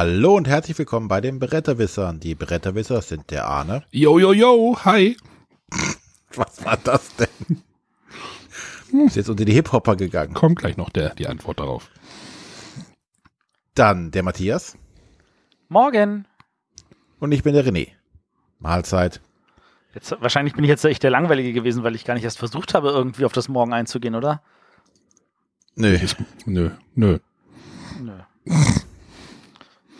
Hallo und herzlich willkommen bei den Bretterwissern. Die Bretterwisser sind der Arne. Yo, yo, yo, hi. Was war das denn? Ist jetzt unter die Hip-Hopper gegangen. Kommt gleich noch der, die Antwort darauf. Dann der Matthias. Morgen. Und ich bin der René. Mahlzeit. Jetzt, wahrscheinlich bin ich jetzt echt der Langweilige gewesen, weil ich gar nicht erst versucht habe, irgendwie auf das Morgen einzugehen, oder? Nö. Nö, nö. Nö.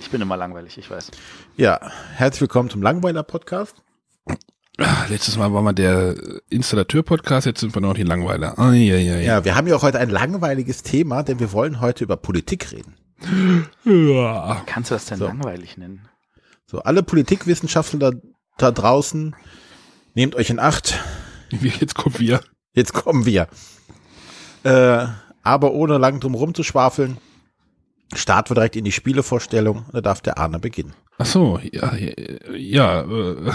Ich bin immer langweilig, ich weiß. Ja, herzlich willkommen zum Langweiler-Podcast. Letztes Mal war mal der Installateur-Podcast, jetzt sind wir noch die Langweiler. Ah, ja, ja, ja. Ja, wir haben ja auch heute ein langweiliges Thema, denn wir wollen heute über Politik reden. ja. Kannst du das denn So. langweilig nennen? So, alle Politikwissenschaftler da, da draußen, nehmt euch in Acht. Jetzt kommen wir. Jetzt kommen wir. Äh, aber ohne lang drum rumzuschwafeln, starten wir direkt in die Spielevorstellung. Da darf der Arne beginnen. Ach so, ja, ja, äh,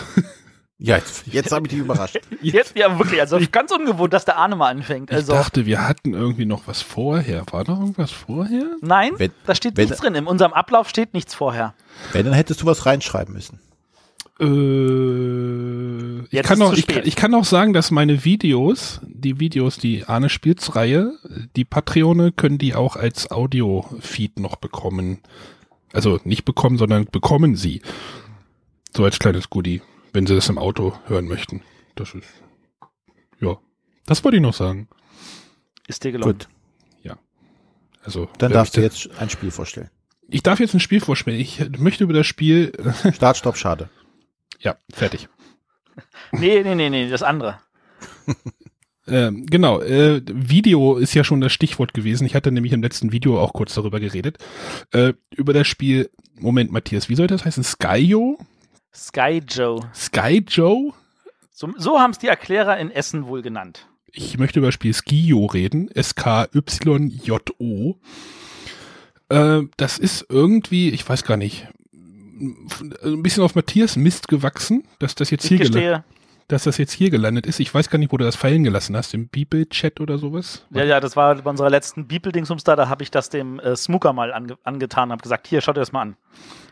Ja, jetzt, jetzt habe ich dich überrascht. Jetzt, ja, wirklich, also ganz ungewohnt, dass der Arne mal anfängt. ich Also, dachte, wir hatten irgendwie noch was vorher. War da irgendwas vorher? nein, Wenn- da steht wenn- nichts drin. In unserem Ablauf steht nichts vorher. Wenn, dann hättest du was reinschreiben müssen. Äh, ich, Jetzt kann zu ich, ich kann auch sagen, dass meine Videos, die Videos, die Arne Spielsreihe, die Patreone können die auch als Audio-Feed noch bekommen. Also nicht bekommen, sondern bekommen sie. So als kleines Goodie, wenn sie das im Auto hören möchten. Das ist, ja. Das wollte ich noch sagen. Ist dir gelungen. Gut, Also, dann darfst du jetzt ein Spiel vorstellen. Ich darf jetzt ein Spiel vorstellen. Ich möchte über das Spiel, Start, Stopp, schade. Ja, fertig. Nee, nee, nee, nee, das andere. Ähm, genau, äh, Video ist ja schon das Stichwort gewesen. Ich hatte nämlich im letzten Video auch kurz darüber geredet. Äh, über das Spiel, Moment, Matthias, wie soll das heißen? Skyo? Sky Joe. Sky Joe? So, so haben es die Erklärer in Essen wohl genannt. Ich möchte über das Spiel Skio reden. S-K-Y-J-O. Äh, das ist irgendwie, ich weiß gar nicht, ein bisschen auf Matthias Mist gewachsen, dass das jetzt Ich hier gelandet dass das jetzt hier gelandet ist. Ich weiß gar nicht, wo du das fallen gelassen hast, im Bibel-Chat oder sowas. ja, ja, das war bei unserer letzten Bibel-Dingsums da, da habe ich das dem äh, Smooker mal ange angetan und habe gesagt, hier, schau dir das mal an.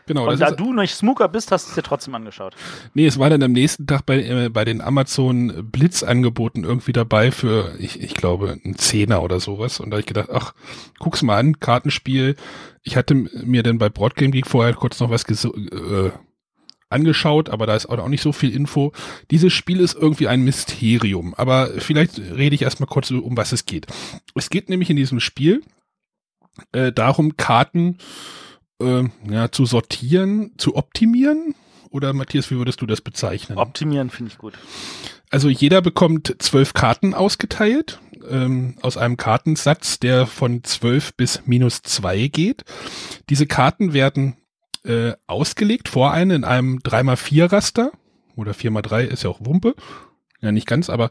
Genau, Und da du nicht Smooker bist, hast du es dir trotzdem angeschaut. nee, es war dann am nächsten Tag bei, äh, bei den Amazon Blitzangeboten irgendwie dabei für, ich, ich glaube, einen Zehner oder sowas. Und da habe ich gedacht, ach, guck's mal an, Kartenspiel. Ich hatte mir dann bei Broadgame Geek vorher kurz noch was äh, angeschaut, aber da ist auch nicht so viel Info. Dieses Spiel ist irgendwie ein Mysterium, aber vielleicht rede ich erstmal kurz um was es geht. Es geht nämlich in diesem Spiel äh, darum, Karten äh, ja, zu sortieren, zu optimieren. Oder Matthias, wie würdest du das bezeichnen? Optimieren finde ich gut. Also jeder bekommt zwölf Karten ausgeteilt ähm, aus einem Kartensatz, der von zwölf bis minus zwei geht. Diese Karten werden äh, ausgelegt vor einen in einem 3x4 Raster oder 4x3 ist ja auch Wumpe. Ja, nicht ganz, aber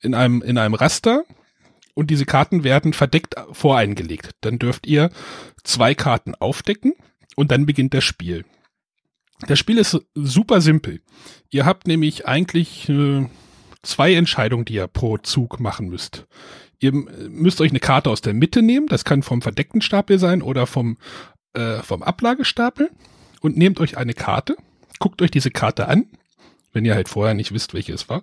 in einem, in einem Raster und diese Karten werden verdeckt voreingelegt. Dann dürft ihr zwei Karten aufdecken und dann beginnt das Spiel. Das Spiel ist super simpel. Ihr habt nämlich eigentlich äh, zwei Entscheidungen, die ihr pro Zug machen müsst. Ihr äh, müsst euch eine Karte aus der Mitte nehmen, das kann vom verdeckten Stapel sein oder vom, äh, vom Ablagestapel und nehmt euch eine Karte, guckt euch diese Karte an, wenn ihr halt vorher nicht wisst, welche es war,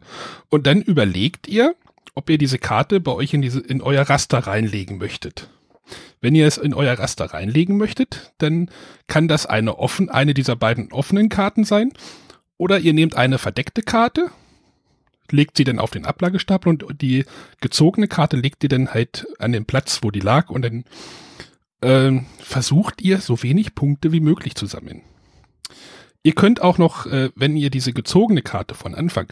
und dann überlegt ihr, ob ihr diese Karte bei euch in, diese, in euer Raster reinlegen möchtet. Wenn ihr es in euer Raster reinlegen möchtet, dann kann das eine offen, eine dieser beiden offenen Karten sein. Oder ihr nehmt eine verdeckte Karte, legt sie dann auf den Ablagestapel und die gezogene Karte legt ihr dann halt an den Platz, wo die lag und dann ähm, versucht ihr so wenig Punkte wie möglich zu sammeln. Ihr könnt auch noch, äh, wenn ihr diese gezogene Karte von Anfang,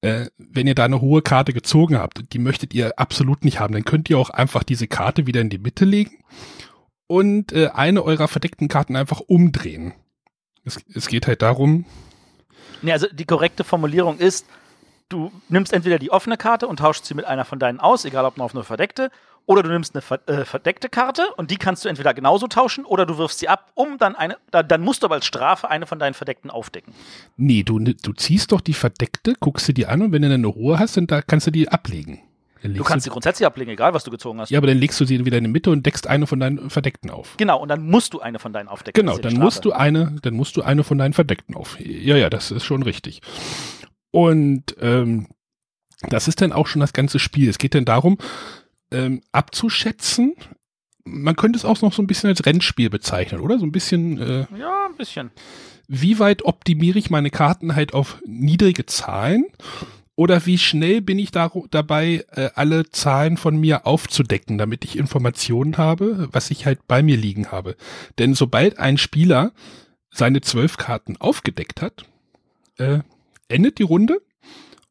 äh, wenn ihr da eine hohe Karte gezogen habt, die möchtet ihr absolut nicht haben, dann könnt ihr auch einfach diese Karte wieder in die Mitte legen und äh, eine eurer verdeckten Karten einfach umdrehen. Es, es geht halt darum, Nee, also die korrekte Formulierung ist, du nimmst entweder die offene Karte und tauschst sie mit einer von deinen aus, egal ob nur auf eine verdeckte, oder du nimmst eine ver äh, verdeckte Karte und die kannst du entweder genauso tauschen oder du wirfst sie ab, um dann eine, da, dann musst du aber als Strafe eine von deinen verdeckten aufdecken. nee, du, du ziehst doch die verdeckte, guckst sie die an und wenn du dann eine Ruhe hast, dann da kannst du die ablegen. Du kannst sie grundsätzlich ablegen, egal was du gezogen hast. ja, aber dann legst du sie wieder in die Mitte und deckst eine von deinen Verdeckten auf. Genau, und dann musst du eine von deinen aufdecken. Genau, dann musst du eine, dann musst du eine von deinen Verdeckten auf. Ja, ja, das ist schon richtig. Und ähm, das ist dann auch schon das ganze Spiel. Es geht dann darum, ähm, abzuschätzen. Man könnte es auch noch so ein bisschen als Rennspiel bezeichnen, oder? So ein bisschen, äh, Ja, ein bisschen. wie weit optimiere ich meine Karten halt auf niedrige Zahlen? Oder wie schnell bin ich da, dabei, äh, alle Zahlen von mir aufzudecken, damit ich Informationen habe, was ich halt bei mir liegen habe. Denn sobald ein Spieler seine zwölf Karten aufgedeckt hat, äh, endet die Runde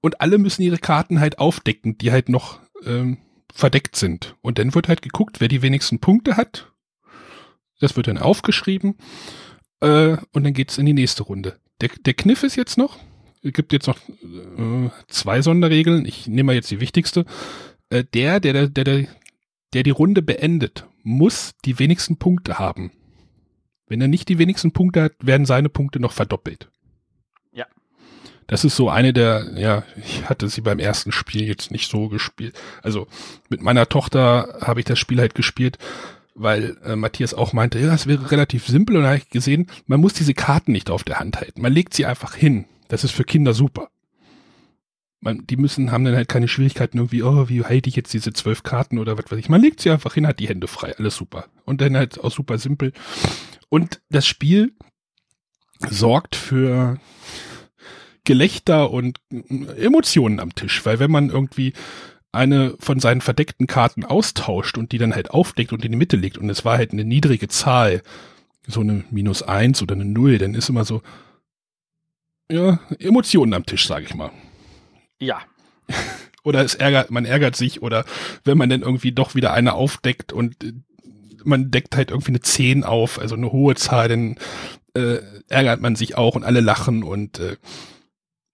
und alle müssen ihre Karten halt aufdecken, die halt noch ähm, verdeckt sind. Und dann wird halt geguckt, wer die wenigsten Punkte hat. Das wird dann aufgeschrieben äh, und dann geht's in die nächste Runde. Der, der Kniff ist jetzt noch, es gibt jetzt noch äh, zwei Sonderregeln. Ich nehme mal jetzt die wichtigste. Äh, der, der, der, der, der die Runde beendet, muss die wenigsten Punkte haben. Wenn er nicht die wenigsten Punkte hat, werden seine Punkte noch verdoppelt. Das ist so eine der, ja, ich hatte sie beim ersten Spiel jetzt nicht so gespielt. Also mit meiner Tochter habe ich das Spiel halt gespielt, weil äh, Matthias auch meinte, ja, es wäre relativ simpel und habe ich gesehen, man muss diese Karten nicht auf der Hand halten. Man legt sie einfach hin. Das ist für Kinder super. Man, die müssen, haben dann halt keine Schwierigkeiten irgendwie, oh, wie halte ich jetzt diese zwölf Karten oder was weiß ich. Man legt sie einfach hin, hat die Hände frei, alles super. Und dann halt auch super simpel. Und das Spiel sorgt für Gelächter und Emotionen am Tisch, weil wenn man irgendwie eine von seinen verdeckten Karten austauscht und die dann halt aufdeckt und in die Mitte legt und es war halt eine niedrige Zahl, so eine minus eins oder eine Null, dann ist immer so, ja, Emotionen am Tisch, sage ich mal. Ja. Oder es ärgert, man ärgert sich oder wenn man dann irgendwie doch wieder eine aufdeckt und äh, man deckt halt irgendwie eine 10 auf, also eine hohe Zahl, dann äh, ärgert man sich auch und alle lachen und äh,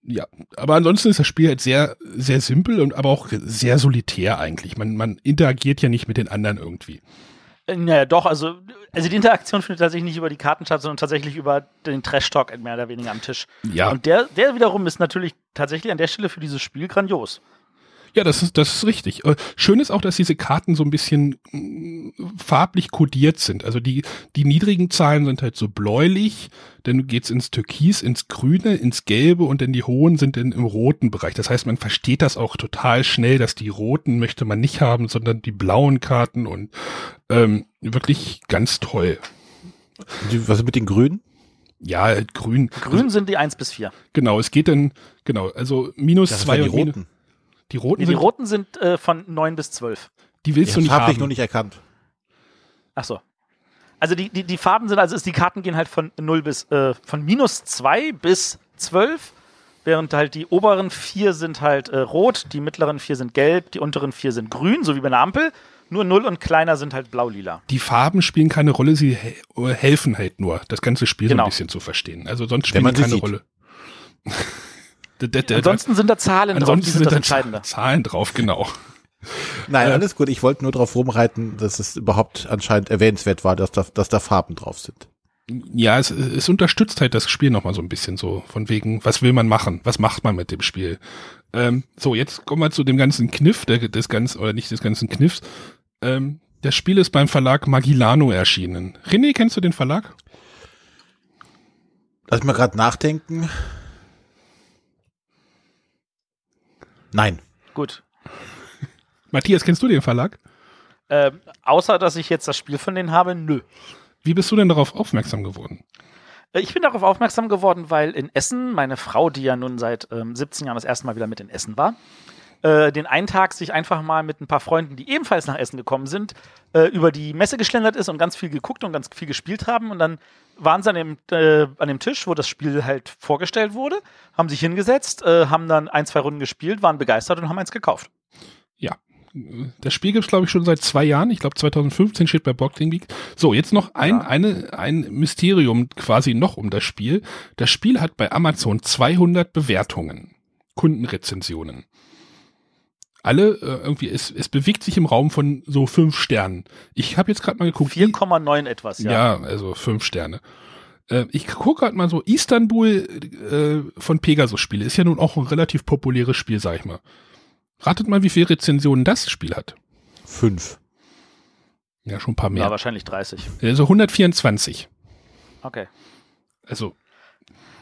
ja, aber ansonsten ist das Spiel halt sehr, sehr simpel und aber auch sehr solitär eigentlich. Man, man interagiert ja nicht mit den anderen irgendwie. Äh, Naja, doch, also, also die Interaktion findet tatsächlich nicht über die Karten statt, sondern tatsächlich über den Trash-Talk mehr oder weniger am Tisch. Ja, Und der, der wiederum ist natürlich tatsächlich an der Stelle für dieses Spiel grandios. Ja, das ist, das ist richtig. Äh, Schön ist auch, dass diese Karten so ein bisschen mh, farblich kodiert sind. Also die, die niedrigen Zahlen sind halt so bläulich, dann geht's ins Türkis, ins Grüne, ins Gelbe und dann die hohen sind dann im roten Bereich. Das heißt, man versteht das auch total schnell, dass die roten möchte man nicht haben, sondern die blauen Karten und ähm, wirklich ganz toll. Was ist mit den Grünen? Ja, halt grün. Grün sind die 1 bis 4. Genau, es geht dann, genau, also minus Das zwei waren die und minus, Roten. Die roten Nee, die sind, roten sind äh, von 9 bis 12. die willst Ich du nicht habe ich haben. noch nicht erkannt. Ach so. Also die, die, die Farben sind, also ist, die Karten gehen halt von 0 bis, äh, von minus 2 bis 12, während halt die oberen vier sind halt äh, rot, die mittleren vier sind gelb, die unteren vier sind grün, so wie bei einer Ampel. Nur 0 und kleiner sind halt blau-lila. die Farben spielen keine Rolle, sie he helfen halt nur, das ganze Spiel so Genau. ein bisschen zu verstehen. Also sonst Wenn spielen sie keine sieht. Rolle. Ansonsten sind da Zahlen drauf, die ansonsten sind das da Entscheidende. Zahlen drauf, genau. Nein, Äh, alles gut. Ich wollte nur darauf rumreiten, dass es überhaupt anscheinend erwähnenswert war, dass da, dass da Farben drauf sind. Ja, es, es unterstützt halt das Spiel nochmal so ein bisschen so, von wegen, was will man machen? Was macht man mit dem Spiel? Ähm, so, jetzt kommen wir zu dem ganzen Kniff, der, des ganzen, oder nicht des ganzen Kniffs. Ähm, das Spiel ist beim Verlag Magilano erschienen. René, kennst du den Verlag? Lass mal gerade nachdenken. Nein. Gut. Matthias, kennst du den Verlag? Ähm, außer, dass ich jetzt das Spiel von denen habe, nö. Wie bist du denn darauf aufmerksam geworden? Äh, Ich bin darauf aufmerksam geworden, weil in Essen meine Frau, die ja nun seit ähm, 17 Jahren das erste Mal wieder mit in Essen war, äh, den einen Tag sich einfach mal mit ein paar Freunden, die ebenfalls nach Essen gekommen sind, äh, über die Messe geschlendert ist und ganz viel geguckt und ganz viel gespielt haben. Und dann waren sie an dem, äh, an dem Tisch, wo das Spiel halt vorgestellt wurde, haben sich hingesetzt, äh, haben dann ein, zwei Runden gespielt, waren begeistert und haben eins gekauft. Ja. Das Spiel gibt's glaube ich, schon seit zwei Jahren. Ich glaube, 2015 steht bei Boxing Week. So, jetzt noch ein, Ja. eine, ein Mysterium quasi noch um das Spiel. Das Spiel hat bei Amazon 200 Bewertungen. Kundenrezensionen. Alle äh, irgendwie, es, es bewegt sich im Raum von so fünf Sternen. Ich habe jetzt gerade mal geguckt. 4,9 etwas, ja. Ja, also fünf Sterne. Äh, ich gucke gerade mal so, Istanbul äh, von Pegasus Spiele ist ja nun auch ein relativ populäres Spiel, sag ich mal. Ratet mal, wie viele Rezensionen das Spiel hat. Fünf. Ja, schon ein paar Ja, mehr. wahrscheinlich 30. Also 124. Okay. Also,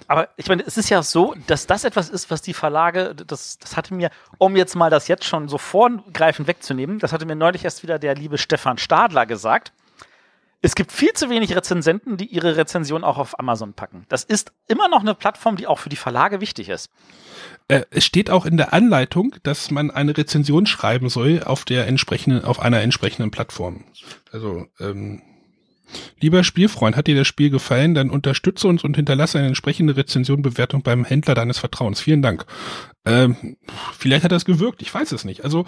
Aber ich meine, es ist ja so, dass das etwas ist, was die Verlage, das, das hatte mir, um jetzt mal das jetzt schon so vorgreifend wegzunehmen, das hatte mir neulich erst wieder der liebe Stefan Stadler gesagt. Es gibt viel zu wenig Rezensenten, die ihre Rezension auch auf Amazon packen. Das ist immer noch eine Plattform, die auch für die Verlage wichtig ist. äh, es steht auch in der Anleitung, dass man eine Rezension schreiben soll auf der entsprechenden, auf einer entsprechenden Plattform. Also, ähm, lieber Spielfreund, hat dir das Spiel gefallen, dann unterstütze uns und hinterlasse eine entsprechende Rezension, Bewertung beim Händler deines Vertrauens. Vielen Dank. Ähm, vielleicht hat das gewirkt, ich weiß es nicht. Also,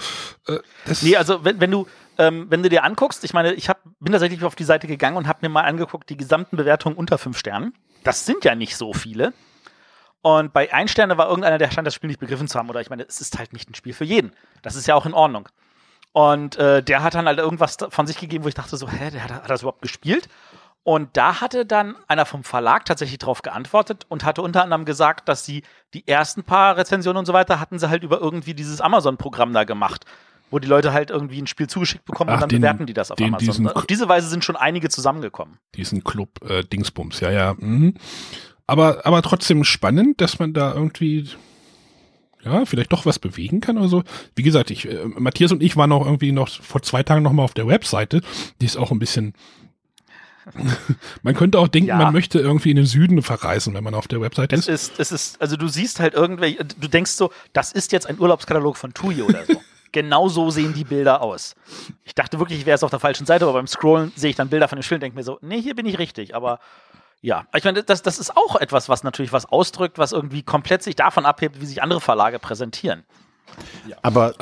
äh, Nee, also wenn, wenn du ähm, wenn du dir anguckst, ich meine, ich hab, bin tatsächlich auf die Seite gegangen und habe mir mal angeguckt, die gesamten Bewertungen unter fünf Sternen. Das sind ja nicht so viele. Und bei ein Sterne war irgendeiner, der scheint das Spiel nicht begriffen zu haben. Oder ich meine, es ist halt nicht ein Spiel für jeden. Das ist ja auch in Ordnung. Und äh, der hat dann halt irgendwas von sich gegeben, wo ich dachte so, hä, der hat, hat das überhaupt gespielt? Und da hatte dann einer vom Verlag tatsächlich drauf geantwortet und hatte unter anderem gesagt, dass sie die ersten paar Rezensionen und so weiter hatten sie halt über irgendwie dieses Amazon-Programm da gemacht, wo die Leute halt irgendwie ein Spiel zugeschickt bekommen Ach, und dann den- bewerten die das auf den- Amazon. diesen- Auf diese Weise sind schon einige zusammengekommen. diesen Club äh, Dingsbums, ja, ja. Mhm. Aber, aber trotzdem spannend, dass man da irgendwie ja, vielleicht doch was bewegen kann oder so. Wie gesagt, ich, äh, Matthias und ich waren auch irgendwie noch vor zwei Tagen noch mal auf der Webseite. Die ist auch ein bisschen. man könnte auch denken, Ja. man möchte irgendwie in den Süden verreisen, wenn man auf der Webseite Es ist. ist, es ist, also du siehst halt irgendwelche, du denkst so, das ist jetzt ein Urlaubskatalog von TUI oder so. genau so sehen die Bilder aus. Ich dachte wirklich, ich wäre jetzt auf der falschen Seite, aber beim Scrollen sehe ich dann Bilder von den Schildern und denke mir so, nee, hier bin ich richtig, aber ja. Ich meine, das, das ist auch etwas, was natürlich was ausdrückt, was irgendwie komplett sich davon abhebt, wie sich andere Verlage präsentieren. Aber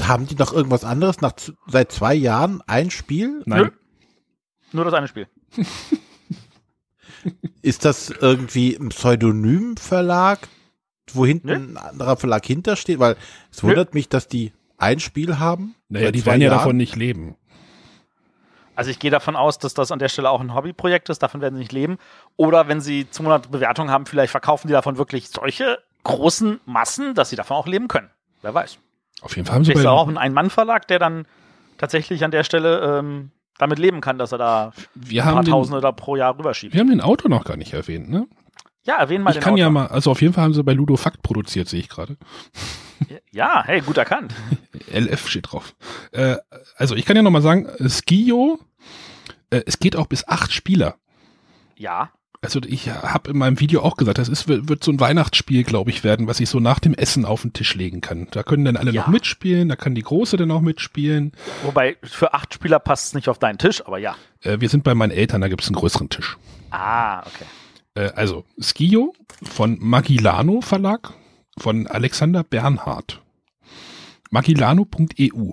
haben die noch irgendwas anderes? Nach seit zwei Jahren ein Spiel? Nein. Nur das eine Spiel. Ist das irgendwie ein Pseudonym-Verlag, wo hinten Nö. ein anderer Verlag hintersteht? Weil es wundert mich, dass die ein Spiel haben. Naja, die werden ja Jahren. davon nicht leben. Also ich gehe davon aus, dass das an der Stelle auch ein Hobbyprojekt ist, davon werden sie nicht leben. Oder wenn sie 200 Bewertungen haben, vielleicht verkaufen die davon wirklich solche großen Massen, dass sie davon auch leben können. Wer weiß. Auf jeden Fall haben sie Vielleicht auch ein Ein-Mann-Verlag, der dann tatsächlich an der Stelle ähm, damit leben kann, dass er da wir ein paar den, Tausende da pro Jahr rüberschiebt. wir haben den Autor noch gar nicht erwähnt, ne? Ja, erwähnen mal Ich den kann ja Autor. mal, also auf jeden Fall haben sie bei Ludo Fakt produziert, sehe ich gerade. Ja, hey, gut erkannt. LF steht drauf. Äh, also ich kann ja noch mal sagen, äh, Skio, äh, es geht auch bis acht Spieler. Ja. Also ich habe in meinem Video auch gesagt, das ist, wird wird so ein Weihnachtsspiel, glaube ich, werden, was ich so nach dem Essen auf den Tisch legen kann. Da können dann alle Ja. noch mitspielen, da kann die Große dann auch mitspielen. Wobei für acht Spieler passt es nicht auf deinen Tisch, aber ja. Äh, wir sind bei meinen Eltern, da gibt es einen größeren Tisch. Ah, okay. Äh, also Skio von Magilano Verlag von Alexander Bernhard. Magilano.eu.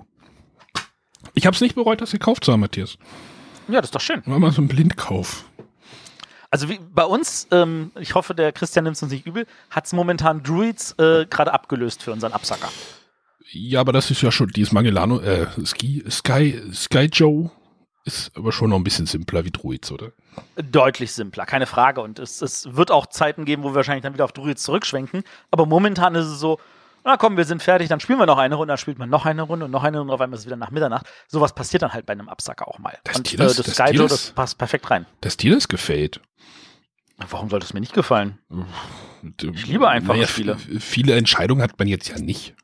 Ich habe es nicht bereut, das gekauft zu haben, Matthias. Ja, das ist doch schön. War mal so ein Blindkauf. Also wie, bei uns, ähm, ich hoffe, der Christian nimmt es uns nicht übel, hat es momentan Druids äh, gerade abgelöst für unseren Absacker. Ja, aber das ist ja schon, dieses Magellano, äh, Ski, Sky, Sky Joe ist aber schon noch ein bisschen simpler wie Druids, oder? Deutlich simpler, keine Frage. Und es, es wird auch Zeiten geben, wo wir wahrscheinlich dann wieder auf Druids zurückschwenken. Aber momentan ist es so, na komm, wir sind fertig, dann spielen wir noch eine Runde, dann spielt man noch eine Runde und noch eine Runde, auf einmal ist es wieder nach Mitternacht. Sowas passiert dann halt bei einem Absacker auch mal. Dass und das- äh, das Sky dir Joe, das- das passt perfekt rein. Das gefällt. Warum sollte es mir nicht gefallen? Ich liebe einfache Spiele. Viele Entscheidungen hat man jetzt ja nicht.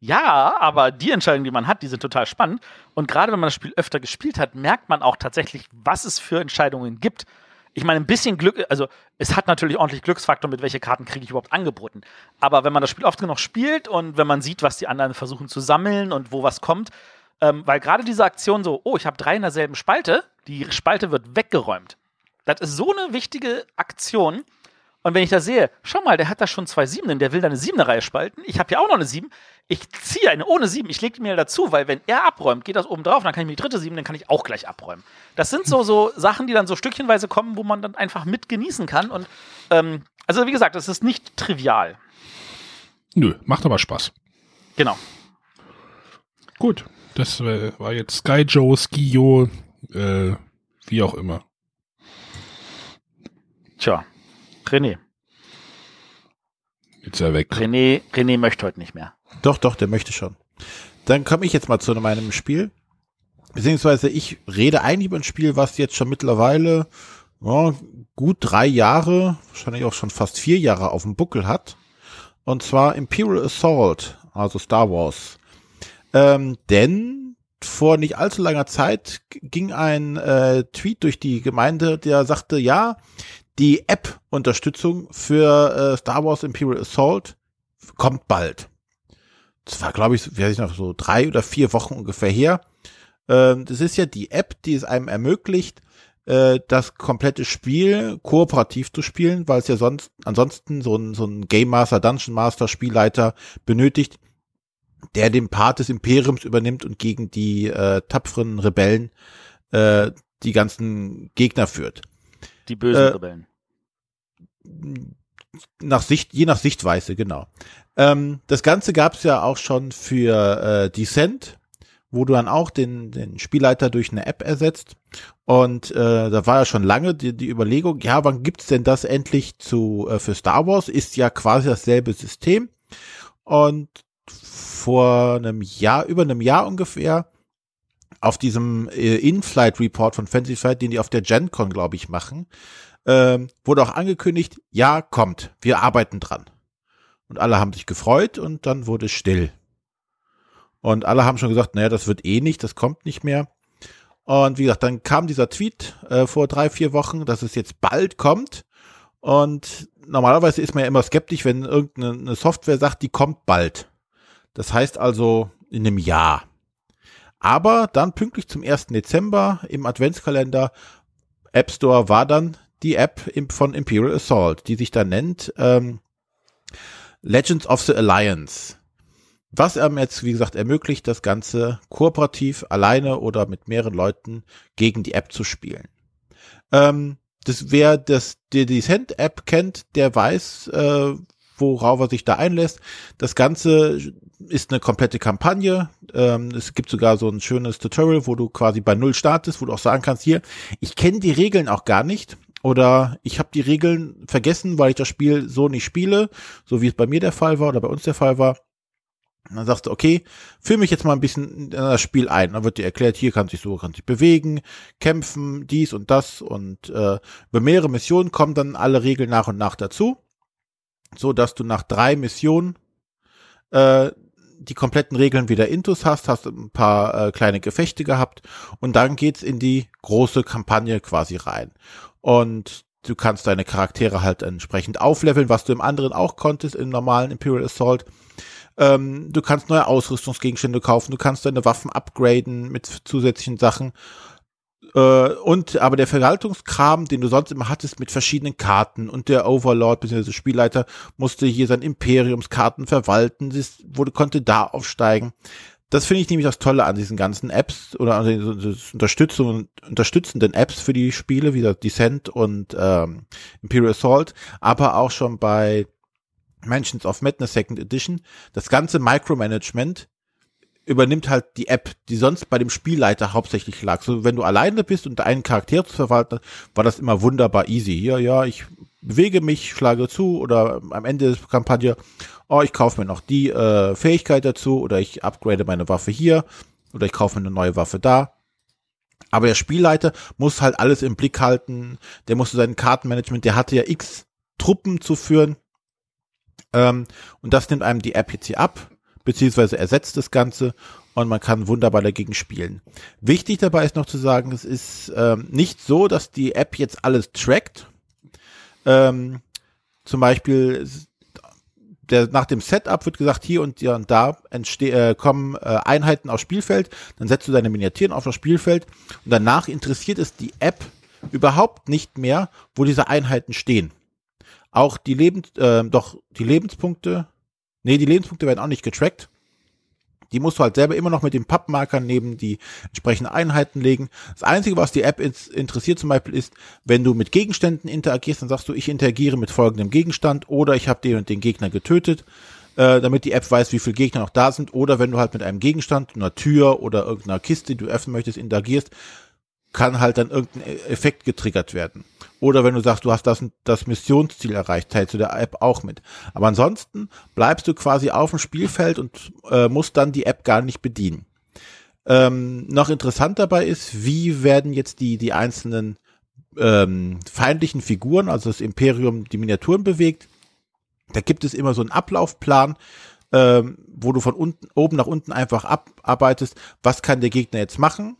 Ja, aber die Entscheidungen, die man hat, die sind total spannend. Und gerade wenn man das Spiel öfter gespielt hat, merkt man auch tatsächlich, was es für Entscheidungen gibt. Ich meine, ein bisschen Glück, also es hat natürlich ordentlich Glücksfaktor, mit welche Karten kriege ich überhaupt angeboten. Aber wenn man das Spiel oft genug spielt und wenn man sieht, was die anderen versuchen zu sammeln und wo was kommt, ähm, weil gerade diese Aktion so, oh, ich habe drei in derselben Spalte, die Spalte wird weggeräumt. Das ist so eine wichtige Aktion. Und wenn ich da sehe, schau mal, der hat da schon zwei Siebenen, der will da eine siebene Reihe spalten. Ich habe ja auch noch eine Sieben. Ich ziehe eine ohne Sieben. Ich lege die mir dazu, weil wenn er abräumt, geht das oben drauf, dann kann ich mir die dritte Sieben, dann kann ich auch gleich abräumen. Das sind so, so Sachen, die dann so stückchenweise kommen, wo man dann einfach mit genießen kann. Und ähm, also wie gesagt, es ist nicht trivial. Nö, macht aber Spaß. Genau. Gut, das äh, war jetzt Sky Joe, Skio, äh, wie auch immer. Tja. René. Jetzt ist er weg. René, René möchte heute nicht mehr. Doch, doch, der möchte schon. Dann komme ich jetzt mal zu meinem Spiel. Beziehungsweise ich rede eigentlich über ein Spiel, was jetzt schon mittlerweile ja, gut drei Jahre, wahrscheinlich auch schon fast vier Jahre auf dem Buckel hat. Und zwar Imperial Assault, also Star Wars. Ähm, denn vor nicht allzu langer Zeit ging ein äh, Tweet durch die Gemeinde, der sagte, ja, die App-Unterstützung für äh, Star Wars Imperial Assault kommt bald. Das war, glaube ich, weiß ich noch, so drei oder vier Wochen ungefähr her. Ähm, das ist ja die App, die es einem ermöglicht, äh, das komplette Spiel kooperativ zu spielen, weil es ja sonst ansonsten so ein, so ein Game Master, Dungeon Master, Spielleiter benötigt, der den Part des Imperiums übernimmt und gegen die äh, tapferen Rebellen äh, die ganzen Gegner führt. Die bösen Äh, Rebellen. Nach Sicht, je nach Sichtweise, genau. Ähm, das Ganze gab es ja auch schon für äh, Descent, wo du dann auch den, den Spielleiter durch eine App ersetzt. Und äh, da war ja schon lange die, die Überlegung, ja, wann gibt's denn das endlich zu äh, für Star Wars? Ist ja quasi dasselbe System. Und vor einem Jahr, über einem Jahr ungefähr, auf diesem äh, In-Flight Report von Fantasy Flight, den die auf der GenCon, glaube ich, machen, ähm, wurde auch angekündigt, ja, kommt, wir arbeiten dran. Und alle haben sich gefreut und dann wurde still. Und alle haben schon gesagt, naja, das wird eh nicht, das kommt nicht mehr. Und wie gesagt, dann kam dieser Tweet äh, vor drei, vier Wochen, dass es jetzt bald kommt. Und normalerweise ist man ja immer skeptisch, wenn irgendeine Software sagt, die kommt bald. Das heißt also in einem Jahr. Aber dann pünktlich zum 1. Dezember im Adventskalender App Store war dann die App von Imperial Assault, die sich dann nennt ähm, Legends of the Alliance. Was einem jetzt, wie gesagt, ermöglicht, das Ganze kooperativ, alleine oder mit mehreren Leuten gegen die App zu spielen. Ähm, das, wer das, die Descent-App kennt, der weiß, äh, worauf er sich da einlässt. Das Ganze ist eine komplette Kampagne. Ähm, es gibt sogar so ein schönes Tutorial, wo du quasi bei Null startest, wo du auch sagen kannst, hier, ich kenne die Regeln auch gar nicht. Oder ich habe die Regeln vergessen, weil ich das Spiel so nicht spiele, so wie es bei mir der Fall war oder bei uns der Fall war. Und dann sagst du, okay, führ mich jetzt mal ein bisschen in das Spiel ein. Dann wird dir erklärt, hier kannst du dich so, kannst dich bewegen, kämpfen, dies und das. Und äh, über mehrere Missionen kommen dann alle Regeln nach und nach dazu. So dass du nach drei Missionen äh, die kompletten Regeln wieder intus hast, hast ein paar äh, kleine Gefechte gehabt und dann geht's in die große Kampagne quasi rein. Und du kannst deine Charaktere halt entsprechend aufleveln, was du im anderen auch konntest, im normalen Imperial Assault. Ähm, du kannst neue Ausrüstungsgegenstände kaufen, du kannst deine Waffen upgraden mit zusätzlichen Sachen. Äh, und aber der Verwaltungskram, den du sonst immer hattest mit verschiedenen Karten und der Overlord bzw. Spielleiter musste hier sein Imperiumskarten verwalten, das wurde, konnte da aufsteigen. Das finde ich nämlich das Tolle an diesen ganzen Apps oder an den Unterstützung, unterstützenden Apps für die Spiele, wie das Descent und ähm, Imperial Assault, aber auch schon bei Mansions of Madness Second Edition. Das ganze Micromanagement übernimmt halt die App, die sonst bei dem Spielleiter hauptsächlich lag. So, wenn du alleine bist und einen Charakter zu verwalten, war das immer wunderbar easy. Hier, ja, ich bewege mich, schlage zu oder am Ende der Kampagne, oh, ich kaufe mir noch die äh, Fähigkeit dazu oder ich upgrade meine Waffe hier oder ich kaufe mir eine neue Waffe da. Aber der Spielleiter muss halt alles im Blick halten. Der musste sein Kartenmanagement, der hatte ja x Truppen zu führen. Ähm, und das nimmt einem die App jetzt hier ab beziehungsweise ersetzt das Ganze und man kann wunderbar dagegen spielen. Wichtig dabei ist noch zu sagen, es ist ähm, nicht so, dass die App jetzt alles trackt. Ähm, zum Beispiel der, nach dem Setup wird gesagt, hier und hier und da äh, kommen äh, Einheiten aufs Spielfeld, dann setzt du deine Miniaturen auf das Spielfeld und danach interessiert es die App überhaupt nicht mehr, wo diese Einheiten stehen. Auch die Lebens, äh, doch die Lebenspunkte, Nee, die Lebenspunkte werden auch nicht getrackt. Die musst du halt selber immer noch mit den Pappmarkern neben die entsprechenden Einheiten legen. Das Einzige, was die App interessiert zum Beispiel ist, wenn du mit Gegenständen interagierst, dann sagst du, ich interagiere mit folgendem Gegenstand oder ich habe den und den Gegner getötet, äh, damit die App weiß, wie viele Gegner noch da sind. Oder wenn du halt mit einem Gegenstand, einer Tür oder irgendeiner Kiste, die du öffnen möchtest, interagierst, kann halt dann irgendein E- Effekt getriggert werden. Oder wenn du sagst, du hast das, das Missionsziel erreicht, teilst du der App auch mit. Aber ansonsten bleibst du quasi auf dem Spielfeld und äh, musst dann die App gar nicht bedienen. Ähm, noch interessant dabei ist, wie werden jetzt die, die einzelnen ähm, feindlichen Figuren, also das Imperium, die Miniaturen bewegt. Da gibt es immer so einen Ablaufplan, ähm, wo du von unten, oben nach unten einfach abarbeitest, was kann der Gegner jetzt machen,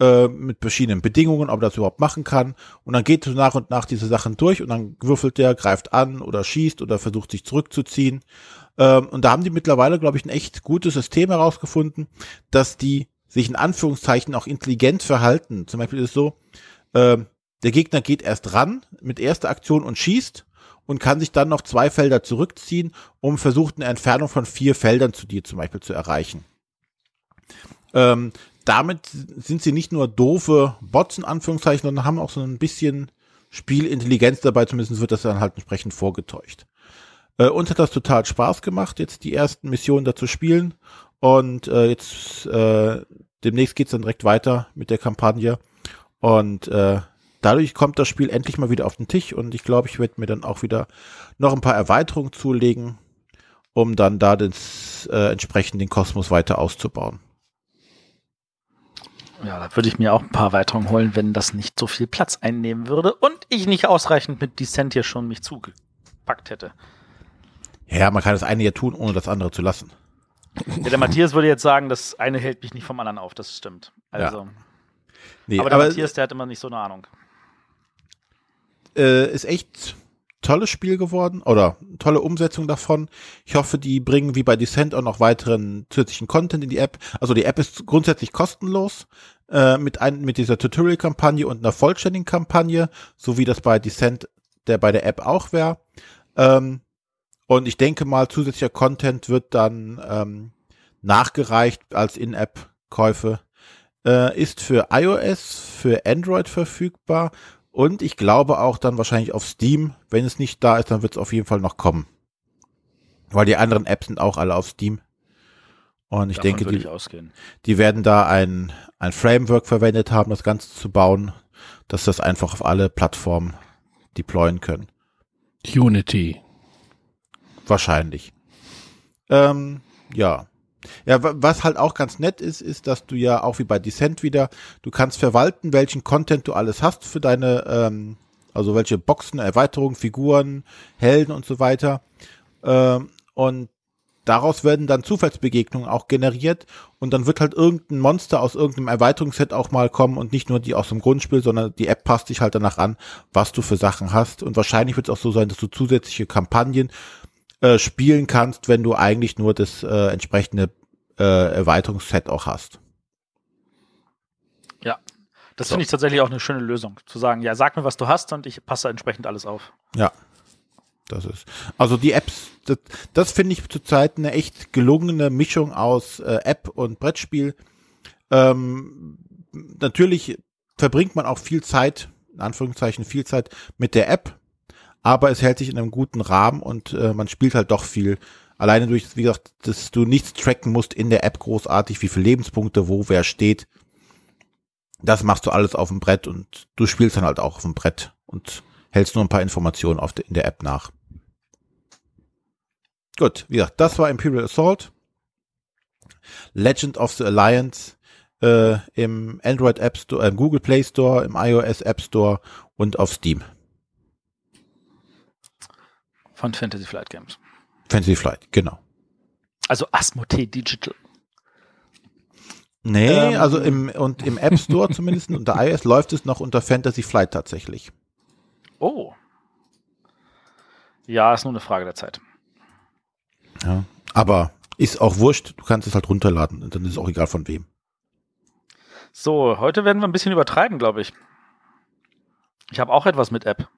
äh, mit verschiedenen Bedingungen, ob er das überhaupt machen kann. Und dann geht du nach und nach diese Sachen durch und dann würfelt der, greift an oder schießt oder versucht sich zurückzuziehen. Ähm, und da haben die mittlerweile, glaube ich, ein echt gutes System herausgefunden, dass die sich in Anführungszeichen auch intelligent verhalten. Zum Beispiel ist es so, ähm, der Gegner geht erst ran mit erster Aktion und schießt und kann sich dann noch zwei Felder zurückziehen, um versucht eine Entfernung von vier Feldern zu dir zum Beispiel zu erreichen. Ähm, damit sind sie nicht nur doofe Bots in Anführungszeichen, sondern haben auch so ein bisschen Spielintelligenz dabei, zumindest wird das dann halt entsprechend vorgetäuscht. Äh, uns hat das total Spaß gemacht, jetzt die ersten Missionen da zu spielen und äh, jetzt äh, demnächst geht's dann direkt weiter mit der Kampagne und äh, dadurch kommt das Spiel endlich mal wieder auf den Tisch und ich glaube, ich werde mir dann auch wieder noch ein paar Erweiterungen zulegen, um dann da das, äh, entsprechend den Kosmos weiter auszubauen. Ja, da würde ich mir auch ein paar Erweiterungen holen, wenn das nicht so viel Platz einnehmen würde und ich nicht ausreichend mit Descent hier schon mich zugepackt hätte. Ja, man kann das eine ja tun, ohne das andere zu lassen. Ja, der Matthias würde jetzt sagen, das eine hält mich nicht vom anderen auf, das stimmt. Also, Nee, aber der Matthias, der hat immer nicht so eine Ahnung. äh, ist echt tolles Spiel geworden oder tolle Umsetzung davon. Ich hoffe, die bringen wie bei Descent auch noch weiteren zusätzlichen Content in die App. Also die App ist grundsätzlich kostenlos äh, mit ein, mit dieser Tutorial-Kampagne und einer vollständigen Kampagne, so wie das bei Descent der bei der App auch wäre. Ähm, und ich denke mal, zusätzlicher Content wird dann ähm, nachgereicht als In-App-Käufe. Äh, ist für iOS, für Android verfügbar und ich glaube auch dann wahrscheinlich auf Steam. Wenn es nicht da ist, dann wird es auf jeden Fall noch kommen. Weil die anderen Apps sind auch alle auf Steam. Und ich Davon denke, die, ich ausgehen. die werden da ein, ein Framework verwendet haben, das Ganze zu bauen, dass das einfach auf alle Plattformen deployen können. Unity. Wahrscheinlich. Ähm, ja. Ja, wa- was halt auch ganz nett ist, ist, dass du ja auch wie bei Descent wieder, du kannst verwalten, welchen Content du alles hast für deine, ähm, also welche Boxen, Erweiterungen, Figuren, Helden und so weiter. Ähm, und daraus werden dann Zufallsbegegnungen auch generiert und dann wird halt irgendein Monster aus irgendeinem Erweiterungsset auch mal kommen und nicht nur die aus dem Grundspiel, sondern die App passt sich halt danach an, was du für Sachen hast. Und wahrscheinlich wird es auch so sein, dass du zusätzliche Kampagnen äh, spielen kannst, wenn du eigentlich nur das äh, entsprechende äh, Erweiterungsset auch hast. Ja. Das So. finde ich tatsächlich auch eine schöne Lösung. Zu sagen, ja, sag mir, was du hast und ich passe entsprechend alles auf. Ja. Das ist. Also die Apps, das, das finde ich zurzeit eine echt gelungene Mischung aus äh, App und Brettspiel. Ähm, natürlich verbringt man auch viel Zeit, in Anführungszeichen viel Zeit mit der App, aber es hält sich in einem guten Rahmen und äh, man spielt halt doch viel. Alleine durch, wie gesagt, dass du nichts tracken musst in der App großartig, wie viele Lebenspunkte, wo wer steht. Das machst du alles auf dem Brett und du spielst dann halt auch auf dem Brett und hältst nur ein paar Informationen auf de, in der App nach. Gut, wie gesagt, das war Imperial Assault. Legend of the Alliance äh, im Android App Store, im Google Play Store, im iOS App Store und auf Steam. Von Fantasy Flight Games. Fantasy Flight, genau. Also Asmodee Digital. Nee, Ähm. also im und im App Store zumindest unter iOS läuft es noch unter Fantasy Flight tatsächlich. Oh. Ja, ist nur eine Frage der Zeit. Ja. Aber ist auch wurscht, du kannst es halt runterladen und dann ist es auch egal von wem. So, heute werden wir ein bisschen übertreiben, glaube ich. Ich habe auch etwas mit App.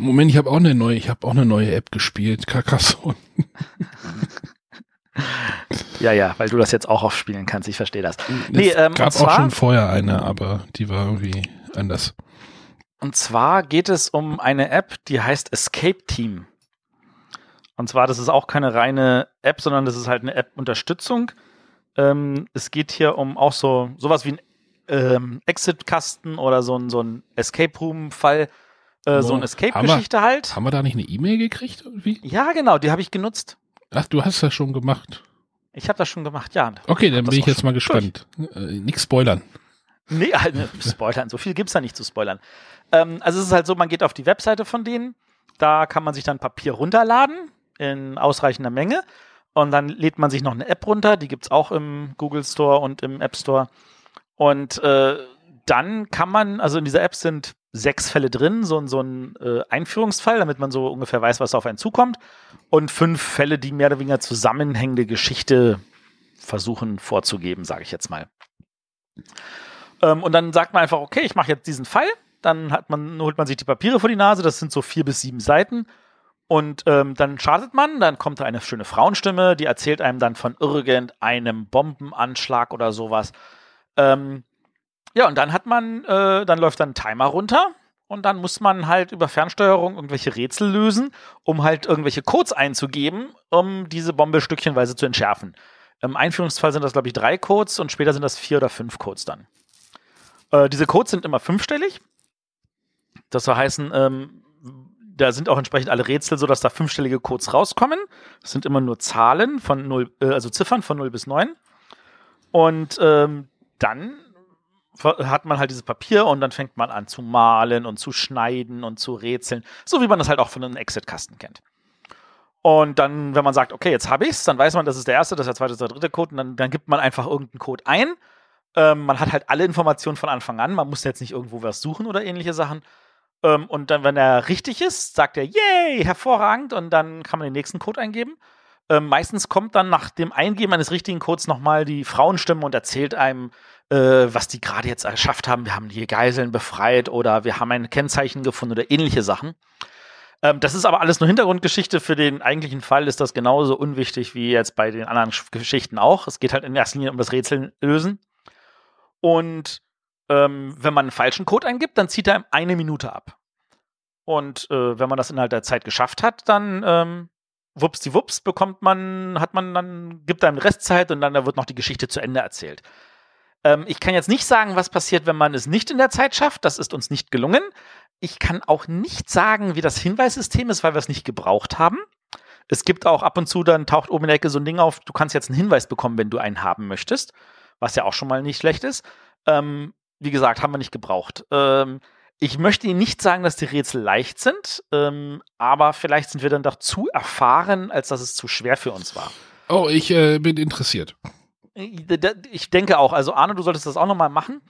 Moment, ich habe auch eine neue, ich habe auch eine neue App gespielt, Carcassonne. Ja, ja, weil du das jetzt auch aufspielen kannst. Ich verstehe das. Nee, es ähm, gab zwar- auch schon vorher eine, aber die war irgendwie anders. Und zwar geht es um eine App, die heißt Escape Team. Und zwar, das ist auch keine reine App, sondern das ist halt eine App-Unterstützung. Ähm, es geht hier um auch so sowas wie ein ähm, Exit-Kasten oder so ein, so ein Escape Room-Fall, äh, so eine Escape-Geschichte halt. Haben wir da nicht eine E-Mail gekriegt irgendwie? Ja, genau, die habe ich genutzt. Ach, du hast das schon gemacht. Ich habe das schon gemacht, ja. Okay, dann bin ich jetzt mal gespannt. Äh, nix spoilern. Nee, also, spoilern, so viel gibt's da nicht zu spoilern. Ähm, also es ist halt so, man geht auf die Webseite von denen, da kann man sich dann Papier runterladen in ausreichender Menge und dann lädt man sich noch eine App runter, die gibt's auch im Google Store und im App Store. Und äh, dann kann man, also in dieser App sind sechs Fälle drin, so, so ein äh, Einführungsfall, damit man so ungefähr weiß, was auf einen zukommt. Und fünf Fälle, die mehr oder weniger zusammenhängende Geschichte versuchen vorzugeben, sage ich jetzt mal. Ähm, und dann sagt man einfach, okay, ich mache jetzt diesen Fall. Dann man, holt man sich die Papiere vor die Nase, das sind so vier bis sieben Seiten. Und ähm, dann startet man, dann kommt da eine schöne Frauenstimme, die erzählt einem dann von irgendeinem Bombenanschlag oder sowas. Ähm, ja, und dann hat man, äh, dann läuft dann ein Timer runter und dann muss man halt über Fernsteuerung irgendwelche Rätsel lösen, um halt irgendwelche Codes einzugeben, um diese Bombe stückchenweise zu entschärfen. Im Einführungsfall sind das, glaube ich, drei Codes und später sind das vier oder fünf Codes dann. Äh, diese Codes sind immer fünfstellig. Das soll heißen, ähm, da sind auch entsprechend alle Rätsel so, dass da fünfstellige Codes rauskommen. Das sind immer nur Zahlen von 0, äh, also Ziffern von 0 bis 9. Und ähm, dann hat man halt dieses Papier und dann fängt man an zu malen und zu schneiden und zu rätseln, so wie man das halt auch von einem Exit-Kasten kennt. Und dann, wenn man sagt, okay, jetzt habe ich's, dann weiß man, das ist der erste, das ist der zweite, das ist der dritte Code und dann, dann gibt man einfach irgendeinen Code ein. Ähm, man hat halt alle Informationen von Anfang an, man muss jetzt nicht irgendwo was suchen oder ähnliche Sachen. Ähm, und dann, wenn er richtig ist, sagt er, yay, hervorragend, und dann kann man den nächsten Code eingeben. Ähm, meistens kommt dann nach dem Eingeben eines richtigen Codes nochmal die Frauenstimme und erzählt einem, äh, was die gerade jetzt erschafft haben. Wir haben die Geiseln befreit oder wir haben ein Kennzeichen gefunden oder ähnliche Sachen. Ähm, das ist aber alles nur Hintergrundgeschichte. Für den eigentlichen Fall ist das genauso unwichtig wie jetzt bei den anderen Geschichten auch. Es geht halt in erster Linie um das Rätseln lösen. Und ähm, wenn man einen falschen Code eingibt, dann zieht er eine Minute ab. Und äh, wenn man das innerhalb der Zeit geschafft hat, dann ähm, wups die wups bekommt man, hat man dann, gibt einem Restzeit und dann da wird noch die Geschichte zu Ende erzählt. Ähm, ich kann jetzt nicht sagen, was passiert, wenn man es nicht in der Zeit schafft. Das ist uns nicht gelungen. Ich kann auch nicht sagen, wie das Hinweissystem ist, weil wir es nicht gebraucht haben. Es gibt auch ab und zu, dann taucht oben in der Ecke so ein Ding auf, du kannst jetzt einen Hinweis bekommen, wenn du einen haben möchtest, was ja auch schon mal nicht schlecht ist. Ähm, wie gesagt, haben wir nicht gebraucht. Ähm, ich möchte Ihnen nicht sagen, dass die Rätsel leicht sind, ähm, aber vielleicht sind wir dann doch zu erfahren, als dass es zu schwer für uns war. Oh, ich äh, bin interessiert. Ich denke auch. Also Arne, du solltest das auch nochmal machen.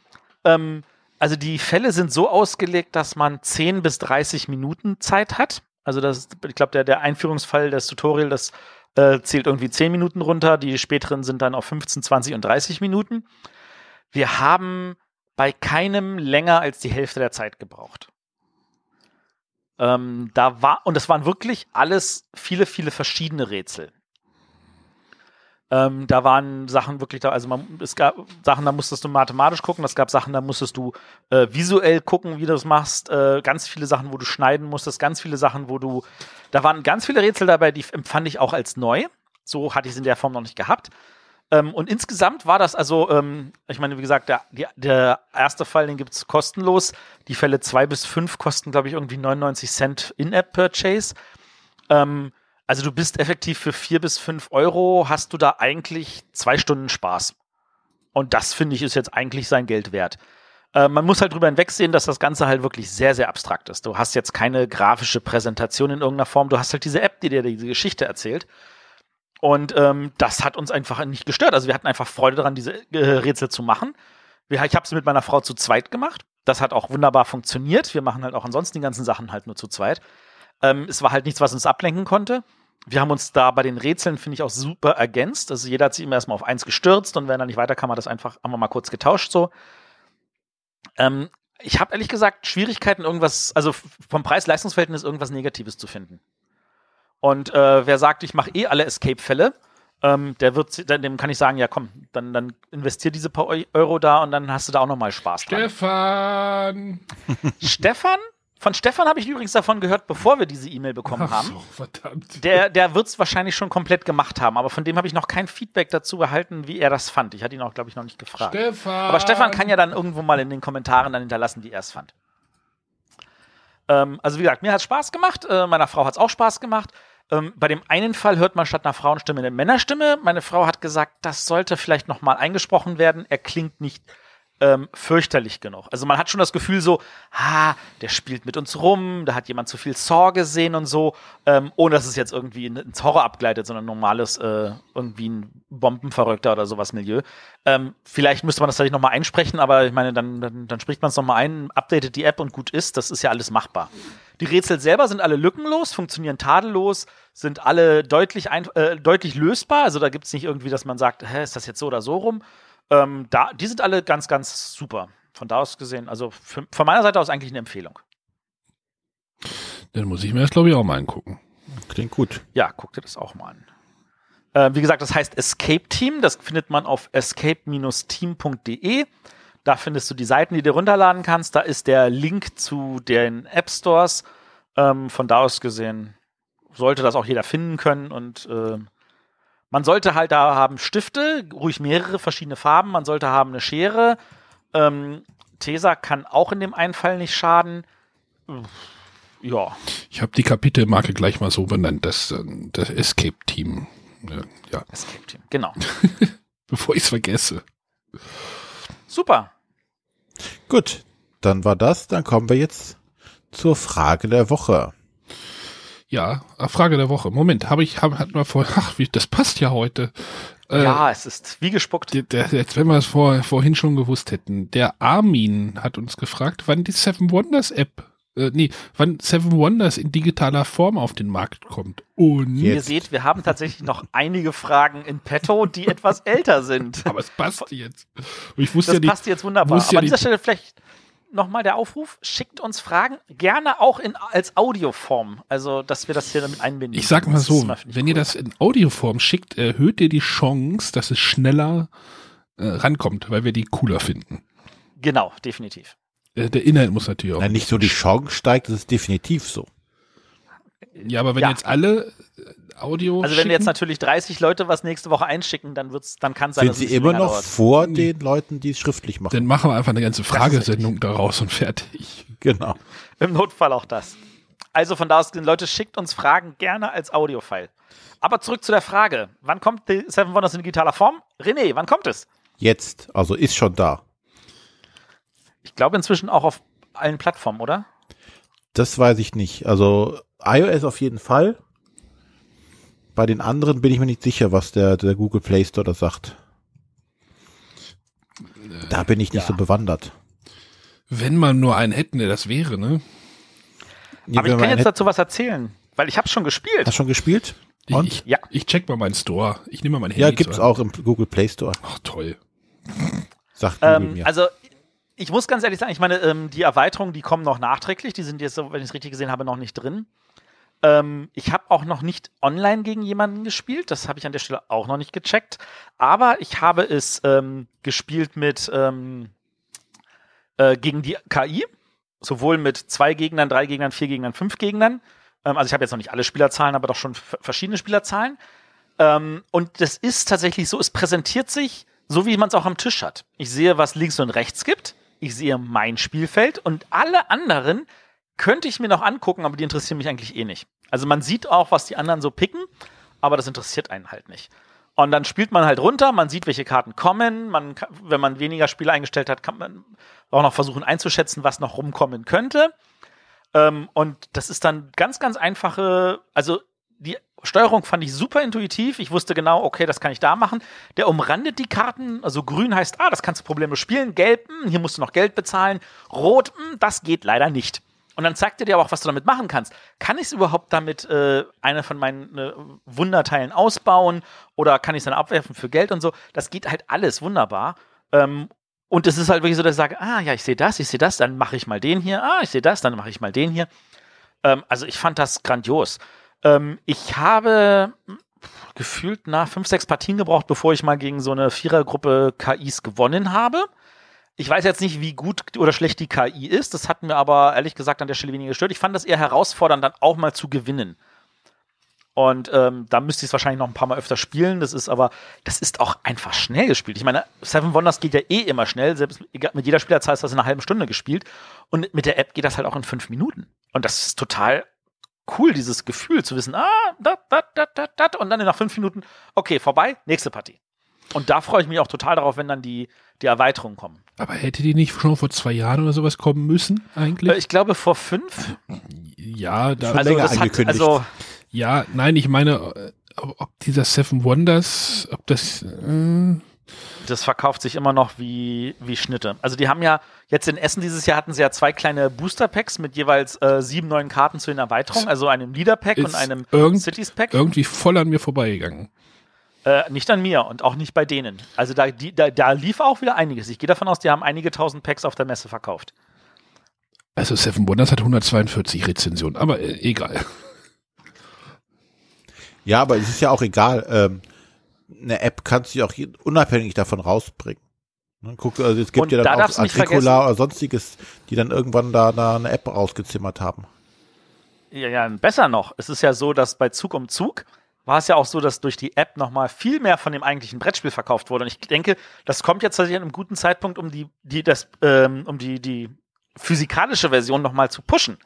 Ähm, also die Fälle sind so ausgelegt, dass man 10 bis 30 Minuten Zeit hat. Also das, ich glaube, der, der Einführungsfall, das Tutorial, das äh, zählt irgendwie 10 Minuten runter. Die späteren sind dann auf 15, 20 und 30 Minuten. Wir haben bei keinem länger als die Hälfte der Zeit gebraucht. Ähm, da war, und es waren wirklich alles viele, viele verschiedene Rätsel. Ähm, da waren Sachen wirklich da, also man, es gab Sachen, da musstest du mathematisch gucken, es gab Sachen, da musstest du äh, visuell gucken, wie du das machst, äh, ganz viele Sachen, wo du schneiden musstest, ganz viele Sachen, wo du, da waren ganz viele Rätsel dabei, die empfand ich auch als neu. So hatte ich es in der Form noch nicht gehabt. Ähm, und insgesamt war das also, ähm, ich meine, wie gesagt, der, der erste Fall, den gibt es kostenlos. Die Fälle zwei bis fünf kosten, glaube ich, irgendwie 99 Cent In-App-Purchase. Ähm, also du bist effektiv für vier bis fünf Euro, hast du da eigentlich zwei Stunden Spaß. Und das, finde ich, ist jetzt eigentlich sein Geld wert. Äh, man muss halt drüber hinwegsehen, dass das Ganze halt wirklich sehr, sehr abstrakt ist. Du hast jetzt keine grafische Präsentation in irgendeiner Form. Du hast halt diese App, die dir diese Geschichte erzählt. Und ähm, das hat uns einfach nicht gestört. Also wir hatten einfach Freude daran, diese äh, Rätsel zu machen. Wir, ich habe es mit meiner Frau zu zweit gemacht. Das hat auch wunderbar funktioniert. Wir machen halt auch ansonsten die ganzen Sachen halt nur zu zweit. Ähm, es war halt nichts, was uns ablenken konnte. Wir haben uns da bei den Rätseln, finde ich, auch super ergänzt. Also jeder hat sich immer erstmal auf eins gestürzt und wenn er nicht weiter kam, hat das einfach, haben wir mal kurz getauscht so. Ähm, ich habe ehrlich gesagt Schwierigkeiten, irgendwas, also vom Preis-Leistungsverhältnis irgendwas Negatives zu finden. Und äh, wer sagt, ich mache eh alle Escape-Fälle, ähm, der wird, dem kann ich sagen, ja komm, dann, dann investier diese paar Euro da und dann hast du da auch nochmal Spaß dran. Stefan! Stefan Von Stefan habe ich übrigens davon gehört, bevor wir diese E-Mail bekommen Ach haben. so, verdammt. Der, der wird es wahrscheinlich schon komplett gemacht haben, aber von dem habe ich noch kein Feedback dazu erhalten, wie er das fand. Ich hatte ihn auch, glaube ich, noch nicht gefragt. Stefan. Aber Stefan kann ja dann irgendwo mal in den Kommentaren dann hinterlassen, wie er es fand. Ähm, also wie gesagt, mir hat es Spaß gemacht, äh, meiner Frau hat es auch Spaß gemacht. Ähm, bei dem einen Fall hört man statt einer Frauenstimme eine Männerstimme. Meine Frau hat gesagt, das sollte vielleicht noch mal eingesprochen werden. Er klingt nicht ähm, fürchterlich genug. Also man hat schon das Gefühl so, ah, der spielt mit uns rum, da hat jemand zu viel Saw gesehen und so, ähm, ohne dass es jetzt irgendwie in- ins Horror abgleitet, sondern normales, äh, irgendwie ein Bombenverrückter oder sowas Milieu. Ähm, vielleicht müsste man das tatsächlich nochmal einsprechen, aber ich meine, dann, dann, dann spricht man es nochmal ein, updatet die App und gut ist, das ist ja alles machbar. Die Rätsel selber sind alle lückenlos, funktionieren tadellos, sind alle deutlich, ein, äh, deutlich lösbar. Also da gibt es nicht irgendwie, dass man sagt, hä, ist das jetzt so oder so rum. Ähm, da, die sind alle ganz, ganz super. Von da aus gesehen, also für, von meiner Seite aus eigentlich eine Empfehlung. Dann muss ich mir das, glaube ich, auch mal angucken. Klingt gut. Ja, guck dir das auch mal an. Äh, wie gesagt, das heißt Escape Team. Das findet man auf escape-team.de. Da findest du die Seiten, die du runterladen kannst. Da ist der Link zu den App Stores. Ähm, von da aus gesehen sollte das auch jeder finden können. Und äh, man sollte halt da haben Stifte, ruhig mehrere verschiedene Farben. Man sollte haben eine Schere. Ähm, Tesa kann auch in dem einen Fall nicht schaden. Ja, Ich habe die Kapitelmarke gleich mal so benannt, das, äh, das Escape-Team. Äh, Ja, Escape Team. Genau. bevor ich es vergesse. Super. Gut, dann war das. Dann kommen wir jetzt zur Frage der Woche. Ja, äh, Frage der Woche. Moment, habe ich, hab, hatten wir vor, ach, wie, das passt ja heute. Äh, Ja, es ist wie gespuckt. Der, der, jetzt, wenn wir es vor, vorhin schon gewusst hätten, der Armin hat uns gefragt, wann die Seven Wonders App, äh, nee, wann Seven Wonders in digitaler Form auf den Markt kommt. Und, Jetzt. Ihr seht, wir haben tatsächlich noch einige Fragen in petto, die etwas älter sind. aber es passt jetzt. Und ich wusste Das ja die, passt jetzt wunderbar. Aber ja an dieser die- Stelle vielleicht nochmal der Aufruf, schickt uns Fragen, gerne auch in, als Audioform. Also, dass wir das hier damit einbinden. ich sag mal Das so, mal, wenn ihr cool. das in Audioform schickt, erhöht ihr die Chance, dass es schneller äh, rankommt, weil wir die cooler finden. Genau, definitiv. Äh, der Inhalt muss natürlich auch. Nein, nicht so die Chance steigt, das ist definitiv so. ja, aber wenn Ja. jetzt alle äh, Audio Also, wenn jetzt natürlich 30 Leute was nächste Woche einschicken, dann wird's, dann kann es sein, Sind sie immer noch dauert. vor den Leuten, die es schriftlich machen? dann machen wir einfach eine ganze Fragesendung daraus und fertig. genau. Im Notfall auch das. Also von da aus, Leute, schickt uns Fragen gerne als Audiofile. Aber zurück zu der Frage. Wann kommt die Seven Wonders in digitaler Form? René, wann kommt es? Jetzt, also ist schon da. Ich glaube inzwischen auch auf allen Plattformen, oder? Das weiß ich nicht. Also iOS auf jeden Fall. Bei den anderen bin ich mir nicht sicher, was der, der Google Play Store da sagt. Da bin ich nicht ja. so bewandert. Wenn man nur einen hätten, der das wäre, ne? Ja, Aber ich kann jetzt dazu was erzählen, weil ich habe schon gespielt. Hast du schon gespielt? Ich, Und? ich, Ja. ich check mal meinen Store. Ich nehme mal mein Handy. Ja, gibt's auch im Google Play Store. Ach, toll. Sagt Google Ähm, mir. also ich muss ganz ehrlich sagen, ich meine, ähm, die Erweiterungen, die kommen noch nachträglich. Die sind jetzt, so, wenn ich es richtig gesehen habe, noch nicht drin. Ähm, ich habe auch noch nicht online gegen jemanden gespielt. Das habe ich an der Stelle auch noch nicht gecheckt. Aber ich habe es ähm, gespielt mit ähm, äh, gegen die KI. Sowohl mit zwei Gegnern, drei Gegnern, vier Gegnern, fünf Gegnern. Ähm, also ich habe jetzt noch nicht alle Spielerzahlen, aber doch schon verschiedene Spielerzahlen. Ähm, und das ist tatsächlich so, es präsentiert sich so, wie man es auch am Tisch hat. Ich sehe, was links und rechts gibt. Ich sehe mein Spielfeld und alle anderen könnte ich mir noch angucken, aber die interessieren mich eigentlich eh nicht. Also man sieht auch, was die anderen so picken, aber das interessiert einen halt nicht. Und dann spielt man halt runter, man sieht, welche Karten kommen. Man, wenn man weniger Spiele eingestellt hat, kann man auch noch versuchen einzuschätzen, was noch rumkommen könnte. Ähm, und das ist dann ganz, ganz einfache, also die Steuerung fand ich super intuitiv. Ich wusste genau, okay, das kann ich da machen. Der umrandet die Karten, also grün heißt, ah, das kannst du problemlos spielen. Gelb, hm, hier musst du noch Geld bezahlen. Rot, hm, das geht leider nicht. Und dann zeigt er dir aber auch, was du damit machen kannst. Kann ich es überhaupt damit äh, eine von meinen äh, Wunderteilen ausbauen oder kann ich es dann abwerfen für Geld und so? Das geht halt alles wunderbar. Ähm, und es ist halt wirklich so, dass ich sage, ah ja, ich sehe das, ich sehe das, dann mache ich mal den hier, ah, ich sehe das, dann mache ich mal den hier. Ähm, also ich fand das grandios. Ähm, ich habe hm, gefühlt nach fünf, sechs Partien gebraucht, bevor ich mal gegen so eine Vierergruppe KIs gewonnen habe. Ich weiß jetzt nicht, wie gut oder schlecht die KI ist. Das hat mir aber ehrlich gesagt an der Stelle weniger gestört. Ich fand das eher herausfordernd, dann auch mal zu gewinnen. Und ähm, da müsste ich es wahrscheinlich noch ein paar Mal öfter spielen. Das ist aber, das ist auch einfach schnell gespielt. Ich meine, Seven Wonders geht ja eh immer schnell. Selbst mit jeder Spielerzahl ist das in einer halben Stunde gespielt. Und mit der App geht das halt auch in fünf Minuten. Und das ist total cool, dieses Gefühl zu wissen, ah, dat, dat, dat, dat, dat. Und dann nach fünf Minuten, okay, vorbei, nächste Partie. Und da freue ich mich auch total darauf, wenn dann die, die Erweiterungen kommen. Aber hätte die nicht schon vor zwei Jahren oder sowas kommen müssen, eigentlich? Äh, Ich glaube vor fünf. Ja, da, Also- länger das hat, angekündigt. also ja, nein, ich meine, ob dieser Seven Wonders, ob das, äh, das verkauft sich immer noch wie, wie Schnitte. Also die haben ja, jetzt in Essen dieses Jahr hatten sie ja zwei kleine Booster-Packs mit jeweils äh, sieben neuen Karten zu den Erweiterungen, also einem Leader-Pack und einem irgend- Cities-Pack. irgendwie voll an mir vorbeigegangen. Äh, nicht an mir und auch nicht bei denen. Also da, die, da, da lief auch wieder einiges. Ich gehe davon aus, die haben einige tausend Packs auf der Messe verkauft. Also Seven Wonders hat 142 Rezensionen, aber äh, egal. Ja, aber es ist ja auch egal. Ähm, eine App kannst du ja auch unabhängig davon rausbringen. Ne, Guck, also es gibt Und ja da dann darfst auch Agricola oder sonstiges, die dann irgendwann da, da eine App rausgezimmert haben. Ja, ja, besser noch. Es ist ja so, dass bei Zug um Zug war es ja auch so, dass durch die App nochmal viel mehr von dem eigentlichen Brettspiel verkauft wurde. Und ich denke, das kommt jetzt tatsächlich an einem guten Zeitpunkt, um die, die, das, ähm, um die, die physikalische Version nochmal zu pushen.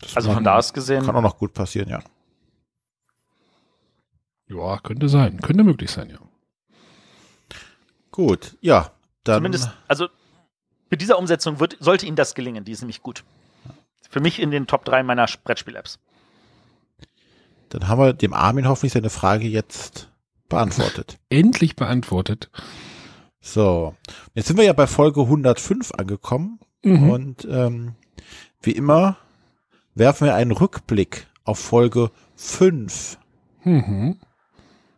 Das Also von da aus gesehen. Kann auch noch gut passieren, ja. Ja, könnte sein, könnte möglich sein, ja. Gut, ja. Dann, Zumindest, also mit dieser Umsetzung wird, sollte Ihnen das gelingen. Die ist nämlich gut. Für mich in den Top 3 meiner Brettspiel-Apps. Dann haben wir dem Armin hoffentlich seine Frage jetzt beantwortet. Endlich beantwortet. So, jetzt sind wir ja bei Folge 105 angekommen Mhm. und ähm, wie immer werfen wir einen Rückblick auf Folge 5. Mhm.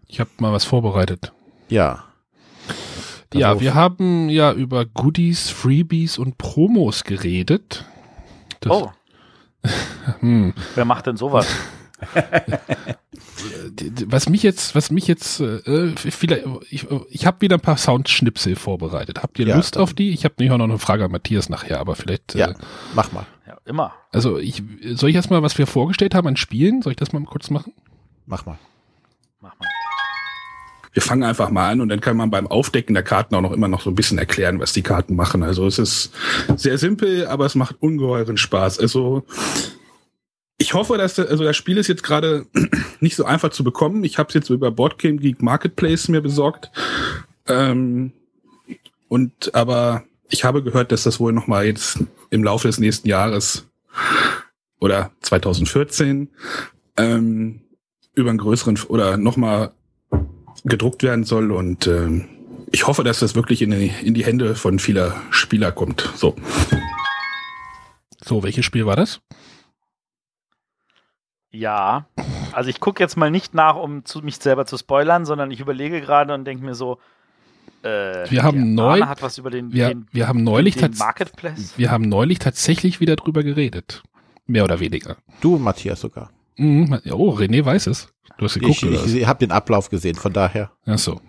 Ich habe mal was vorbereitet. Ja. Ja, Darauf- wir haben ja über Goodies, Freebies und Promos geredet. Das, Oh, hm. wer macht denn sowas? Was mich jetzt, was mich jetzt, äh, vielleicht, ich, ich habe wieder ein paar Soundschnipsel vorbereitet. Habt ihr Ja, Lust auf die? Ich habe nämlich auch noch eine Frage an Matthias nachher, aber vielleicht, Ja, äh, mach mal, Ja, immer. also ich, soll ich erstmal, was wir vorgestellt haben an Spielen, soll ich das mal kurz machen? mach mal. Mach mal. wir fangen einfach mal an und dann kann man beim Aufdecken der Karten auch noch immer noch so ein bisschen erklären, was die Karten machen. Also es ist sehr simpel, aber es macht ungeheuren Spaß. Also ich hoffe, dass also das Spiel ist jetzt gerade nicht so einfach zu bekommen. Ich habe es jetzt über Boardgame Geek Marketplace mir besorgt. Ähm, und aber ich habe gehört, dass das wohl noch mal jetzt im Laufe des nächsten Jahres oder 2014 ähm, über einen größeren oder noch mal gedruckt werden soll und ähm, ich hoffe, dass das wirklich in die, in die Hände von vieler Spieler kommt. So. So, welches Spiel war das? Ja, also ich gucke jetzt mal nicht nach, um zu, mich selber zu spoilern, sondern ich überlege gerade und denke mir so, äh, Wir haben neu- hat was über den, Wir, den, wir haben neulich den Marketplace. wir haben neulich tatsächlich wieder drüber geredet. Mehr oder weniger. Du, Matthias, sogar. Mhm. Oh, René weiß es. Du hast geguckt, Ich, oder? was? ich habe den Ablauf gesehen, von daher. Ach so.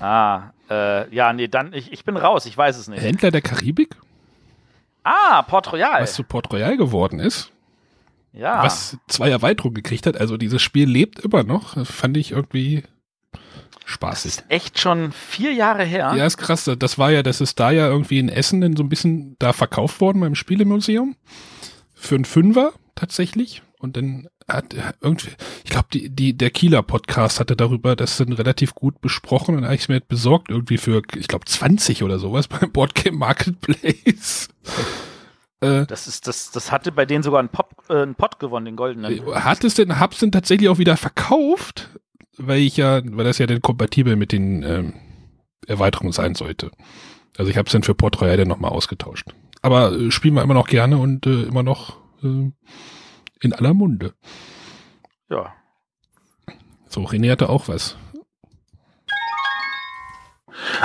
Ah, äh, ja, nee, dann, ich, ich bin raus, ich weiß es nicht. Händler der Karibik, Ah, Port Royal. was zu Port Royal geworden ist, ja. was zwei Erweiterungen gekriegt hat. Also dieses Spiel lebt immer noch. Das fand ich irgendwie Das spaßig. ist echt schon vier Jahre her. Ja, ist krass. Das war ja, das ist da ja irgendwie in Essen dann so ein bisschen da verkauft worden beim Spielemuseum. Für einen Fünfer tatsächlich. Und dann hat irgendwie, ich glaube, die, die, der Kieler Podcast hatte darüber das dann relativ gut besprochen und eigentlich mir besorgt irgendwie für, ich glaube, 20 oder sowas beim Boardgame Marketplace. Äh, Das ist, das, das hatte bei denen sogar einen, Pop, äh, einen Pot gewonnen, den goldenen. hat es denn, hab's denn tatsächlich auch wieder verkauft? Weil ich ja, weil das ja dann kompatibel mit den ähm, Erweiterungen sein sollte. Also ich habe es dann für Port Royal dann nochmal ausgetauscht. Aber äh, spielen wir immer noch gerne und äh, immer noch äh, in aller Munde. Ja. So, René hatte auch was.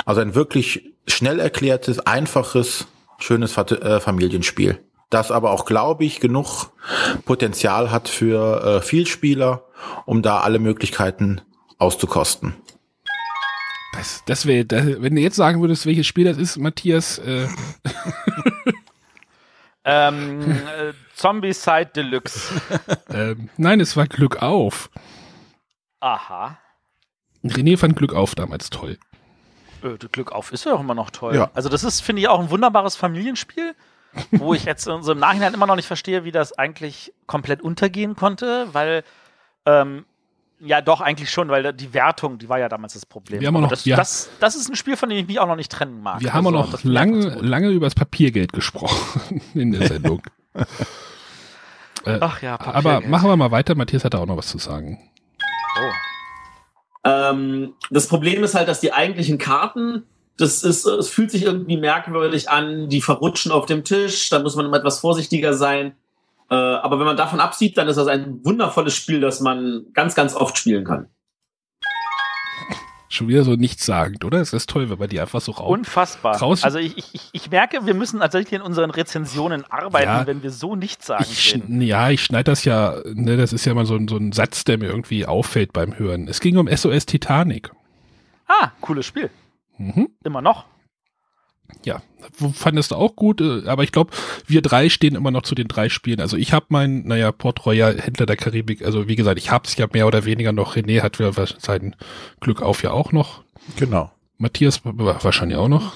Also ein wirklich schnell erklärtes, einfaches, schönes äh, Familienspiel. Das aber auch, glaube ich, genug Potenzial hat für äh, Vielspieler, um da alle Möglichkeiten auszukosten. Das, das wäre, das, wenn du jetzt sagen würdest, welches Spiel das ist, Matthias, äh, Ähm, äh, Zombie-Side Deluxe. ähm, nein, es war Glück auf. Aha. René fand Glück auf damals toll. Äh, Glück auf ist ja auch immer noch toll. Ja. Also das ist, finde ich, auch ein wunderbares Familienspiel, wo ich jetzt in so im Nachhinein immer noch nicht verstehe, wie das eigentlich komplett untergehen konnte, weil ähm, ja doch eigentlich schon, weil die Wertung, die war ja damals das Problem. Wir haben auch Aber noch- das, ja. das, das ist ein Spiel, von dem ich mich auch noch nicht trennen mag. Wir haben auch Also, noch ich einfach lange, lange über das Papiergeld gesprochen in der Sendung. Äh, Ach ja, aber Papiergeld. machen wir mal weiter. Matthias hat da auch noch was zu sagen. Oh. Ähm, das Problem ist halt, dass die eigentlichen Karten, das ist, es fühlt sich irgendwie merkwürdig an, die verrutschen auf dem Tisch, da muss man immer etwas vorsichtiger sein. Äh, aber wenn man davon absieht, dann ist das ein wundervolles Spiel, das man ganz, ganz oft spielen kann. Schon wieder so nichtssagend, oder? Es ist toll, wenn man die einfach so raus. Unfassbar. raus- Also ich, ich, ich merke, wir müssen tatsächlich in unseren Rezensionen arbeiten, Ja. wenn wir so nichts sagen Ich, reden. schn- ja, ich schneide das ja, ne, das ist ja mal so ein, so ein Satz, der mir irgendwie auffällt beim Hören. Es ging um SOS Titanic. Ah, cooles Spiel. Mhm. Immer noch. Ja, wo- fandest du auch gut, äh, aber ich glaube, wir drei stehen immer noch zu den drei Spielen. Also ich habe mein, naja, Port Royal Händler der Karibik, also wie gesagt, ich hab's, habe mehr oder weniger noch, René hat ja sein Glück auf ja auch noch, Genau. Matthias wa- wahrscheinlich auch noch.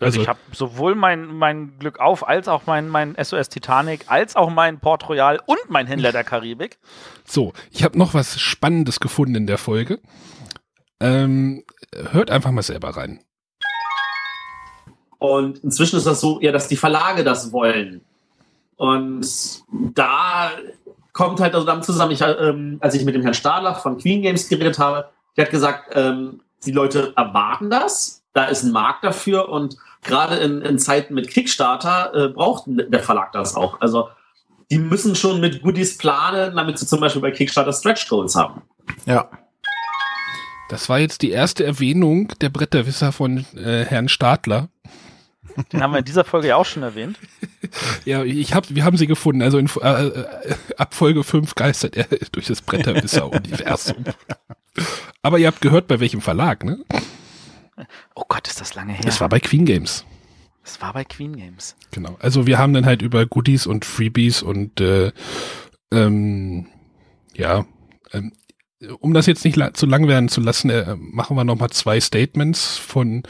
Also, Also- ich habe sowohl mein, mein Glück auf, als auch mein, mein SOS Titanic, als auch mein Port Royal und mein Händler der Karibik. So, ich habe noch was Spannendes gefunden in der Folge. Ähm, hört einfach mal selber rein. Und inzwischen ist das so, ja, dass die Verlage das wollen. Und da kommt halt also damit zusammen, ich, ähm, als ich mit dem Herrn Stadler von Queen Games geredet habe, der hat gesagt, ähm, die Leute erwarten das, da ist ein Markt dafür und gerade in, in Zeiten mit Kickstarter äh, braucht der Verlag das auch. Also die müssen schon mit Goodies planen, damit sie zum Beispiel bei Kickstarter Stretch Goals haben. Ja. Das war jetzt die erste Erwähnung der Bretterwisser von äh, Herrn Stadler. Den haben wir in dieser Folge ja auch schon erwähnt. Ja, ich hab, wir haben sie gefunden. Also in, äh, äh, ab Folge 5 geistert er durch das Bretterwisser-Universum. Aber ihr habt gehört, bei welchem Verlag, ne? Oh Gott, ist das lange her. Es war bei Queen Games. Es war bei Queen Games. Genau. Also wir haben dann halt über Goodies und Freebies und äh, ähm, ja, ähm, um das jetzt nicht la zu lang werden zu lassen, äh, machen wir noch mal zwei Statements von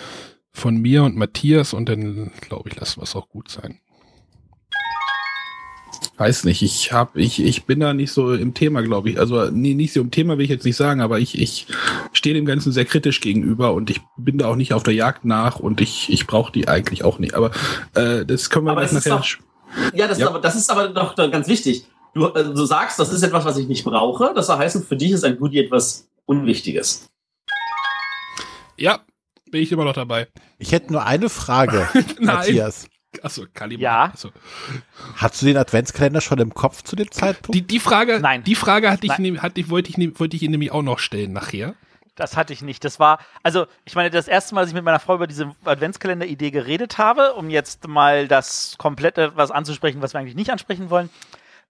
von mir und Matthias und dann glaube ich, lassen wir es auch gut sein. Weiß nicht, ich hab, ich, ich bin da nicht so im Thema, glaube ich. Also nee, nicht so im Thema will ich jetzt nicht sagen, aber ich, ich stehe dem Ganzen sehr kritisch gegenüber und ich bin da auch nicht auf der Jagd nach und ich, ich brauche die eigentlich auch nicht. Aber äh, das können wir Aber nachher. doch- Ja, das, Ja. Ist aber, das ist aber doch ganz wichtig. Du, äh, du sagst, das ist etwas, was ich nicht brauche. Das soll heißen, für dich ist ein Goodie etwas Unwichtiges. Ja, bin ich immer noch dabei. Ich hätte nur eine Frage. Matthias. Achso, Kaliber. Ja. Achso. Hast du den Adventskalender schon im Kopf zu dem Zeitpunkt? Die, die Frage, Nein. die Frage hatte ich, Nein. nehm- hatte ich, wollte ich, wollte ich Ihnen nämlich auch noch stellen nachher. Das hatte ich nicht. Das war, also ich meine, das erste Mal, dass ich mit meiner Frau über diese Adventskalender-Idee geredet habe, um jetzt mal das komplette was anzusprechen, was wir eigentlich nicht ansprechen wollen,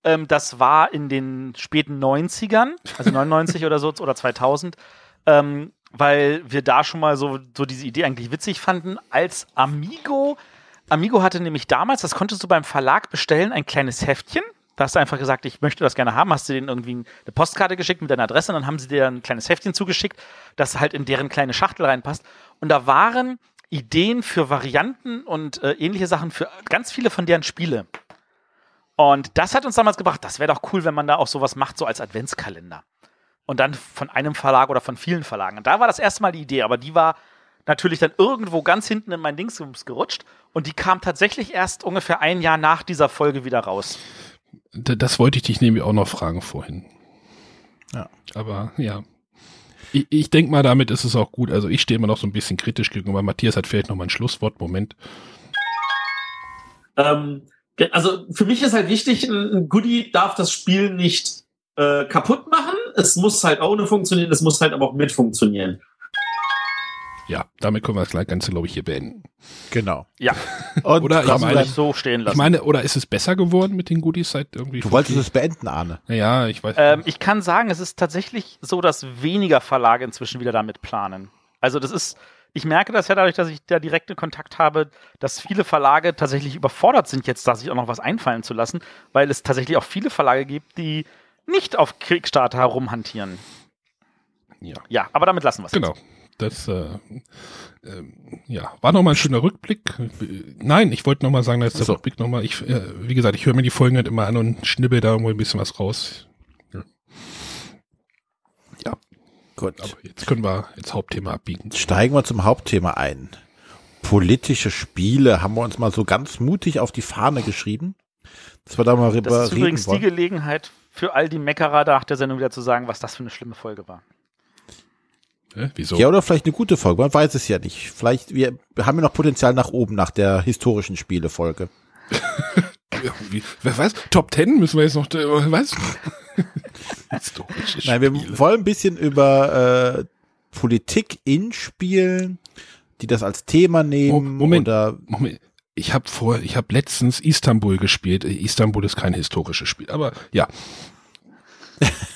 ähm, das war in den späten 90ern, also 99 oder so, oder 2000, ähm, weil wir da schon mal so, so diese Idee eigentlich witzig fanden, als Amigo. Amigo hatte nämlich damals, das konntest du beim Verlag bestellen, ein kleines Heftchen. Da hast du einfach gesagt, ich möchte das gerne haben, hast du denen irgendwie eine Postkarte geschickt mit deiner Adresse und dann haben sie dir ein kleines Heftchen zugeschickt, das halt in deren kleine Schachtel reinpasst. Und da waren Ideen für Varianten und äh, ähnliche Sachen für ganz viele von deren Spiele. Und das hat uns damals gebracht, das wäre doch cool, wenn man da auch sowas macht, so als Adventskalender. Und dann von einem Verlag oder von vielen Verlagen. Und da war das erste Mal die Idee, aber die war natürlich dann irgendwo ganz hinten in mein Dingsbums gerutscht. Und die kam tatsächlich erst ungefähr ein Jahr nach dieser Folge wieder raus. Das wollte ich dich nämlich auch noch fragen vorhin. Ja. Aber ja. Ich, ich denke mal, damit ist es auch gut. Also ich stehe immer noch so ein bisschen kritisch gegenüber. Matthias hat vielleicht noch mal ein Schlusswort. Moment. Ähm, also für mich ist halt wichtig, ein ein Goodie darf das Spiel nicht äh, kaputt machen. Es muss halt ohne funktionieren, es muss halt aber auch mit funktionieren. Ja, damit können wir das Ganze, glaube ich, hier beenden. Genau. Ja. Und Oder ich meine- so stehen lassen. Ich meine, oder ist es besser geworden mit den Goodies seit irgendwie? du wolltest 50? es beenden, Arne. Ja, ich weiß. Ähm, ich kann sagen, es ist tatsächlich so, dass weniger Verlage inzwischen wieder damit planen. Also das ist, ich merke das ja dadurch, dass ich da direkte Kontakt habe, dass viele Verlage tatsächlich überfordert sind, jetzt da sich auch noch was einfallen zu lassen, weil es tatsächlich auch viele Verlage gibt, die nicht auf Kickstarter herumhantieren. Ja. Ja, aber damit lassen wir es. Genau. Das äh, ähm, ja, war nochmal ein schöner Rückblick. Nein, ich wollte nochmal sagen, dass der So. Rückblick nochmal, ich, äh, wie gesagt, ich höre mir die Folgen halt immer an und schnibbel da irgendwo ein bisschen was raus. Gut. Aber jetzt können wir ins Hauptthema abbiegen. Steigen wir zum Hauptthema ein. Politische Spiele haben wir uns mal so ganz mutig auf die Fahne geschrieben. Dass wir da mal Das ist reden übrigens die wollen. Gelegenheit für all die Meckerer nach der Sendung wieder zu sagen, was das für eine schlimme Folge war. Äh, wieso? Ja, oder vielleicht eine gute Folge, man weiß es ja nicht. Vielleicht, wir, wir haben ja noch Potenzial nach oben nach der historischen Spielefolge. Wie, wer weiß? Top Ten müssen wir jetzt noch, äh, was? Historische Nein, wir wollen ein bisschen über äh, Politik in Spielen, die das als Thema nehmen Moment. oder Moment. Ich habe vor, ich habe letztens Istanbul gespielt. Istanbul ist kein historisches Spiel, aber ja,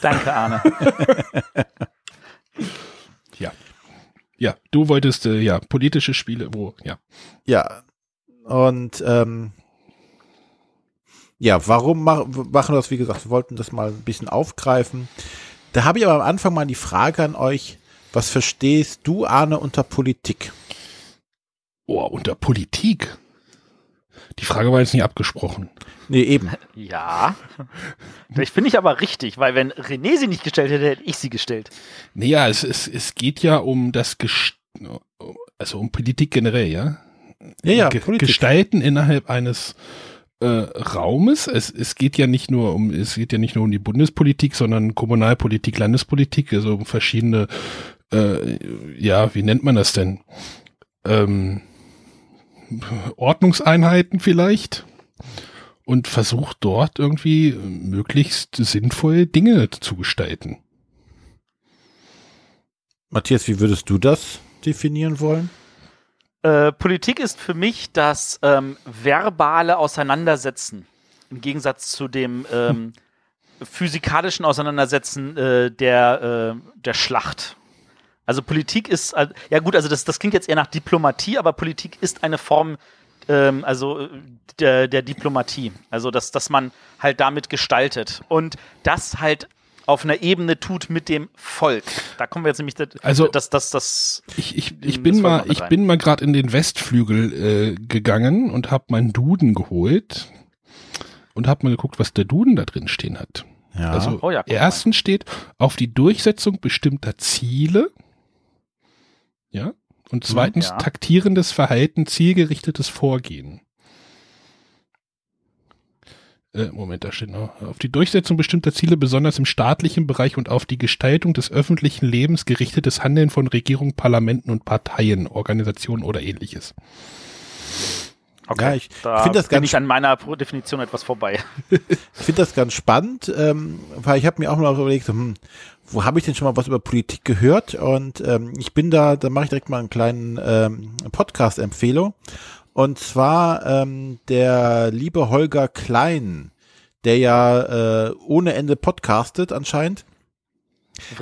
Danke, Arne. ja, ja. Du wolltest äh, ja politische Spiele, wo ja. ja. Und ähm, ja, warum mach, machen wir das? Wie gesagt, wir wollten das mal ein bisschen aufgreifen. Da habe ich aber am Anfang mal die Frage an euch, was verstehst du, Arne, unter Politik? Oh, unter Politik. Die Frage war jetzt nicht abgesprochen. Nee, eben. Ja. Das finde ich aber richtig, weil wenn René sie nicht gestellt hätte, hätte ich sie gestellt. Naja, es, es, es geht ja um das Gest also um Politik generell, ja. Ja, ja, Ge Politik. Gestalten innerhalb eines äh, Raumes. Es, es geht ja nicht nur um, es geht ja nicht nur um die Bundespolitik, sondern Kommunalpolitik, Landespolitik, also um verschiedene, äh, ja, wie nennt man das denn? Ähm, Ordnungseinheiten vielleicht und versucht dort irgendwie möglichst sinnvoll Dinge zu gestalten. Matthias, wie würdest du das definieren wollen? Äh, Politik ist für mich das ähm, verbale Auseinandersetzen im Gegensatz zu dem ähm, physikalischen Auseinandersetzen äh, der, äh, der Schlacht. Also Politik ist, ja gut, also das, das klingt jetzt eher nach Diplomatie, aber Politik ist eine Form ähm, also äh, der, der Diplomatie. Also dass, dass man halt damit gestaltet und das halt auf einer Ebene tut mit dem Volk. Da kommen wir jetzt nämlich, das, Also- das, das, das Ich, ich, ich bin mal, ich bin mal gerade in den Westflügel äh, gegangen und habe meinen Duden geholt und habe mal geguckt, was der Duden da drin stehen hat. Ja. Also Oh ja, erstens steht auf die Durchsetzung bestimmter Ziele, ja, und zweitens ja. taktierendes Verhalten, zielgerichtetes Vorgehen. Äh, Moment, da steht noch. Auf die Durchsetzung bestimmter Ziele, besonders im staatlichen Bereich und auf die Gestaltung des öffentlichen Lebens gerichtetes Handeln von Regierungen, Parlamenten und Parteien, Organisationen oder ähnliches. Ja, ich da finde das bin ganz ich an meiner Definition etwas vorbei. Ich finde das ganz spannend, ähm, weil ich habe mir auch mal überlegt, hm, wo habe ich denn schon mal was über Politik gehört? Und ähm, ich bin da, da mache ich direkt mal einen kleinen ähm, Podcast-Empfehlung. Und zwar ähm, der liebe Holger Klein, der ja äh, ohne Ende podcastet anscheinend.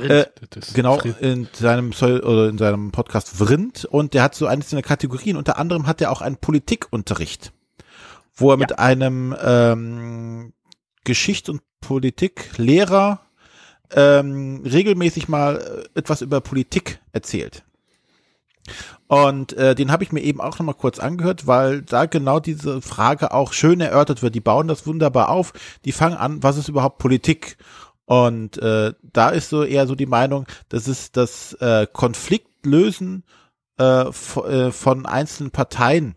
Äh, Das ist Genau, in seinem oder in seinem Podcast Vrind und der hat so einzelne Kategorien. Unter anderem hat er auch einen Politikunterricht, wo er mit einem ähm, Geschichts- und Politiklehrer ähm, regelmäßig mal äh, etwas über Politik erzählt. Und äh, den habe ich mir eben auch nochmal kurz angehört, weil da genau diese Frage auch schön erörtert wird. Die bauen das wunderbar auf. Die fangen an, was ist überhaupt Politik? Und äh, da ist so eher so die Meinung, das ist das äh, Konfliktlösen äh, von, äh, von einzelnen Parteien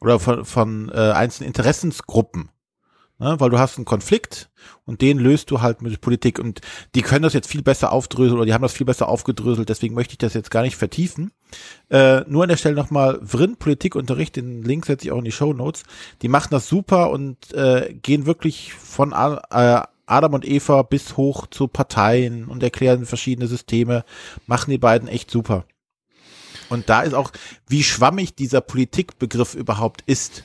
oder von, von äh, einzelnen Interessensgruppen. Ne? Weil du hast einen Konflikt und den löst du halt mit Politik. Und die können das jetzt viel besser aufdröseln oder die haben das viel besser aufgedröselt, deswegen möchte ich das jetzt gar nicht vertiefen. Äh, nur an der Stelle nochmal Vrin Politikunterricht, den Link setze ich auch in die Show Notes. Die machen das super und äh, gehen wirklich von äh, Adam und Eva bis hoch zu Parteien und erklären verschiedene Systeme, machen die beiden echt super. Und da ist auch, wie schwammig dieser Politikbegriff überhaupt ist.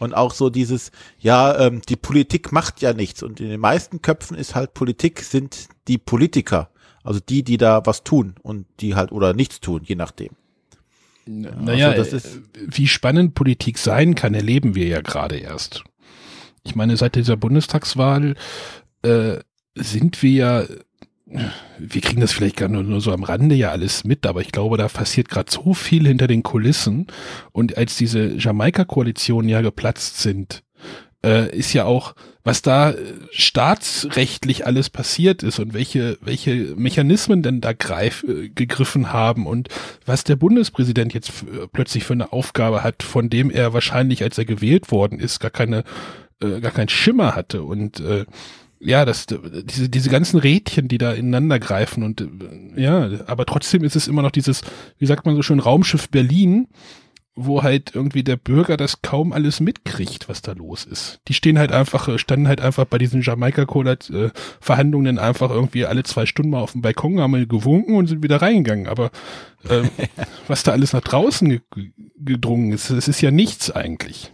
Und auch so dieses, ja, ähm, die Politik macht ja nichts. Und in den meisten Köpfen ist halt Politik sind die Politiker. Also die, die da was tun und die halt oder nichts tun, je nachdem. Naja, also das ist wie spannend Politik sein kann, erleben wir ja gerade erst. Ich meine, seit dieser Bundestagswahl äh, sind wir ja, wir kriegen das vielleicht gar nur, nur so am Rande ja alles mit, aber ich glaube, da passiert gerade so viel hinter den Kulissen. Und als diese Jamaika-Koalitionen ja geplatzt sind, äh, ist ja auch, was da äh, staatsrechtlich alles passiert ist und welche, welche Mechanismen denn da greif, äh, gegriffen haben und was der Bundespräsident jetzt plötzlich für eine Aufgabe hat, von dem er wahrscheinlich, als er gewählt worden ist, gar keine, äh, gar keinen Schimmer hatte und äh, ja, das, diese, diese ganzen Rädchen, die da ineinander greifen und ja, aber trotzdem ist es immer noch dieses, wie sagt man so schön, Raumschiff Berlin, wo halt irgendwie der Bürger das kaum alles mitkriegt, was da los ist. Die stehen halt einfach, äh, standen halt einfach bei diesen Jamaika-Cola-Verhandlungen einfach irgendwie alle zwei Stunden mal auf dem Balkon, haben gewunken und sind wieder reingegangen. Aber äh, was da alles nach draußen ge gedrungen ist, das ist ja nichts eigentlich.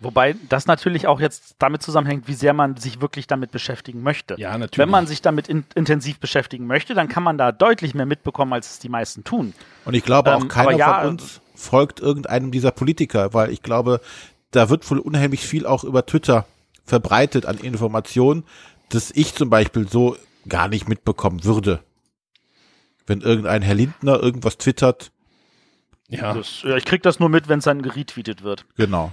Wobei das natürlich auch jetzt damit zusammenhängt, wie sehr man sich wirklich damit beschäftigen möchte. Ja, natürlich. Wenn man sich damit in, intensiv beschäftigen möchte, dann kann man da deutlich mehr mitbekommen, als es die meisten tun. Und ich glaube auch ähm, keiner ja, von uns folgt irgendeinem dieser Politiker, weil ich glaube, da wird wohl unheimlich viel auch über Twitter verbreitet an Informationen, dass ich zum Beispiel so gar nicht mitbekommen würde. Wenn irgendein Herr Lindner irgendwas twittert. Ja. Das, ja ich krieg das nur mit, wenn es dann geretweetet wird. Genau.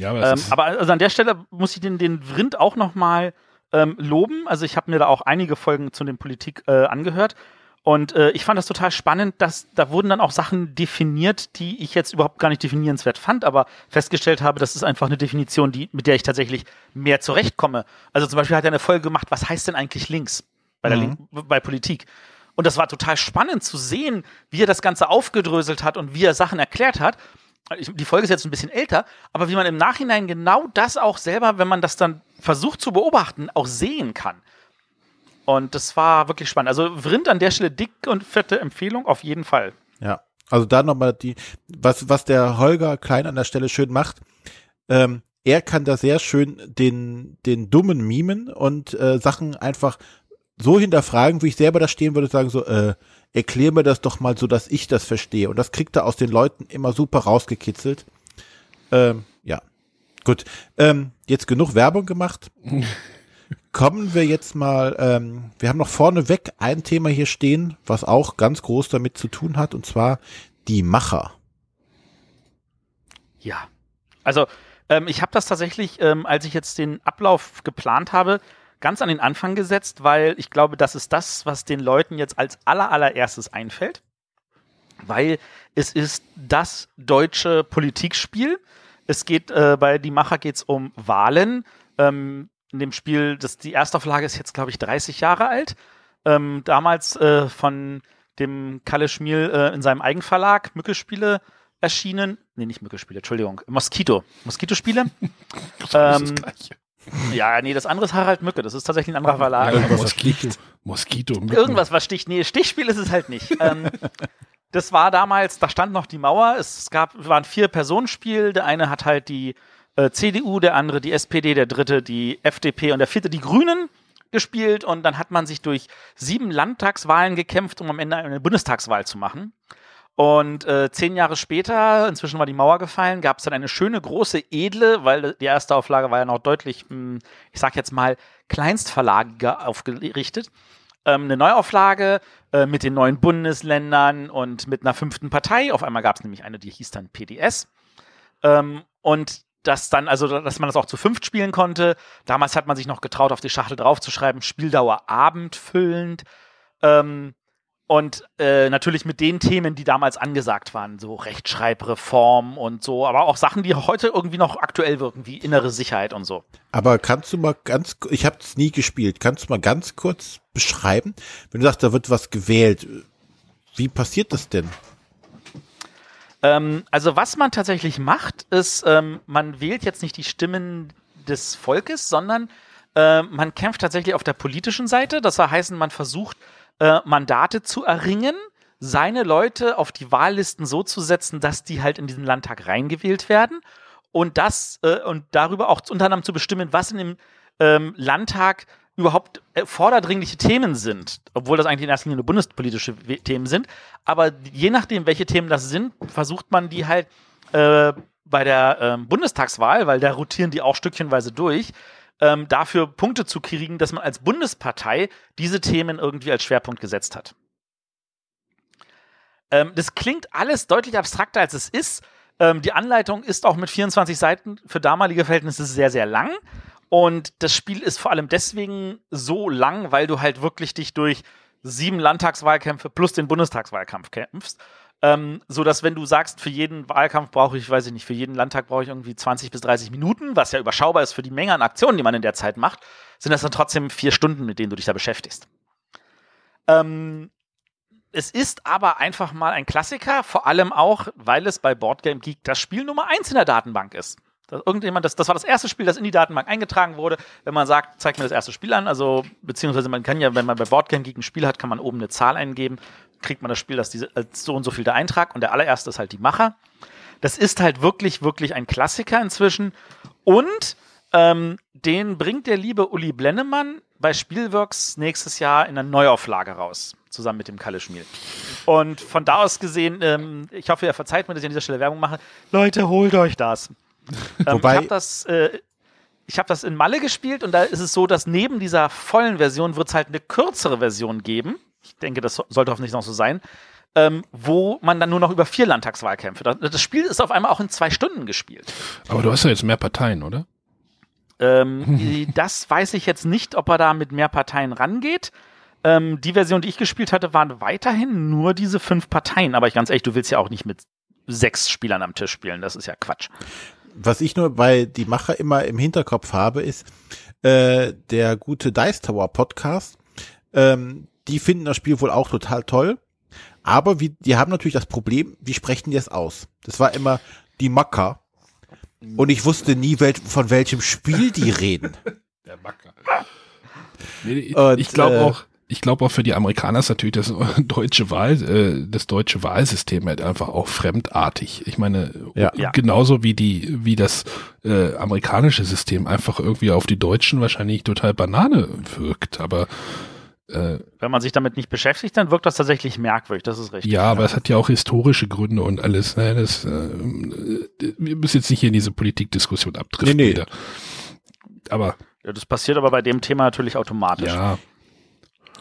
Ja, aber, ähm, aber also an der Stelle muss ich den, den Vrind auch nochmal ähm, loben. Also ich habe mir da auch einige Folgen zu den Politik äh, angehört und äh, ich fand das total spannend, dass da wurden dann auch Sachen definiert, die ich jetzt überhaupt gar nicht definierenswert fand, aber festgestellt habe, das ist einfach eine Definition, die, mit der ich tatsächlich mehr zurechtkomme. Also zum Beispiel hat er eine Folge gemacht, was heißt denn eigentlich links bei, der mhm. Link bei Politik? Und das war total spannend zu sehen, wie er das Ganze aufgedröselt hat und wie er Sachen erklärt hat. Die Folge ist jetzt ein bisschen älter, aber wie man im Nachhinein genau das auch selber, wenn man das dann versucht zu beobachten, auch sehen kann. Und das war wirklich spannend. Also Vrind an der Stelle dick und fette Empfehlung auf jeden Fall. Ja, also da nochmal die, was, was der Holger Klein an der Stelle schön macht, ähm, er kann da sehr schön den, den dummen mimen und äh, Sachen einfach so hinterfragen, wie ich selber da stehen würde, sagen so, äh, erklär mir das doch mal so, dass ich das verstehe. Und das kriegt er aus den Leuten immer super rausgekitzelt. Ähm, ja, gut. Ähm, jetzt genug Werbung gemacht. Kommen wir jetzt mal, ähm, wir haben noch vorneweg ein Thema hier stehen, was auch ganz groß damit zu tun hat, und zwar die Macher. Ja, also ähm, ich habe das tatsächlich, ähm, als ich jetzt den Ablauf geplant habe, ganz an den Anfang gesetzt, weil ich glaube, das ist das, was den Leuten jetzt als aller, allererstes einfällt, weil es ist das deutsche Politikspiel. Es geht äh, bei Die Macher geht es um Wahlen. Ähm, in dem Spiel, das, die erste Auflage ist jetzt, glaube ich, 30 Jahre alt. Ähm, damals äh, von dem Kalle Schmiel äh, in seinem Eigenverlag Mückespiele erschienen. Nee, nicht Mückespiele, Entschuldigung. Moskito. Moskito-Spiele. ähm, ja, nee, das andere ist Harald Mücke. Das ist tatsächlich ein anderer Verlag. Ja, Moskito. Moskito. Mücken. Irgendwas, was sticht. Nee, Stichspiel ist es halt nicht. ähm, das war damals, da stand noch die Mauer. Es gab, war ein Vier-Personen-Spiel. Der eine hat halt die äh, CDU, der andere die SPD, der dritte die FDP und der vierte die Grünen gespielt und dann hat man sich durch sieben Landtagswahlen gekämpft, um am Ende eine Bundestagswahl zu machen. Und äh, zehn Jahre später, inzwischen war die Mauer gefallen, gab es dann eine schöne, große, edle, weil die erste Auflage war ja noch deutlich, mh, hm, ich sag jetzt mal, kleinstverlagiger aufgerichtet. Ähm, eine Neuauflage äh, mit den neuen Bundesländern und mit einer fünften Partei. Auf einmal gab es nämlich eine, die hieß dann PDS. Ähm, und dass dann, also dass man das auch zu fünft spielen konnte. Damals hat man sich noch getraut, auf die Schachtel draufzuschreiben, Spieldauer abendfüllend. Ähm, und äh, natürlich mit den Themen, die damals angesagt waren, so Rechtschreibreform und so, aber auch Sachen, die heute irgendwie noch aktuell wirken, wie innere Sicherheit und so. Aber kannst du mal ganz, ich habe es nie gespielt, kannst du mal ganz kurz beschreiben, wenn du sagst, da wird was gewählt, wie passiert das denn? Ähm, also was man tatsächlich macht, ist, ähm, man wählt jetzt nicht die Stimmen des Volkes, sondern äh, man kämpft tatsächlich auf der politischen Seite. Das heißt, man versucht, äh, Mandate zu erringen, seine Leute auf die Wahllisten so zu setzen, dass die halt in diesen Landtag reingewählt werden und das äh, und darüber auch unter anderem zu bestimmen, was in dem ähm, Landtag überhaupt äh, vorderdringliche Themen sind, obwohl das eigentlich in erster Linie nur bundespolitische Themen sind. Aber je nachdem, welche Themen das sind, versucht man die halt äh, bei der ähm, Bundestagswahl, weil da rotieren die auch stückchenweise durch, ähm, dafür Punkte zu kriegen, dass man als Bundespartei diese Themen irgendwie als Schwerpunkt gesetzt hat. Ähm, das klingt alles deutlich abstrakter, als es ist. Ähm, die Anleitung ist auch mit 24 Seiten für damalige Verhältnisse sehr, sehr lang. Und das Spiel ist vor allem deswegen so lang, weil du halt wirklich dich durch sieben Landtagswahlkämpfe plus den Bundestagswahlkampf kämpfst. Ähm, so dass wenn du sagst, für jeden Wahlkampf brauche ich, weiß ich nicht, für jeden Landtag brauche ich irgendwie 20 bis 30 Minuten, was ja überschaubar ist für die Menge an Aktionen, die man in der Zeit macht, sind das dann trotzdem vier Stunden, mit denen du dich da beschäftigst. Ähm, es ist aber einfach mal ein Klassiker, vor allem auch, weil es bei Boardgame Geek das Spiel Nummer eins in der Datenbank ist. Das, irgendjemand, das, das war das erste Spiel, das in die Datenbank eingetragen wurde. Wenn man sagt, zeig mir das erste Spiel an, also beziehungsweise man kann ja, wenn man bei Boardgame Geek ein Spiel hat, kann man oben eine Zahl eingeben, kriegt man das Spiel, das diese, als so und so viel der Eintrag und der allererste ist halt die Macher. Das ist halt wirklich, wirklich ein Klassiker inzwischen. Und ähm, den bringt der liebe Uli Blennemann bei Spielworks nächstes Jahr in einer Neuauflage raus, zusammen mit dem Kalle Schmiel. Und von da aus gesehen, ähm, ich hoffe, ihr verzeiht mir, dass ich an dieser Stelle Werbung mache. Leute, holt euch das. Ähm, Wobei- ich habe das, äh, ich hab das in Malle gespielt und da ist es so, dass neben dieser vollen Version wird es halt eine kürzere Version geben. Ich denke, das so- sollte hoffentlich noch so sein. Ähm, wo man dann nur noch über vier Landtagswahlkämpfe. Das, das Spiel ist auf einmal auch in zwei Stunden gespielt. Aber du hast ja jetzt mehr Parteien, oder? Ähm, das weiß ich jetzt nicht, ob er da mit mehr Parteien rangeht. Ähm, die Version, die ich gespielt hatte, waren weiterhin nur diese fünf Parteien. Aber ich ganz ehrlich, du willst ja auch nicht mit sechs Spielern am Tisch spielen. Das ist ja Quatsch. Was ich nur bei die Macher immer im Hinterkopf habe, ist äh, der gute Dice Tower Podcast. Ähm, die finden das Spiel wohl auch total toll. Aber wie, die haben natürlich das Problem, wie sprechen die es aus? Das war immer die Macker. Und ich wusste nie, wel von welchem Spiel die reden. Der Macker. Nee, ich ich glaube äh, auch, ich glaube auch für die Amerikaner ist natürlich das deutsche Wahl, äh, das deutsche Wahlsystem halt einfach auch fremdartig. Ich meine, Ja. Ja. genauso wie die, wie das äh, amerikanische System einfach irgendwie auf die Deutschen wahrscheinlich total Banane wirkt. Aber äh, Wenn man sich damit nicht beschäftigt, dann wirkt das tatsächlich merkwürdig. Das ist richtig. ja, aber es hat ja auch historische Gründe und alles. Ne, das, äh, wir müssen jetzt nicht hier in diese Politikdiskussion abdriften. Nee, nee. wieder. Aber Ja, das passiert aber bei dem Thema natürlich automatisch. ja,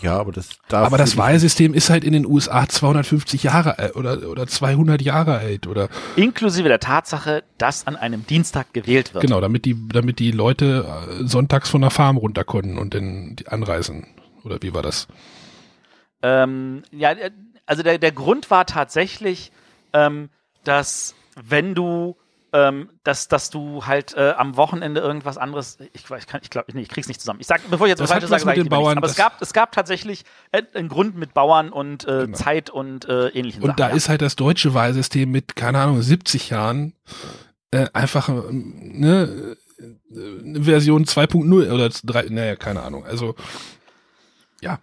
Ja, aber das darf Aber das Wahlsystem ist halt in den USA 250 Jahre alt oder, oder 200 Jahre alt oder Inklusive der Tatsache, dass an einem Dienstag gewählt wird. genau, damit die, damit die Leute äh, sonntags von der Farm runter konnten und dann anreisen. Oder wie war das? Ähm, ja, äh, also der, der Grund war tatsächlich, ähm, dass wenn du, ähm, dass, dass du halt äh, am Wochenende irgendwas anderes, ich weiß, ich kann, ich glaube, nee, ich krieg's nicht zusammen. Ich sag, bevor ich jetzt was Falsches sage, sage ich lieber nichts. Bauern, Aber es gab, es gab tatsächlich äh, einen Grund mit Bauern und äh, Genau. Zeit und äh, ähnlichen Und Sachen. da ja. ist halt das deutsche Wahlsystem mit, keine Ahnung, 70 Jahren äh, einfach ähm, ne, äh, eine Version 2.0 oder 3, naja, keine Ahnung. Also ja,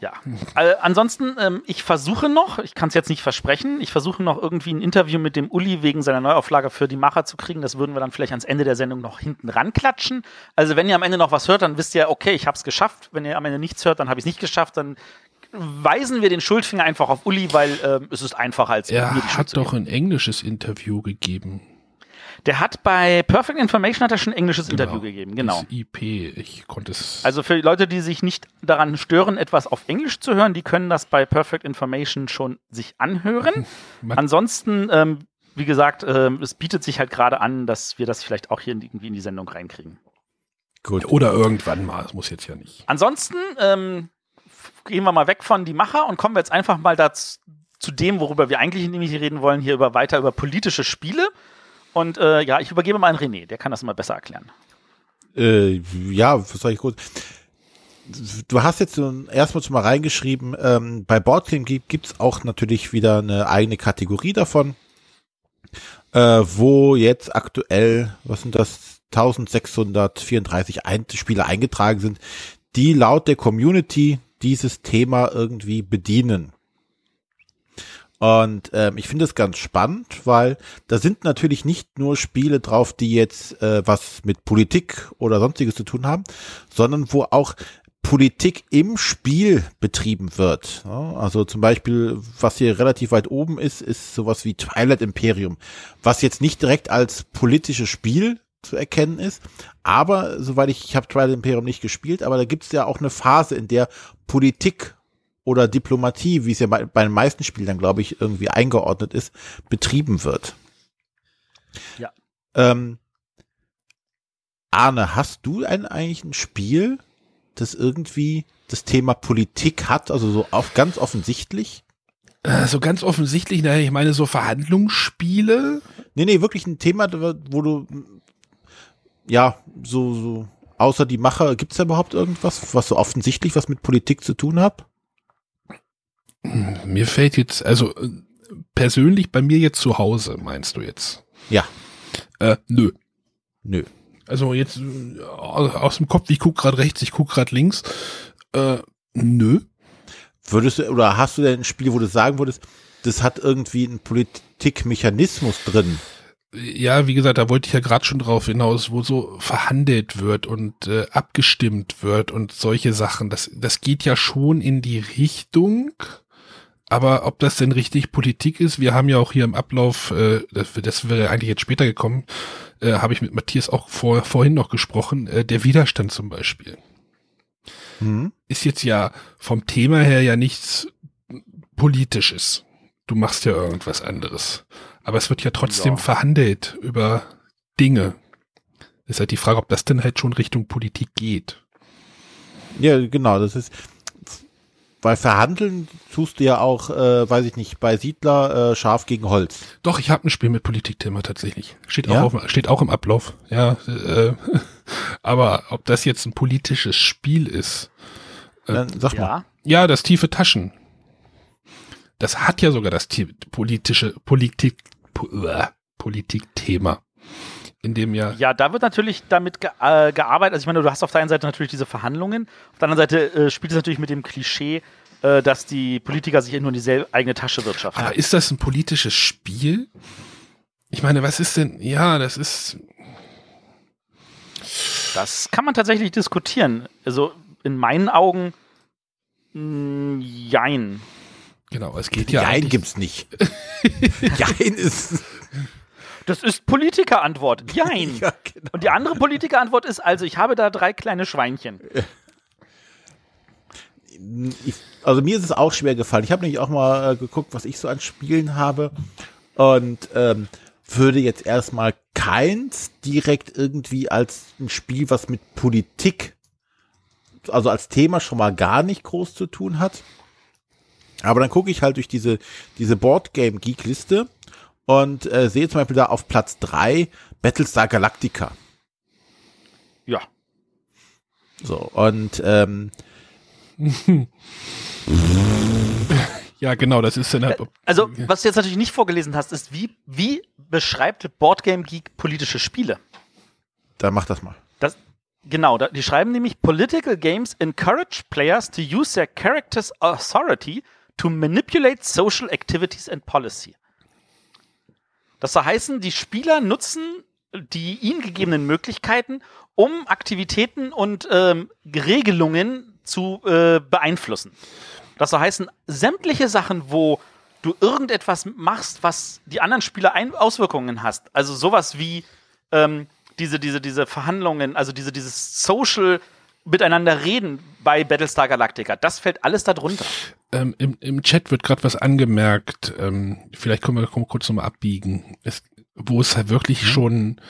Ja. Äh, ansonsten, ähm, ich versuche noch, ich kann es jetzt nicht versprechen, ich versuche noch irgendwie ein Interview mit dem Uli wegen seiner Neuauflage für die Macher zu kriegen. Das würden wir dann vielleicht ans Ende der Sendung noch hinten ranklatschen. Also wenn ihr am Ende noch was hört, dann wisst ihr, okay, ich habe es geschafft. Wenn ihr am Ende nichts hört, dann habe ich es nicht geschafft. Dann weisen wir den Schuldfinger einfach auf Uli, weil ähm, es ist einfacher als er mir die Schuld hat doch ein englisches Interview gegeben. Der hat bei Perfect Information hat er schon ein englisches Genau. Interview gegeben, genau. Das IP, ich konnte es. Also für Leute, die sich nicht daran stören, etwas auf Englisch zu hören, die können das bei Perfect Information schon sich anhören. Man- Ansonsten, ähm, wie gesagt, ähm, es bietet sich halt gerade an, dass wir das vielleicht auch hier in, irgendwie in die Sendung reinkriegen. Gut. oder irgendwann mal, das muss jetzt ja nicht. Ansonsten ähm, gehen wir mal weg von die Macher und kommen wir jetzt einfach mal dazu, zu dem, worüber wir eigentlich nämlich reden wollen, hier über weiter über politische Spiele. Und äh, ja, ich übergebe mal an René, der kann das mal besser erklären. Äh, ja, was soll ich kurz? Du hast jetzt erstmal schon mal reingeschrieben, ähm, bei Boardgame gibt gibt's auch natürlich wieder eine eigene Kategorie davon, äh, wo jetzt aktuell, was sind das, 1634 ein Spiele eingetragen sind, die laut der Community dieses Thema irgendwie bedienen. Und ähm, ich finde es ganz spannend, weil da sind natürlich nicht nur Spiele drauf, die jetzt äh, was mit Politik oder sonstiges zu tun haben, sondern wo auch Politik im Spiel betrieben wird. Also zum Beispiel, was hier relativ weit oben ist, ist sowas wie Twilight Imperium, was jetzt nicht direkt als politisches Spiel zu erkennen ist, aber soweit ich, ich habe Twilight Imperium nicht gespielt, aber da gibt es ja auch eine Phase, in der Politik oder Diplomatie, wie es ja bei, bei den meisten Spielen dann, glaube ich, irgendwie eingeordnet ist, betrieben wird. Ja. Ähm, Arne, hast du ein, eigentlich ein Spiel, das irgendwie das Thema Politik hat, also so auf, ganz offensichtlich? Äh, So ganz offensichtlich, naja, ich meine, so Verhandlungsspiele. Nee, nee, wirklich ein Thema, wo du, ja, so, so, außer die Macher, gibt's da überhaupt irgendwas, was so offensichtlich was mit Politik zu tun hat? Mir fällt jetzt, also äh, persönlich bei mir jetzt zu Hause, meinst du jetzt? Ja. Äh, nö. Nö. Also jetzt äh, aus dem Kopf, ich guck gerade rechts, ich guck gerade links. Äh, nö. Würdest du, oder hast du denn ein Spiel, wo du sagen würdest, das hat irgendwie einen Politikmechanismus drin? Ja, wie gesagt, da wollte ich ja gerade schon drauf hinaus, wo so verhandelt wird und äh, abgestimmt wird und solche Sachen. Das, das geht ja schon in die Richtung. Aber ob das denn richtig Politik ist, wir haben ja auch hier im Ablauf, äh, das, das wäre eigentlich jetzt später gekommen, äh, habe ich mit Matthias auch vor, vorhin noch gesprochen, äh, der Widerstand zum Beispiel. Hm? Ist jetzt ja vom Thema her ja nichts Politisches. Du machst ja irgendwas anderes. Aber es wird ja trotzdem Ja. verhandelt über Dinge. Ist halt die Frage, ob das denn halt schon Richtung Politik geht. Ja, genau, das ist, weil verhandeln tust du ja auch, äh, weiß ich nicht, bei Siedler äh, scharf gegen Holz. Doch, ich habe ein Spiel mit Politikthema tatsächlich. Steht Ja? auch, auf, steht auch im Ablauf. Ja, äh, aber ob das jetzt ein politisches Spiel ist. Äh, Dann sag mal. Ja. Ja, das tiefe Taschen. Das hat ja sogar das politische Politik po, äh, Politikthema. In dem ja, Ja, da wird natürlich damit ge äh, gearbeitet. Also ich meine, du hast auf der einen Seite natürlich diese Verhandlungen, auf der anderen Seite äh, spielt es natürlich mit dem Klischee, äh, dass die Politiker sich nur in dieselbe eigene Tasche wirtschaften. aber ist das ein politisches Spiel? Ich meine, was ist denn? Ja, das ist Das kann man tatsächlich diskutieren. Also in meinen Augen, mh, jein. genau. Es geht ja. Jein gibt's nicht. Jein ist. Das ist Politikerantwort. Jein. Ja, genau. Und die andere Politikerantwort ist also, ich habe da drei kleine Schweinchen. ich, also mir ist es auch schwer gefallen. Ich habe nämlich auch mal äh, geguckt, was ich so an Spielen habe und ähm, würde jetzt erstmal keins direkt irgendwie als ein Spiel, was mit Politik, also als Thema schon mal gar nicht groß zu tun hat. Aber dann gucke ich halt durch diese, diese Boardgame Geek Liste und äh, sehe zum Beispiel da auf Platz drei Battlestar Galactica. Ja. So, und ähm, Ja, genau. Das ist dann halt. Also, was du jetzt natürlich nicht vorgelesen hast, ist, wie, wie beschreibt Boardgame Geek politische Spiele? dann mach das mal. Das, genau, da, die schreiben nämlich, Political games encourage players to use their character's authority to manipulate social activities and policy. Das soll heißen, die Spieler nutzen die ihnen gegebenen Möglichkeiten, um Aktivitäten und ähm, Regelungen zu äh, beeinflussen. Das soll heißen, sämtliche Sachen, wo du irgendetwas machst, was die anderen Spieler ein Auswirkungen hast, also sowas wie ähm, diese, diese, diese Verhandlungen, also diese, dieses Social miteinander reden bei Battlestar Galactica, das fällt alles darunter. Ähm, im, Im Chat wird gerade was angemerkt. Ähm, vielleicht können wir kurz nochmal abbiegen. Es, wo es halt wirklich Mhm. schon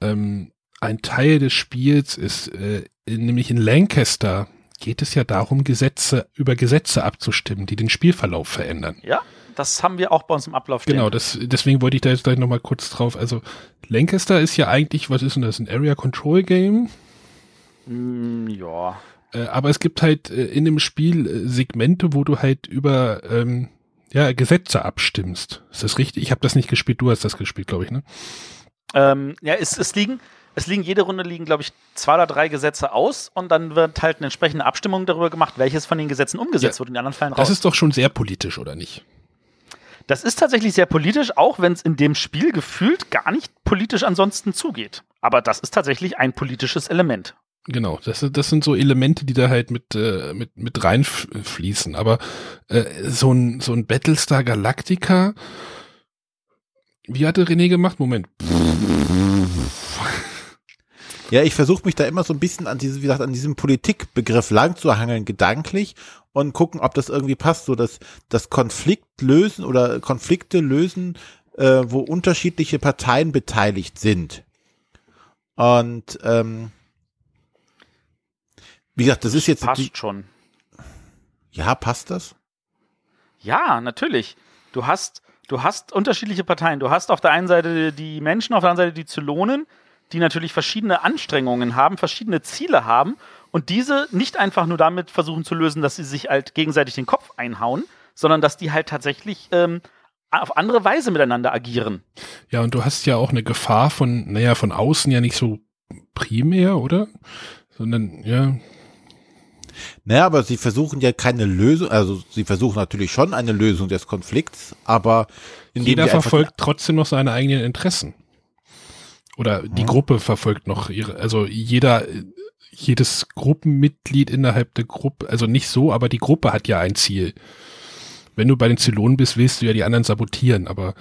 ähm, ein Teil des Spiels ist, äh, in, nämlich in Lancaster geht es ja darum, Gesetze über Gesetze abzustimmen, die den Spielverlauf verändern. Ja, das haben wir auch bei uns im Ablauf stehen. Genau, das, deswegen wollte ich da jetzt gleich nochmal kurz drauf. Also Lancaster ist ja eigentlich, was ist denn das, ein Area Control Game? Mm, ja. Äh, aber es gibt halt äh, in dem Spiel äh, Segmente, wo du halt über ähm, ja, Gesetze abstimmst. Ist das richtig? Ich habe das nicht gespielt, du hast das gespielt, glaube ich, ne? Ähm, ja, es, es liegen, es liegen jede Runde liegen, glaube ich, zwei oder drei Gesetze aus und dann wird halt eine entsprechende Abstimmung darüber gemacht, welches von den Gesetzen umgesetzt Ja. wird und die anderen fallen Das raus. ist doch schon sehr politisch, oder nicht? das ist tatsächlich sehr politisch, auch wenn es in dem Spiel gefühlt gar nicht politisch ansonsten zugeht. Aber das ist tatsächlich ein politisches Element. Genau, das, das sind so Elemente, die da halt mit, äh, mit, mit reinfließen. Aber äh, so ein, so ein Battlestar Galactica, wie hatte René gemacht? Moment. Ja, ich versuche mich da immer so ein bisschen an diese, wie gesagt, an diesem Politikbegriff lang zu hangeln, gedanklich und gucken, ob das irgendwie passt, so dass das Konflikt lösen oder Konflikte lösen, äh, wo unterschiedliche Parteien beteiligt sind. Und ähm, wie gesagt, das ist jetzt Passt die, schon. ja, passt das? Ja, natürlich. Du hast, du hast unterschiedliche Parteien. Du hast auf der einen Seite die Menschen, auf der anderen Seite die Zylonen, die natürlich verschiedene Anstrengungen haben, verschiedene Ziele haben und diese nicht einfach nur damit versuchen zu lösen, dass sie sich halt gegenseitig den Kopf einhauen, sondern dass die halt tatsächlich ähm, auf andere Weise miteinander agieren. Ja, und du hast ja auch eine Gefahr von, naja, von außen ja nicht so primär, oder? Sondern, ja, Naja, aber sie versuchen ja keine Lösung, also sie versuchen natürlich schon eine Lösung des Konflikts, aber jeder verfolgt trotzdem noch seine eigenen Interessen. Oder die Gruppe verfolgt noch ihre, also jeder, jedes Gruppenmitglied innerhalb der Gruppe, also nicht so, aber die Gruppe hat ja ein Ziel. Wenn du bei den Zylonen bist, willst du ja die anderen sabotieren, aber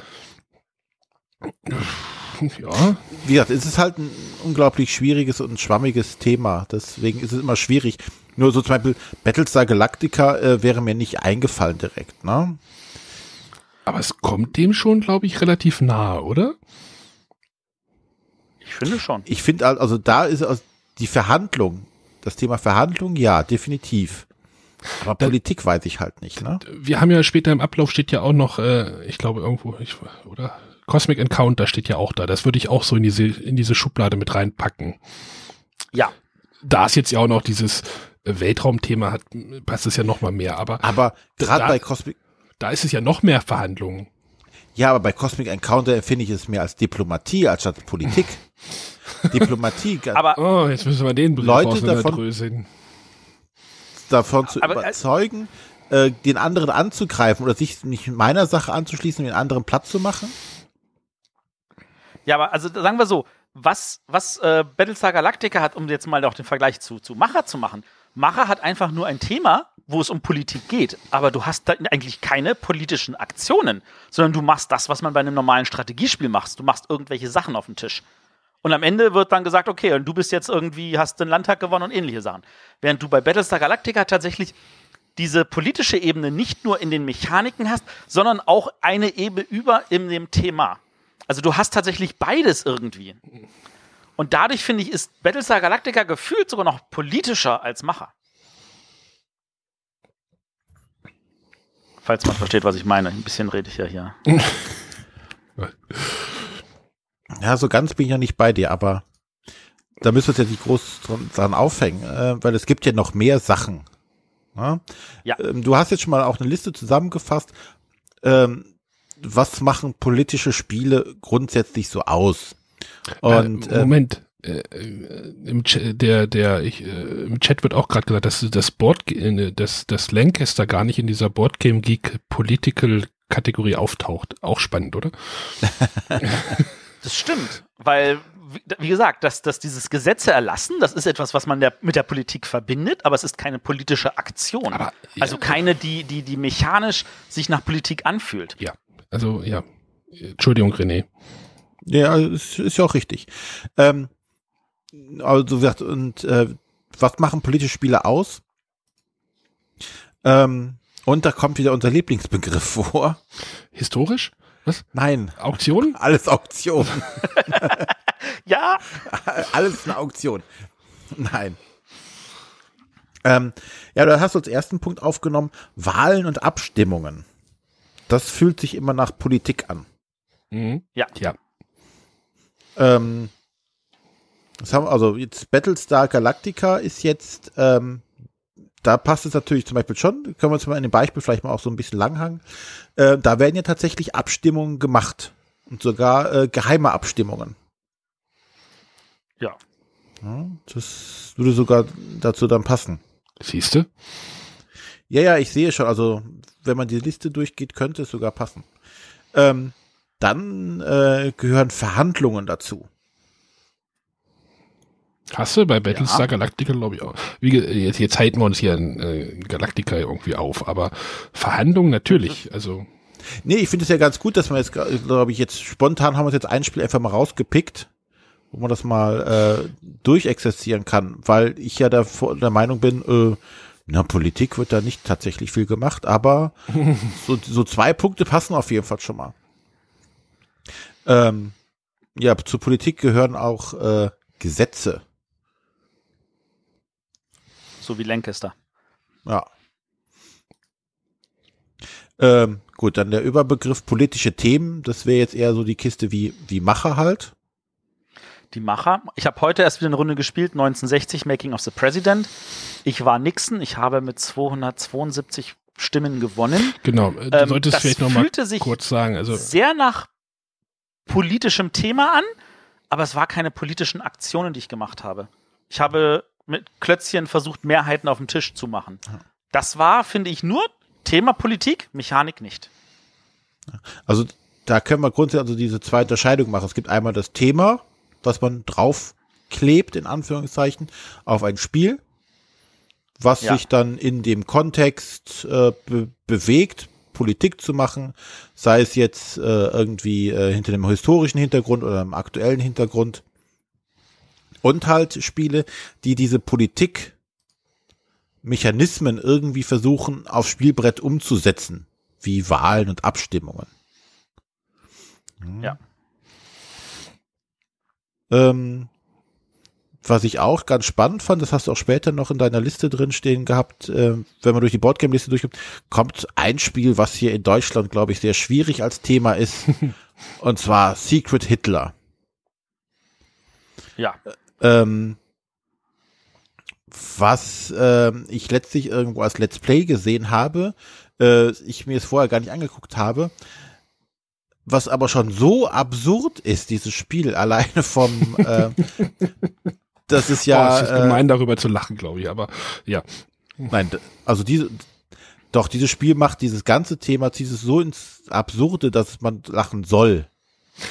ja, wie gesagt, es ist halt ein unglaublich schwieriges und schwammiges Thema. Deswegen ist es immer schwierig. Nur so zum Beispiel Battlestar Galactica äh, wäre mir nicht eingefallen direkt, ne? aber es kommt dem schon, glaube ich, relativ nahe, oder? Ich finde schon. Ich finde, also da ist aus- die Verhandlung, das Thema Verhandlung, ja, definitiv. Aber Da- Politik weiß ich halt nicht, ne? Wir haben ja später im Ablauf steht ja auch noch, äh, ich glaube irgendwo, ich, oder Cosmic Encounter steht ja auch da. Das würde ich auch so in diese in diese Schublade mit reinpacken. Ja. Da ist jetzt ja auch noch dieses Weltraumthema hat, passt es ja noch mal mehr. Aber Aber gerade da- bei Cosmic, da ist es ja noch mehr Verhandlungen. ja, aber bei Cosmic Encounter empfinde ich es mehr als Diplomatie als statt Politik. Diplomatie, Aber Oh, jetzt müssen wir den Brief Leute auseinanderdröseln. davon zu aber- überzeugen, äh, den anderen anzugreifen oder sich nicht meiner Sache anzuschließen, den anderen platt zu machen. Ja, aber also sagen wir so, was, was äh, Battlestar Galactica hat, um jetzt mal auch den Vergleich zu, zu Macher zu machen. Macher hat einfach nur ein Thema, wo es um Politik geht, aber du hast da eigentlich keine politischen Aktionen, sondern du machst das, was man bei einem normalen Strategiespiel macht. Du machst irgendwelche Sachen auf den Tisch. Und am Ende wird dann gesagt, okay, und du bist jetzt irgendwie, hast den Landtag gewonnen und ähnliche Sachen. Während du bei Battlestar Galactica tatsächlich diese politische Ebene nicht nur in den Mechaniken hast, sondern auch eine Ebene über in dem Thema. Also du hast tatsächlich beides irgendwie. Und dadurch finde ich, ist Battlestar Galactica gefühlt sogar noch politischer als Macher. Falls man versteht, was ich meine. Ein bisschen rede ich ja hier. Ja, so ganz bin ich ja nicht bei dir, aber da müssen wir uns ja nicht groß dran, dran aufhängen, äh, weil es gibt ja noch mehr Sachen. Ne? Ja. Ähm, du hast jetzt schon mal auch eine Liste zusammengefasst. Ähm, was machen politische Spiele grundsätzlich so aus? Und äh, äh, Moment, äh, äh, im Ch der der ich, äh, im Chat wird auch gerade gesagt, dass das Board äh, dass das Lancaster gar nicht in dieser Boardgame Geek Political Kategorie auftaucht. Auch spannend, oder? Das stimmt, weil, wie, gesagt, dass, dass dieses Gesetze erlassen, das ist etwas, was man der, mit der Politik verbindet, aber es ist keine politische Aktion. Aber, also keine, die, die, die mechanisch sich nach Politik anfühlt. Ja, also ja. Entschuldigung, René. Ja, ist, ist ja auch richtig. Ähm, also gesagt, und äh, was machen politische Spiele aus? Ähm, und da kommt wieder unser Lieblingsbegriff vor. Historisch? Was? Nein, Auktion? alles Auktion. Ja, Alles eine Auktion. Nein. Ähm, ja, da hast du als ersten Punkt aufgenommen, Wahlen und Abstimmungen. Das fühlt sich immer nach Politik an. Mhm. Ja. Ja. Ähm, das haben, also jetzt Battlestar Galactica ist jetzt, ähm, da passt es natürlich zum Beispiel schon, können wir uns mal in dem Beispiel vielleicht mal auch so ein bisschen langhangen. Äh, da werden ja tatsächlich Abstimmungen gemacht. Und sogar äh, geheime Abstimmungen. ja. Ja, das würde sogar dazu dann passen. Siehst du? Ja, ja, ich sehe schon. Also, wenn man die Liste durchgeht, könnte es sogar passen. Ähm, dann äh, gehören Verhandlungen dazu. Hast du bei Battlestar ja. Galactica, glaube ich, auch. Wie, jetzt, jetzt halten wir uns hier in äh, Galactica irgendwie auf, aber Verhandlungen natürlich, also. Nee, ich finde es ja ganz gut, dass man jetzt, glaube ich, jetzt spontan haben wir uns jetzt ein Spiel einfach mal rausgepickt, wo man das mal äh, durchexerzieren kann, weil ich ja der, der Meinung bin, äh, na, Politik wird da nicht tatsächlich viel gemacht, aber so, so zwei Punkte passen auf jeden Fall schon mal. Ähm, ja, zur Politik gehören auch äh, Gesetze. So wie Lancaster. Ja. Ähm, gut, dann der Überbegriff politische Themen, das wäre jetzt eher so die Kiste wie, wie Macher halt. Die Macher. Ich habe heute erst wieder eine Runde gespielt, 1960, Making of the President. Ich war Nixon, ich habe mit 272 Stimmen gewonnen. Genau, du ähm, solltest vielleicht nochmal kurz sagen. Also sehr nach politischem Thema an, aber es war keine politischen Aktionen, die ich gemacht habe. Ich habe mit Klötzchen versucht, Mehrheiten auf dem Tisch zu machen. Das war, finde ich, nur Thema Politik, Mechanik nicht. Also da können wir grundsätzlich also diese zwei Unterscheidungen machen. Es gibt einmal das Thema, was man draufklebt, in Anführungszeichen, auf ein Spiel, was ja. sich dann in dem Kontext äh, be bewegt, Politik zu machen, sei es jetzt äh, irgendwie äh, hinter dem historischen Hintergrund oder dem aktuellen Hintergrund. Und halt Spiele, die diese Politikmechanismen irgendwie versuchen, aufs Spielbrett umzusetzen, wie Wahlen und Abstimmungen. Hm. Ja. Ähm, was ich auch ganz spannend fand, das hast du auch später noch in deiner Liste drin stehen gehabt, äh, wenn man durch die Boardgame-Liste durchkommt, kommt ein Spiel, was hier in Deutschland, glaube ich, sehr schwierig als Thema ist, und zwar Secret Hitler. Ja. Ähm, was äh, ich letztlich irgendwo als Let's Play gesehen habe, äh, ich mir es vorher gar nicht angeguckt habe, was aber schon so absurd ist, dieses Spiel, alleine vom, äh, das ist ja. Oh, es ist gemein, äh, darüber zu lachen, glaube ich, aber ja. Nein, also diese, doch, dieses Spiel macht dieses ganze Thema, dieses so ins Absurde, dass man lachen soll.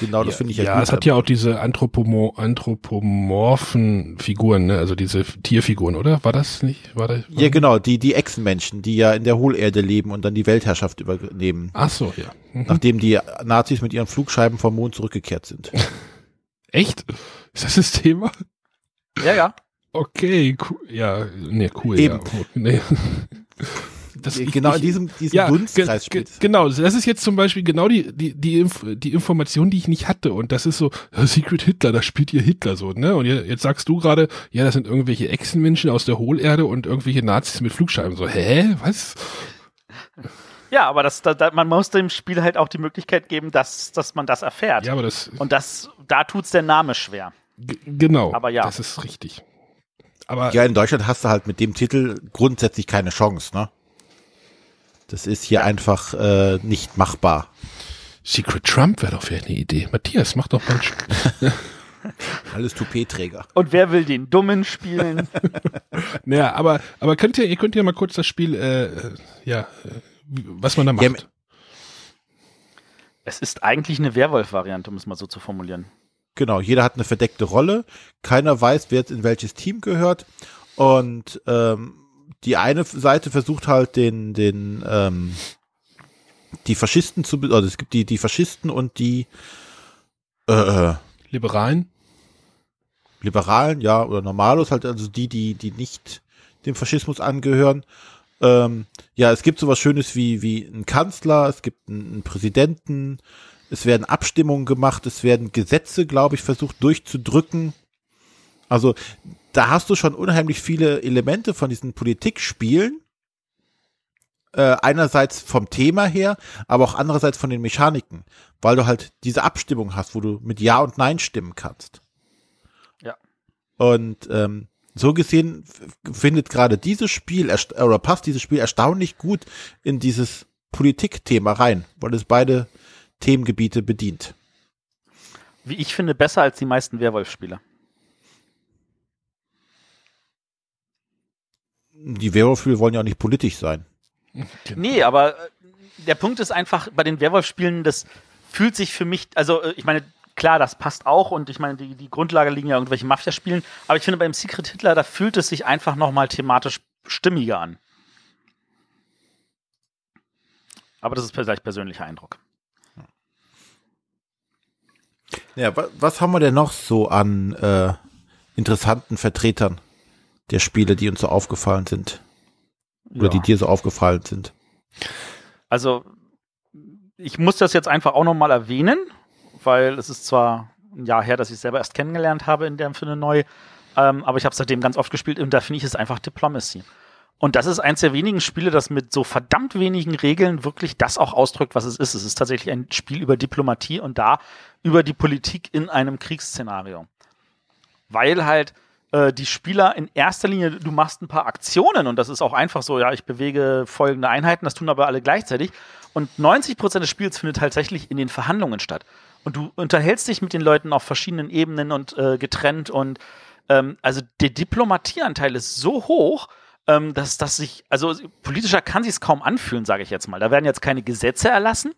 Genau, das ja, finde ich ja. Ja, es hat ja auch diese Anthropomor anthropomorphen Figuren, ne? also diese Tierfiguren, oder? War das nicht? War das, ja, genau, die, die Echsenmenschen, die ja in der Hohlerde leben und dann die Weltherrschaft übernehmen. Ach so, ja. Mhm. Nachdem die Nazis mit ihren Flugscheiben vom Mond zurückgekehrt sind. Echt? Ist das das Thema? Ja, ja. Okay, cool. Ja, nee, cool. Eben. Ja. Nee. Das, genau ich, in diesem, diesem ja, Dunstkreis ge, ge, Genau, das ist jetzt zum Beispiel genau die, die, die, Inf die Information, die ich nicht hatte. Und das ist so, Secret Hitler, da spielt ihr Hitler so, ne? Und jetzt sagst du gerade, ja, das sind irgendwelche Echsenmenschen aus der Hohlerde und irgendwelche Nazis mit Flugscheiben. So, hä? Was? Ja, aber das, da, da, man muss dem Spiel halt auch die Möglichkeit geben, dass, dass man das erfährt. Ja, aber das. Und das, da tut's der Name schwer. Genau. Aber ja. Das ist richtig. Aber ja, in Deutschland hast du halt mit dem Titel grundsätzlich keine Chance, ne? Das ist hier einfach äh, nicht machbar. Secret Trump wäre doch vielleicht eine Idee. Matthias, mach doch mal ein Alles Toupet-Träger. Und wer will den Dummen spielen? naja, aber, aber könnt ihr, ihr könnt ja mal kurz das Spiel, äh, ja, äh, was man da macht. Ja, es ist eigentlich eine Werwolf-Variante, um es mal so zu formulieren. Genau, jeder hat eine verdeckte Rolle. Keiner weiß, wer jetzt in welches Team gehört. Und ähm, die eine Seite versucht halt den, den, ähm, die Faschisten zu, also es gibt die, die Faschisten und die äh, Liberalen. Liberalen, ja, oder Normalos, halt, also die, die, die nicht dem Faschismus angehören. Ähm, ja, es gibt sowas Schönes wie, wie ein Kanzler, es gibt einen, einen Präsidenten, es werden Abstimmungen gemacht, es werden Gesetze, glaube ich, versucht durchzudrücken. Also da hast du schon unheimlich viele Elemente von diesen Politikspielen. Äh, einerseits vom Thema her, aber auch andererseits von den Mechaniken, weil du halt diese Abstimmung hast, wo du mit Ja und Nein stimmen kannst. Ja. Und ähm, so gesehen findet gerade dieses Spiel oder passt dieses Spiel erstaunlich gut in dieses Politikthema rein, weil es beide Themengebiete bedient. Wie ich finde, besser als die meisten Werwolf-Spiele. Die Werwolf-Spiele wollen ja auch nicht politisch sein. Genau. Nee, aber äh, der Punkt ist einfach, bei den Werwolf-Spielen, das fühlt sich für mich, also äh, ich meine, klar, das passt auch und ich meine, die, die Grundlage liegen ja irgendwelche Mafia-Spielen, aber ich finde beim Secret Hitler, da fühlt es sich einfach nochmal thematisch stimmiger an. Aber das ist vielleicht persönlicher Eindruck. Ja, wa was haben wir denn noch so an äh, interessanten Vertretern der Spiele, die uns so aufgefallen sind? Oder Ja. die dir so aufgefallen sind? Also, ich muss das jetzt einfach auch nochmal erwähnen, weil es ist zwar ein Jahr her, dass ich es selber erst kennengelernt habe in dem Sinne neu, ähm, aber ich habe seitdem ganz oft gespielt und da finde ich es einfach Diplomacy. Und das ist eins der wenigen Spiele, das mit so verdammt wenigen Regeln wirklich das auch ausdrückt, was es ist. Es ist tatsächlich ein Spiel über Diplomatie und da über die Politik in einem Kriegsszenario. Weil halt äh, die Spieler in erster Linie, du machst ein paar Aktionen und das ist auch einfach so, ja, ich bewege folgende Einheiten, das tun aber alle gleichzeitig. Und 90 Prozent des Spiels findet tatsächlich in den Verhandlungen statt. Und du unterhältst dich mit den Leuten auf verschiedenen Ebenen und äh, getrennt und ähm, also der Diplomatieanteil ist so hoch, ähm, dass das sich, also politischer kann sich es kaum anfühlen, sage ich jetzt mal. Da werden jetzt keine Gesetze erlassen,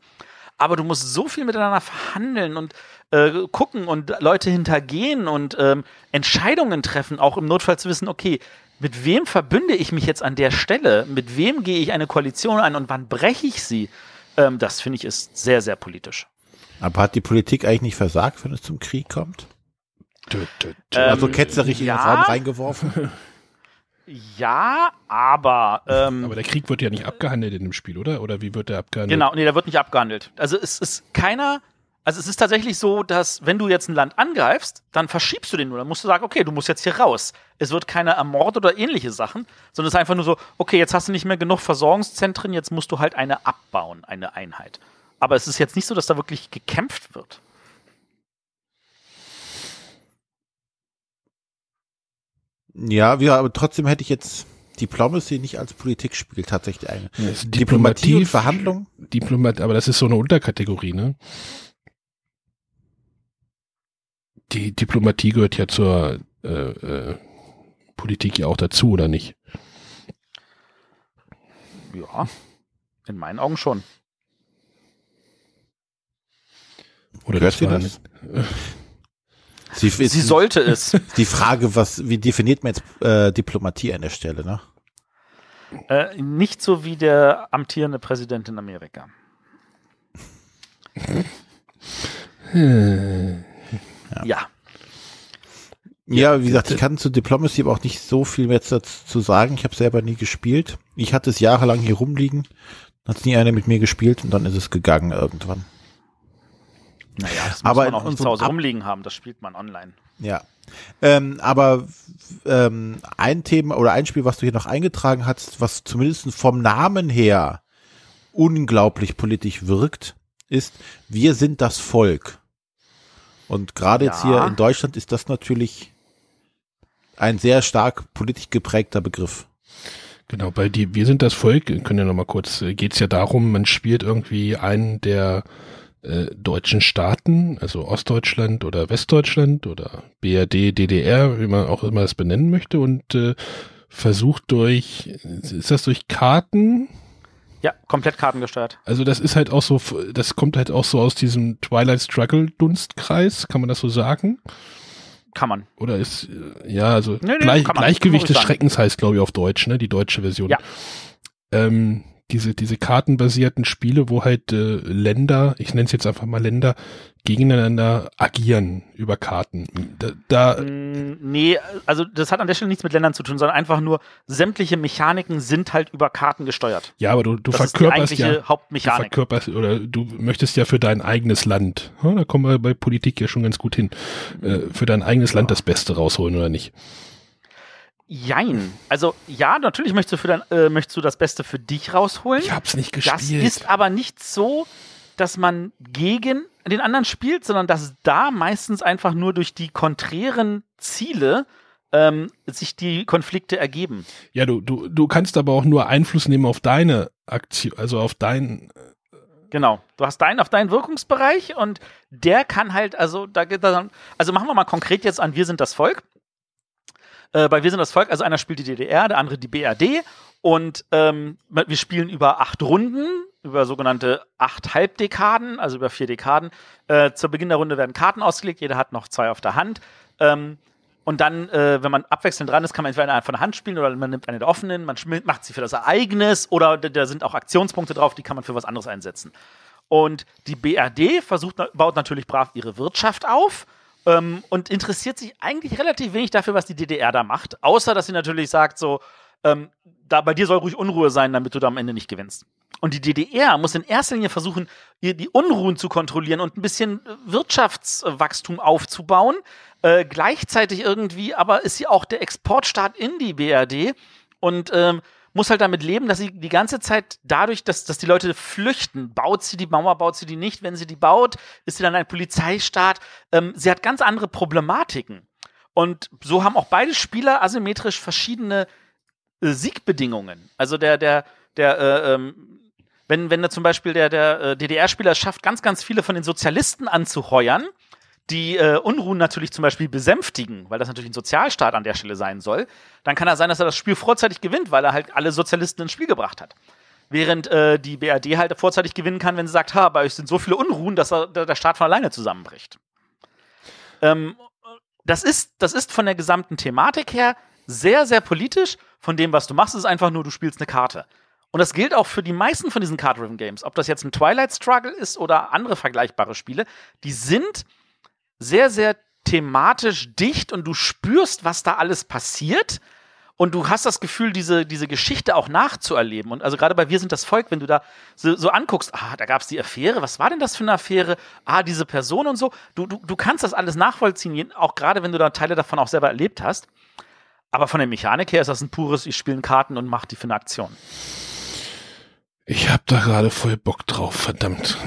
aber du musst so viel miteinander verhandeln und äh, gucken und Leute hintergehen und ähm, Entscheidungen treffen, auch im Notfall zu wissen, okay, mit wem verbünde ich mich jetzt an der Stelle? Mit wem gehe ich eine Koalition ein und wann breche ich sie? Ähm, das finde ich ist sehr, sehr politisch. Aber hat die Politik eigentlich nicht versagt, wenn es zum Krieg kommt? Tö, tö, tö. Ähm, also ketzerisch in ja. den Raum reingeworfen? Ja, aber, ähm, Aber der Krieg wird ja nicht abgehandelt in dem Spiel, oder? Oder wie wird der abgehandelt? Genau, nee, der wird nicht abgehandelt. Also es ist keiner, also es ist tatsächlich so, dass wenn du jetzt ein Land angreifst, dann verschiebst du den nur. Dann musst du sagen, okay, du musst jetzt hier raus. Es wird keiner ermordet oder ähnliche Sachen, sondern es ist einfach nur so, okay, jetzt hast du nicht mehr genug Versorgungszentren, jetzt musst du halt eine abbauen, eine Einheit. Aber es ist jetzt nicht so, dass da wirklich gekämpft wird. Ja, wir, aber trotzdem hätte ich jetzt Diplomacy nicht als Politikspiel tatsächlich eine. Ja, ist Diplomatie und Diplomatie, Verhandlung? Diplomat, aber das ist so eine Unterkategorie, ne? Die Diplomatie gehört ja zur äh, äh, Politik ja auch dazu, oder nicht? Ja, in meinen Augen schon. Oder Gehört sie war das? Sie Sie, sollte es. Die Frage, was, wie definiert man jetzt äh, Diplomatie an der Stelle, ne? äh, nicht so wie der amtierende Präsident in Amerika. Hm. Ja. Ja, wie gesagt, ich kann zu Diplomacy aber auch nicht so viel mehr dazu sagen. Ich habe selber nie gespielt. Ich hatte es jahrelang hier rumliegen. Hat nie einer mit mir gespielt und dann ist es gegangen irgendwann. Naja, das muss Aber man in auch nicht zu unserem Hause Ab- rumliegen haben, das spielt man online. Ja. Ähm, aber ähm, ein Thema oder ein Spiel, was du hier noch eingetragen hast, was zumindest vom Namen her unglaublich politisch wirkt, ist Wir sind das Volk. Und gerade jetzt Ja. hier in Deutschland ist das natürlich ein sehr stark politisch geprägter Begriff. Genau, bei die, wir sind das Volk, können ja nochmal kurz, äh, geht's ja darum, man spielt irgendwie einen der äh, deutschen Staaten, also Ostdeutschland oder Westdeutschland oder BRD, DDR, wie man auch immer das benennen möchte und äh, versucht durch, ist das durch Karten? Ja, komplett kartengesteuert. Also das ist halt auch so, das kommt halt auch so aus diesem Twilight Struggle Dunstkreis, kann man das so sagen? Kann man. Oder ist, äh, ja, also Nee, nee, Gleich, Gleichgewicht des. Schreckens heißt, glaube ich, auf Deutsch, ne? Die deutsche Version. Ja. Ähm, diese, diese kartenbasierten Spiele, wo halt äh, Länder, ich nenne es jetzt einfach mal Länder, gegeneinander agieren über Karten. Da, da Mm, Nee, also das hat an der Stelle nichts mit Ländern zu tun, sondern einfach nur sämtliche Mechaniken sind halt über Karten gesteuert. ja, aber du, du Das ist die verkörperst ja, du Hauptmechanik. verkörperst oder du möchtest ja für dein eigenes Land, ja, da kommen wir bei Politik ja schon ganz gut hin, äh, für dein eigenes Land das Beste rausholen oder nicht? Jein. Also ja, natürlich möchtest du, für dein, äh, möchtest du das Beste für dich rausholen. Ich hab's nicht Das gespielt. ist aber nicht so, dass man gegen den anderen spielt, sondern dass da meistens einfach nur durch die konträren Ziele ähm, sich die Konflikte ergeben. ja, du, du, du kannst aber auch nur Einfluss nehmen auf deine Aktion, also auf dein, Genau. Du hast deinen auf deinen Wirkungsbereich und der kann halt, also da geht dann, also machen wir mal konkret jetzt an Wir sind das Volk. Äh, bei Wir sind das Volk, also einer spielt die DDR, der andere die BRD und ähm, wir spielen über acht Runden über sogenannte acht Halbdekaden, also über vier Dekaden. Äh, zu Beginn der Runde werden Karten ausgelegt, jeder hat noch zwei auf der Hand. Ähm, und dann, äh, wenn man abwechselnd dran ist, kann man entweder eine von der Hand spielen oder man nimmt eine der offenen, man macht sie für das Ereignis oder da sind auch Aktionspunkte drauf, die kann man für was anderes einsetzen. Und die BRD versucht, baut natürlich brav ihre Wirtschaft auf ähm, und interessiert sich eigentlich relativ wenig dafür, was die DDR da macht, außer dass sie natürlich sagt, so, ähm, da bei dir soll ruhig Unruhe sein, damit du da am Ende nicht gewinnst. Und die DDR muss in erster Linie versuchen, die Unruhen zu kontrollieren und ein bisschen Wirtschaftswachstum aufzubauen. Äh, gleichzeitig irgendwie, aber ist sie auch der Exportstaat in die BRD und ähm, muss halt damit leben, dass sie die ganze Zeit dadurch, dass, dass die Leute flüchten, baut sie die Mauer, baut sie die nicht. Wenn sie die baut, ist sie dann ein Polizeistaat. Ähm, sie hat ganz andere Problematiken. Und so haben auch beide Spieler asymmetrisch verschiedene äh, Siegbedingungen. Also der, der, der, äh, ähm, wenn, wenn da zum Beispiel der, der äh, DDR-Spieler schafft, ganz, ganz viele von den Sozialisten anzuheuern, die äh, Unruhen natürlich zum Beispiel besänftigen, weil das natürlich ein Sozialstaat an der Stelle sein soll, dann kann er sein, dass er das Spiel vorzeitig gewinnt, weil er halt alle Sozialisten ins Spiel gebracht hat. Während äh, die BRD halt vorzeitig gewinnen kann, wenn sie sagt, ha, bei euch sind so viele Unruhen, dass er, der Staat von alleine zusammenbricht. Ähm, das, ist, das ist von der gesamten Thematik her sehr, sehr politisch. Von dem, was du machst, ist einfach nur, du spielst eine Karte. Und das gilt auch für die meisten von diesen Card-Driven Games. Ob das jetzt ein Twilight Struggle ist oder andere vergleichbare Spiele, die sind sehr, sehr thematisch dicht und du spürst, was da alles passiert. Und du hast das Gefühl, diese, diese Geschichte auch nachzuerleben. Und also gerade bei Wir sind das Volk, wenn du da so, so anguckst, ah, da gab es die Affäre, was war denn das für eine Affäre? Ah, diese Person und so. Du, du, du kannst das alles nachvollziehen, auch gerade wenn du da Teile davon auch selber erlebt hast. Aber von der Mechanik her ist das ein pures, ich spiele Karten und mache die für eine Aktion. Ich hab da gerade voll Bock drauf, verdammt.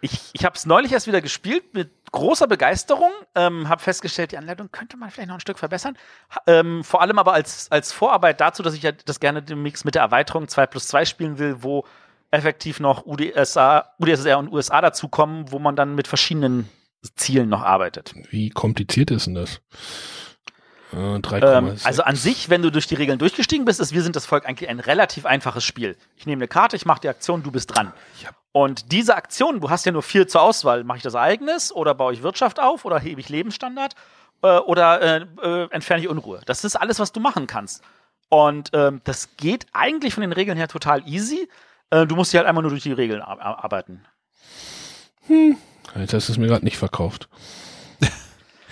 Ich, ich habe es neulich erst wieder gespielt mit großer Begeisterung, ähm, habe festgestellt, die Anleitung könnte man vielleicht noch ein Stück verbessern. Ähm, vor allem aber als, als Vorarbeit dazu, dass ich ja das gerne Mix mit der Erweiterung 2 plus 2 spielen will, wo effektiv noch UDSA, UdSSR und USA dazukommen, wo man dann mit verschiedenen Zielen noch arbeitet. Wie kompliziert ist denn das? Äh, ähm, also an sich, wenn du durch die Regeln durchgestiegen bist, ist Wir sind das Volk eigentlich ein relativ einfaches Spiel. Ich nehme eine Karte, ich mache die Aktion, du bist dran. Und diese Aktion, du hast ja nur vier zur Auswahl. Mache ich das Ereignis oder baue ich Wirtschaft auf oder hebe ich Lebensstandard äh, oder äh, äh, entferne ich Unruhe. Das ist alles, was du machen kannst. Und ähm, das geht eigentlich von den Regeln her total easy. Äh, du musst dich halt einmal nur durch die Regeln arbeiten. Hm. Jetzt hast du es mir gerade nicht verkauft.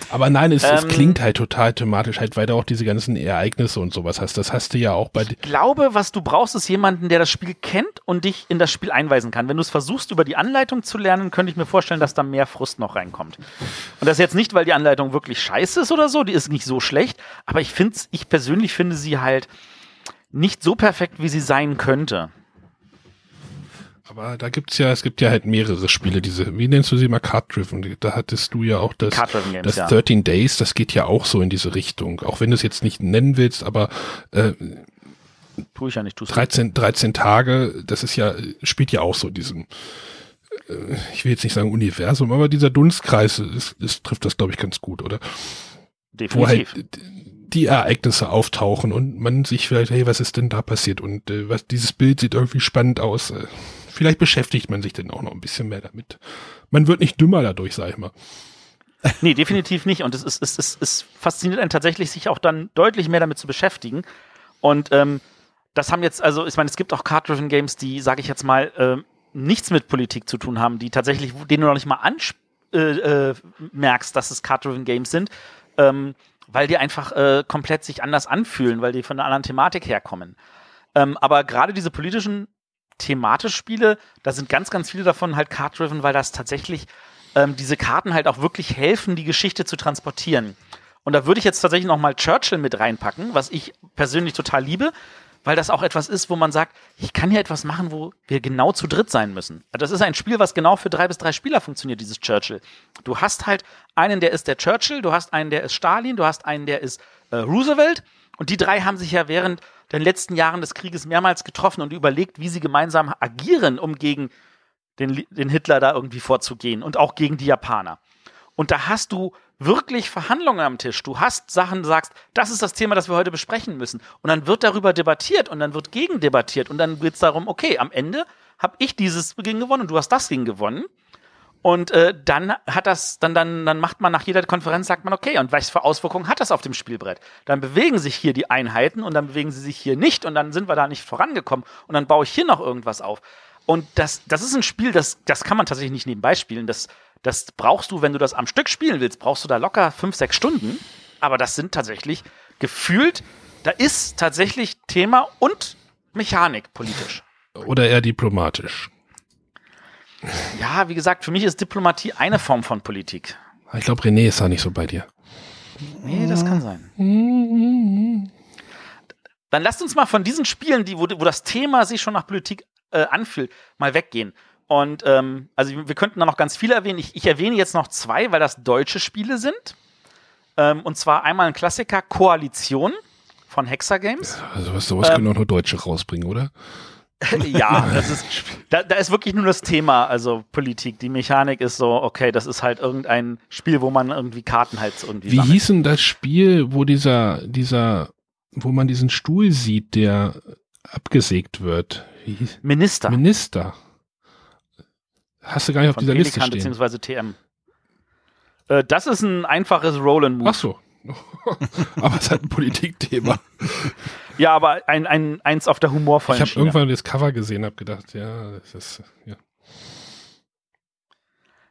Aber nein, es, ähm, es, klingt halt total thematisch, halt, weil du auch diese ganzen Ereignisse und sowas hast. Das hast du ja auch bei. Ich glaube, was du brauchst, ist jemanden, der das Spiel kennt und dich in das Spiel einweisen kann. Wenn du es versuchst, über die Anleitung zu lernen, könnte ich mir vorstellen, dass da mehr Frust noch reinkommt. Und das jetzt nicht, weil die Anleitung wirklich scheiße ist oder so, die ist nicht so schlecht, aber ich finde, ich persönlich finde sie halt nicht so perfekt, wie sie sein könnte. Aber da gibt's ja, es gibt ja halt mehrere Spiele, diese, wie nennst du sie mal, Card-Driven? Da hattest du ja auch das, Games, das ja. 13 Days, das geht ja auch so in diese Richtung. Auch wenn du es jetzt nicht nennen willst, aber äh, Tue ich ja nicht, 13, 13 Tage, das ist ja, spielt ja auch so in diesem, äh, ich will jetzt nicht sagen Universum, aber dieser Dunstkreis, ist, ist, trifft das, glaube ich, ganz gut, oder? Definitiv. Wo halt die Ereignisse auftauchen und man sich vielleicht, hey, was ist denn da passiert? Und äh, was dieses Bild sieht irgendwie spannend aus. Äh, vielleicht beschäftigt man sich dann auch noch ein bisschen mehr damit. Man wird nicht dümmer dadurch, sag ich mal. Nee, definitiv nicht. Und es, ist, es, ist, es fasziniert einen tatsächlich, sich auch dann deutlich mehr damit zu beschäftigen. Und ähm, das haben jetzt, also ich meine, es gibt auch Card-Driven Games, die, sage ich jetzt mal, äh, nichts mit Politik zu tun haben, die tatsächlich, denen du noch nicht mal äh, äh, dass es Card-Driven Games sind, ähm, weil die einfach äh, komplett sich anders anfühlen, weil die von einer anderen Thematik herkommen. Ähm, aber gerade diese politischen thematisch Spiele, da sind ganz, ganz viele davon halt card-driven, weil das tatsächlich ähm, diese Karten halt auch wirklich helfen, die Geschichte zu transportieren. Und da würde ich jetzt tatsächlich noch mal Churchill mit reinpacken, was ich persönlich total liebe, weil das auch etwas ist, wo man sagt, ich kann hier etwas machen, wo wir genau zu dritt sein müssen. Das ist ein Spiel, was genau für drei bis drei Spieler funktioniert, dieses Churchill. Du hast halt einen, der ist der Churchill, du hast einen, der ist Stalin, du hast einen, der ist äh, Roosevelt und die drei haben sich ja während den letzten Jahren des Krieges mehrmals getroffen und überlegt, wie sie gemeinsam agieren, um gegen den, den Hitler da irgendwie vorzugehen und auch gegen die Japaner. Und da hast du wirklich Verhandlungen am Tisch. Du hast Sachen, sagst, das ist das Thema, das wir heute besprechen müssen. Und dann wird darüber debattiert und dann wird gegendebattiert und dann geht es darum, okay, am Ende habe ich dieses gegen gewonnen und du hast das gegen gewonnen. Und äh, dann hat das, dann, dann, dann macht man nach jeder Konferenz, sagt man, okay, und was für Auswirkungen hat das auf dem Spielbrett? Dann bewegen sich hier die Einheiten und dann bewegen sie sich hier nicht und dann sind wir da nicht vorangekommen und dann baue ich hier noch irgendwas auf. Und das, das ist ein Spiel, das, das kann man tatsächlich nicht nebenbei spielen. Das, das brauchst du, wenn du das am Stück spielen willst, brauchst du da locker fünf, sechs Stunden. Aber das sind tatsächlich gefühlt, da ist tatsächlich Thema und Mechanik politisch. Oder eher diplomatisch. Ja, wie gesagt, für mich ist Diplomatie eine Form von Politik. Ich glaube, René ist da nicht so bei dir. Nee, das kann sein. Dann lasst uns mal von diesen Spielen, die, wo, wo das Thema sich schon nach Politik äh, anfühlt, mal weggehen. Und ähm, also wir könnten da noch ganz viele erwähnen. Ich, ich erwähne jetzt noch zwei, weil das deutsche Spiele sind. Ähm, und zwar einmal ein Klassiker Koalition von Hexa Games. Also was sowas Ähm, können auch nur Deutsche rausbringen, oder? ja, das ist, da, da ist wirklich nur das Thema, also Politik. Die Mechanik ist so, okay, das ist halt irgendein Spiel, wo man irgendwie Karten halt irgendwie Wie sammelt. hieß denn das Spiel, wo dieser, dieser, wo man diesen Stuhl sieht, der abgesägt wird? Minister Minister. Hast du gar nicht auf von dieser Liste Pelikan stehen. beziehungsweise TM. Äh, das ist ein einfaches Roll and Move. Ach so. Aber es hat ein Politikthema. Ja, aber ein, ein, eins auf der humorvollen Ich habe irgendwann das Cover gesehen, habe gedacht, ja, das ist, ja.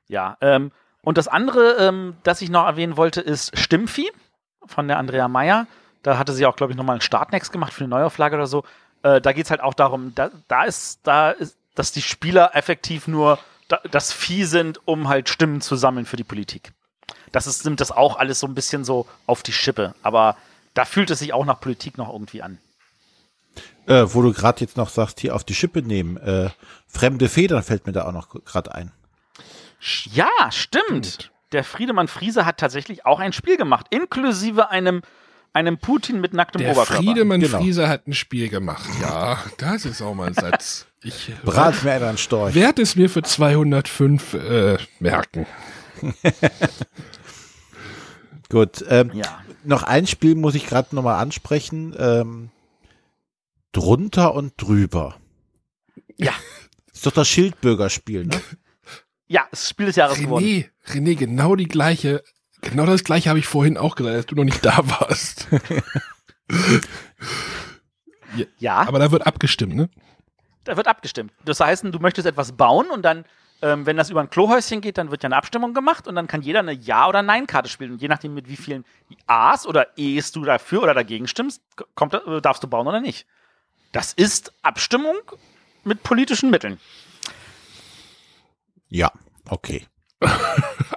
Ja, ähm, und das andere, ähm, das ich noch erwähnen wollte, ist Stimmvieh von der Andrea Meyer. Da hatte sie auch, glaube ich, nochmal einen Startnext gemacht für eine Neuauflage oder so. Äh, da geht es halt auch darum, da, da ist, da ist, dass die Spieler effektiv nur da, das Vieh sind, um halt Stimmen zu sammeln für die Politik. Das ist, nimmt das auch alles so ein bisschen so auf die Schippe. Aber da fühlt es sich auch nach Politik noch irgendwie an. Äh, wo du gerade jetzt noch sagst, hier auf die Schippe nehmen. Äh, fremde Federn fällt mir da auch noch gerade ein. Ja, stimmt. Der Friedemann Friese hat tatsächlich auch ein Spiel gemacht, inklusive einem, einem Putin mit nacktem Der Oberkörper. Friedemann Genau. Frieser hat ein Spiel gemacht. Ja, das ist auch mal ein Satz. Ich Brat mir einen Storch. werde es mir für 205 äh, merken. Gut. Ähm, Ja. Noch ein Spiel muss ich gerade nochmal ansprechen. Ähm, drunter und drüber. Ja. Ist doch das Schildbürgerspiel, ne? Ja, das Spiel des Jahres geworden. René, René, genau die gleiche, genau das gleiche habe ich vorhin auch gesagt, als du noch nicht da warst. Ja, Aber da wird abgestimmt, ne? da wird abgestimmt. Das heißt, du möchtest etwas bauen und dann, ähm, wenn das über ein Klohäuschen geht, dann wird ja eine Abstimmung gemacht und dann kann jeder eine Ja- oder Nein-Karte spielen. Und je nachdem, mit wie vielen A's oder E's du dafür oder dagegen stimmst, kommt, äh, darfst du bauen oder nicht. Das ist Abstimmung mit politischen Mitteln. Ja, okay.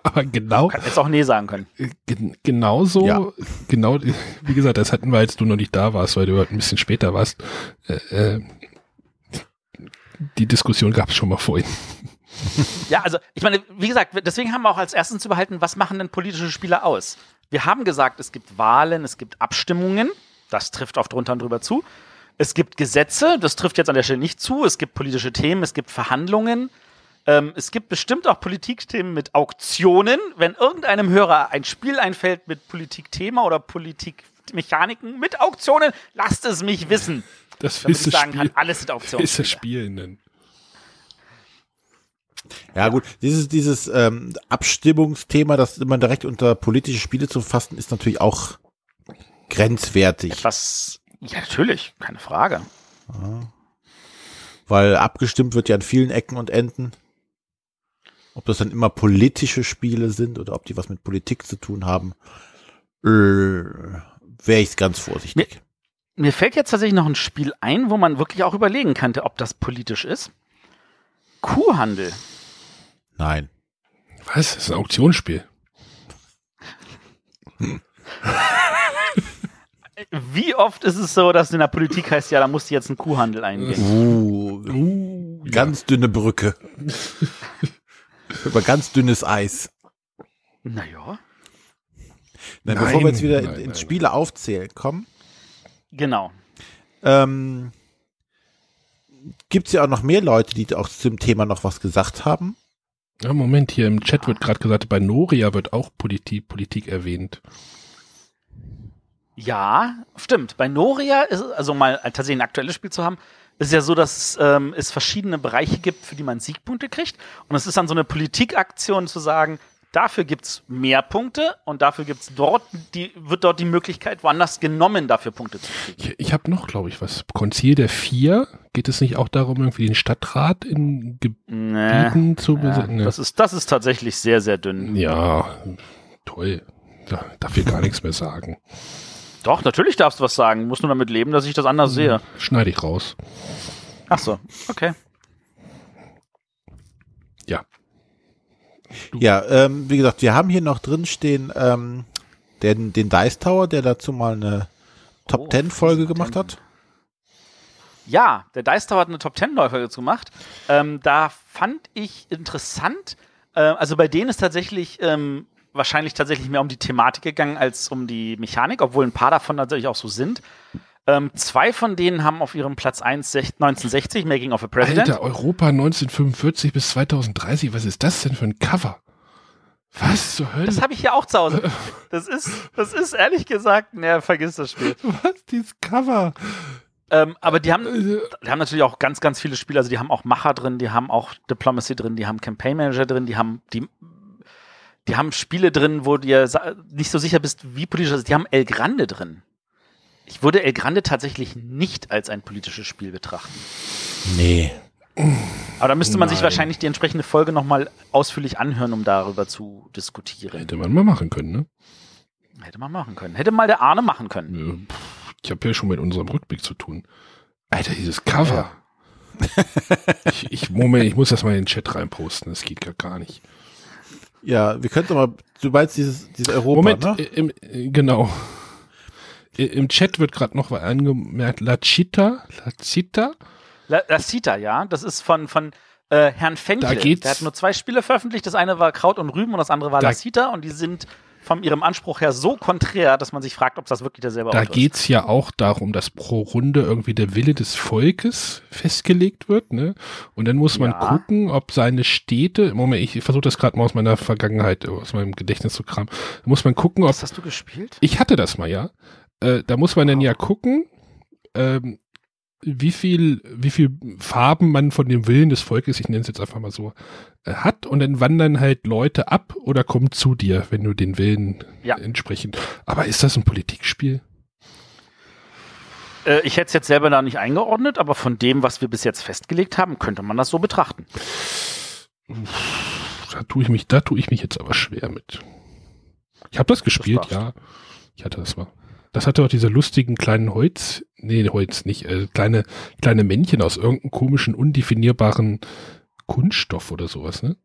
Aber genau, Hätte jetzt auch Nee sagen können. gen, genauso, Ja. genau, wie gesagt, das hatten wir, als du noch nicht da warst, weil du halt ein bisschen später warst. Äh, äh, die Diskussion gab es schon mal vorhin. Ja, also ich meine, wie gesagt, deswegen haben wir auch als erstes zu behalten, was machen denn politische Spieler aus? Wir haben gesagt, es gibt Wahlen, es gibt Abstimmungen, das trifft auf drunter und drüber zu. Es gibt Gesetze, das trifft jetzt an der Stelle nicht zu. Es gibt politische Themen, es gibt Verhandlungen. Ähm, es gibt bestimmt auch Politikthemen mit Auktionen. Wenn irgendeinem Hörer ein Spiel einfällt mit Politikthema oder Politikmechaniken mit Auktionen, lasst es mich wissen. Das Damit ist ich sagen Spiel. kann, alles sind Auktionen. ist das Spiel nennen. Ja, gut, dieses, dieses ähm, Abstimmungsthema, das immer direkt unter politische Spiele zu fassen, ist natürlich auch grenzwertig. Etwas, ja, natürlich, keine Frage. Weil abgestimmt wird ja an vielen Ecken und Enden. Ob das dann immer politische Spiele sind oder ob die was mit Politik zu tun haben, äh, wäre ich ganz vorsichtig. Mir fällt jetzt tatsächlich noch ein Spiel ein, wo man wirklich auch überlegen könnte, ob das politisch ist. Kuhhandel. Nein. Was? Das ist ein Auktionsspiel. Wie oft ist es so, dass in der Politik heißt, ja, da musst du jetzt einen Kuhhandel eingehen? Uh, Uh, ganz dünne Brücke. Über ganz dünnes Eis. Naja, Nein, Nein, bevor wir jetzt wieder nein, in, ins Spiele aufzählen kommen, genau. ähm, gibt es ja auch noch mehr Leute, die auch zum Thema noch was gesagt haben. Ja, Moment, hier im Chat wird gerade gesagt, bei Noria wird auch Politik, Politik erwähnt. Ja, stimmt. Bei Noria ist also mal tatsächlich ein aktuelles Spiel zu haben, ist ja so, dass ähm, es verschiedene Bereiche gibt, für die man Siegpunkte kriegt. Und es ist dann so eine Politikaktion zu sagen, dafür gibt's mehr Punkte und dafür gibt's dort, die, wird dort die Möglichkeit woanders genommen, dafür Punkte zu kriegen. Ich, ich habe noch, glaube ich, was. Konzil der Vier. Geht es nicht auch darum, irgendwie den Stadtrat in Gebieten Nee, zu ja, besitzen? das, ist, das ist tatsächlich sehr, sehr dünn. Ja, toll. Da darf ich gar nichts mehr sagen. Doch, natürlich darfst du was sagen. Musst nur damit leben, dass ich das anders sehe. Schneide ich raus. Ach so, okay. Ja, ähm, wie gesagt, wir haben hier noch drin stehen ähm, den, den Dice Tower, der dazu mal eine Top Oh, 10 Folge gemacht 10. hat. Ja, der Dice Tower hat eine Top 10 Läufer jetzt gemacht. Ähm, da fand ich interessant, äh, also bei denen ist tatsächlich ähm, wahrscheinlich tatsächlich mehr um die Thematik gegangen als um die Mechanik, obwohl ein paar davon tatsächlich auch so sind. Ähm, zwei von denen haben auf ihrem Platz 1 sech- 1960 Making of a President. Alter, Europa 1945 bis 2030. Was ist das denn für ein Cover? Was zur Hölle? Das habe ich ja auch zu Hause. Das ist, das ist ehrlich gesagt, naja, vergiss das Spiel. Was? Dieses Cover? Ähm, aber die haben, Äh, die haben natürlich auch ganz, ganz viele Spiele. Also die haben auch Macher drin, die haben auch Diplomacy drin, die haben Campaign Manager drin, die haben die, die haben Spiele drin, wo du dir nicht so sicher bist, wie politisch das ist. Die haben El Grande drin. Ich würde El Grande tatsächlich nicht als ein politisches Spiel betrachten. Nee. Aber da müsste man sich Nein. wahrscheinlich die entsprechende Folge nochmal ausführlich anhören, um darüber zu diskutieren. Hätte man mal machen können, ne? Hätte man machen können. Hätte mal der Arne machen können. Ja, pff, Ich habe ja schon mit unserem Rückblick zu tun. Alter, dieses Cover. ich, ich, Moment, ich muss das mal in den Chat reinposten. Das geht gar, gar nicht. Ja, wir könnten aber, du meinst dieses, dieses Europa, Moment, ne? äh, im, äh, genau. Im Chat wird gerade noch angemerkt. La Chita, La Chita. La, La Cita, ja. Das ist von, von äh, Herrn Fenkel. Da geht's- Der hat nur zwei Spiele veröffentlicht. Das eine war Kraut und Rüben und das andere war Da- La Cita. Und die sind von ihrem Anspruch her so konträr, dass man sich fragt, ob das wirklich derselbe Da Autor ist. geht's ja auch darum, dass pro Runde irgendwie der Wille des Volkes festgelegt wird, ne? Und dann muss man Ja. gucken, ob seine Städte, Moment, ich versuche das gerade mal aus meiner Vergangenheit, aus meinem Gedächtnis zu kramen. Da muss man gucken, ob Was hast du gespielt? Ich hatte das mal, ja. Äh, da muss man dann ja gucken, ähm, wie viel, wie viel Farben man von dem Willen des Volkes, ich nenne es jetzt einfach mal so, äh, hat und dann wandern halt Leute ab oder kommen zu dir, wenn du den Willen Ja. entsprechend. Aber ist das ein Politikspiel? Äh, ich hätte es jetzt selber da nicht eingeordnet, aber von dem, was wir bis jetzt festgelegt haben, könnte man das so betrachten. Da tue ich mich, da tue ich mich jetzt aber schwer mit. Ich habe das gespielt, darfst ja. Ich hatte das mal. Das hatte auch diese lustigen kleinen Holz, nee, Holz nicht, äh, kleine, kleine Männchen aus irgendeinem komischen, undefinierbaren Kunststoff oder sowas, ne?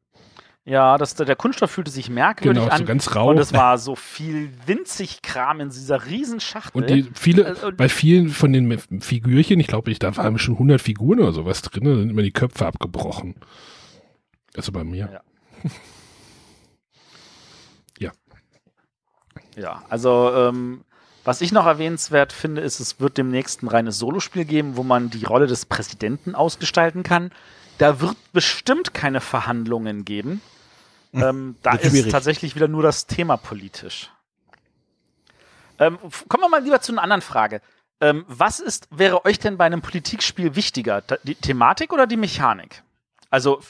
Ja, das, der Kunststoff fühlte sich merkwürdig Genau, an. so ganz rau. Und es war so viel winzig Kram in dieser riesen Schachtel. Und die viele, Äh, und- bei vielen von den Figürchen, ich glaube, ich, da waren schon 100 Figuren oder sowas drin, da sind immer die Köpfe abgebrochen. Also bei mir. Ja. Ja, also ähm, was ich noch erwähnenswert finde, ist, es wird demnächst ein reines Solospiel geben, wo man die Rolle des Präsidenten ausgestalten kann. Da wird bestimmt keine Verhandlungen geben. Ähm, da ist schwierig. tatsächlich wieder nur das Thema politisch. Ähm, kommen wir mal lieber zu einer anderen Frage. Ähm, was ist, wäre euch denn bei einem Politikspiel wichtiger? Die Thematik oder die Mechanik? Also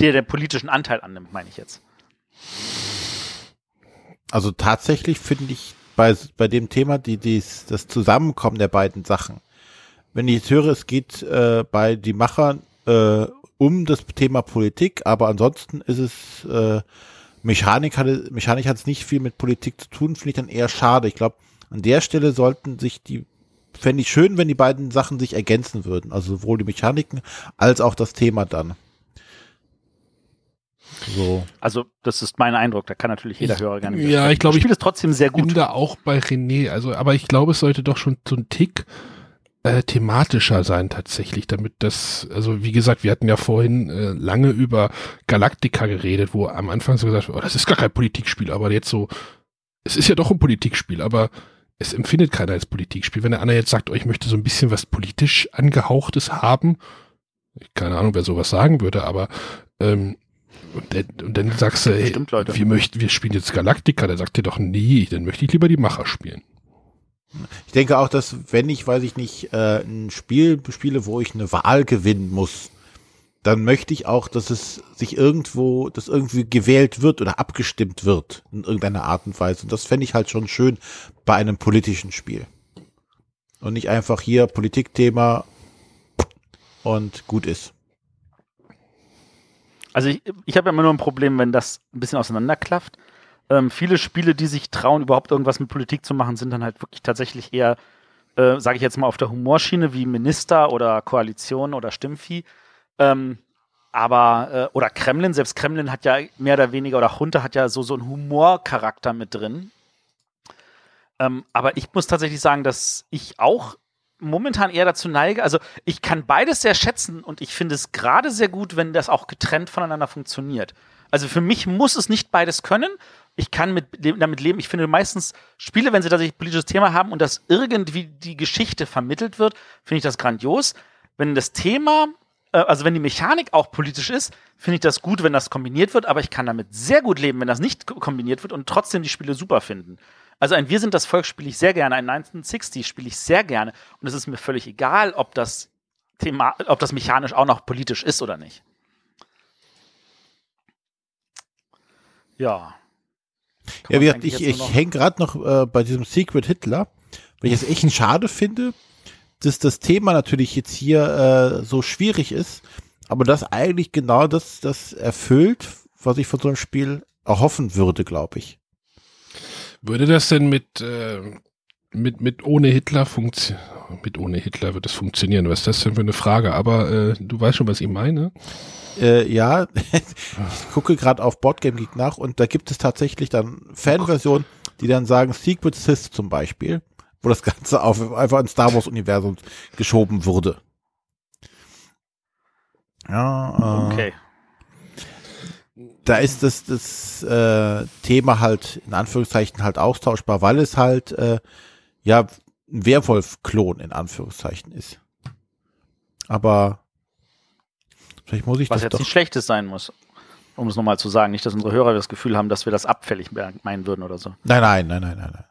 der der politischen Anteil annimmt, meine ich jetzt. Also tatsächlich finde ich bei, bei dem Thema die, dies, das Zusammenkommen der beiden Sachen. Wenn ich jetzt höre, es geht äh, bei die Macher äh, um das Thema Politik, aber ansonsten ist es äh, Mechanik hat Mechanik hat es nicht viel mit Politik zu tun, finde ich dann eher schade. Ich glaube, an der Stelle sollten sich die fände ich schön, wenn die beiden Sachen sich ergänzen würden, also sowohl die Mechaniken als auch das Thema dann. So. Also, das ist mein Eindruck. Da kann natürlich jeder Ich- Hörer gerne ja, ich glaube, das ich Spiel ist trotzdem sehr bin gut. da auch bei René, also, aber ich glaube, es sollte doch schon so ein Tick äh, thematischer sein tatsächlich, damit das, also wie gesagt, wir hatten ja vorhin äh, lange über Galactica geredet, wo am Anfang so gesagt wird, oh, das ist gar kein Politikspiel, aber jetzt so, es ist ja doch ein Politikspiel, aber es empfindet keiner als Politikspiel. Wenn der andere jetzt sagt, oh, ich möchte so ein bisschen was politisch angehauchtes haben, keine Ahnung, wer sowas sagen würde, aber ähm, Und dann, und dann sagst du, ey, Stimmt, Leute. wir möchten, wir spielen jetzt Galactica. Dann sagt ihr doch, nee, dann möchte ich lieber die Macher spielen. Ich denke auch, dass wenn ich, weiß ich nicht, äh, ein Spiel spiele, wo ich eine Wahl gewinnen muss, dann möchte ich auch, dass es sich irgendwo, dass irgendwie gewählt wird oder abgestimmt wird in irgendeiner Art und Weise. Und das fände ich halt schon schön bei einem politischen Spiel. Und nicht einfach hier Politikthema und gut ist. Also ich, ich habe ja immer nur ein Problem, wenn das ein bisschen auseinanderklafft. Ähm, viele Spiele, die sich trauen, überhaupt irgendwas mit Politik zu machen, sind dann halt wirklich tatsächlich eher, äh, sage ich jetzt mal, auf der Humorschiene wie Minister oder Koalition oder Stimmvieh. Ähm, aber, äh, oder Kremlin, selbst Kremlin hat ja mehr oder weniger, oder Junta hat ja so, so einen Humorcharakter mit drin. Ähm, aber ich muss tatsächlich sagen, dass ich auch momentan eher dazu neige, also ich kann beides sehr schätzen und ich finde es gerade sehr gut, wenn das auch getrennt voneinander funktioniert. Also für mich muss es nicht beides können. Ich kann mit, damit leben. Ich finde meistens Spiele, wenn sie tatsächlich ein politisches Thema haben und das irgendwie die Geschichte vermittelt wird, finde ich das grandios. Wenn das Thema, also wenn die Mechanik auch politisch ist, finde ich das gut, wenn das kombiniert wird, aber ich kann damit sehr gut leben, wenn das nicht kombiniert wird und trotzdem die Spiele super finden. Also ein Wir sind das Volk spiele ich sehr gerne, ein 1960 spiele ich sehr gerne und es ist mir völlig egal, ob das Thema, ob das mechanisch auch noch politisch ist oder nicht. Ja. Kann Ja, wie gesagt, ich, ich noch- hänge gerade noch äh, bei diesem Secret Hitler, weil ich es echt schade finde, dass das Thema natürlich jetzt hier äh, so schwierig ist, aber das eigentlich genau das, das erfüllt, was ich von so einem Spiel erhoffen würde, glaube ich. Würde das denn mit, äh, mit, mit ohne Hitler funktionieren? Mit ohne Hitler wird das funktionieren. Was ist das denn für eine Frage? Aber äh, du weißt schon, was ich meine. Äh, ja, ich gucke gerade auf Boardgame Geek nach und da gibt es tatsächlich dann Fanversionen, die dann sagen Secret Sith zum Beispiel, wo das Ganze auf, einfach ins Star Wars Universum geschoben wurde. Ja, äh, Okay. da ist das, das äh, Thema halt in Anführungszeichen halt austauschbar, weil es halt äh, ja ein Werwolf-Klon in Anführungszeichen ist. Aber vielleicht muss ich Was das jetzt doch. nicht Schlechtes sein muss. Um es nochmal zu sagen. Nicht, dass unsere Hörer das Gefühl haben, dass wir das abfällig meinen würden oder so. Nein, nein, nein, nein, nein,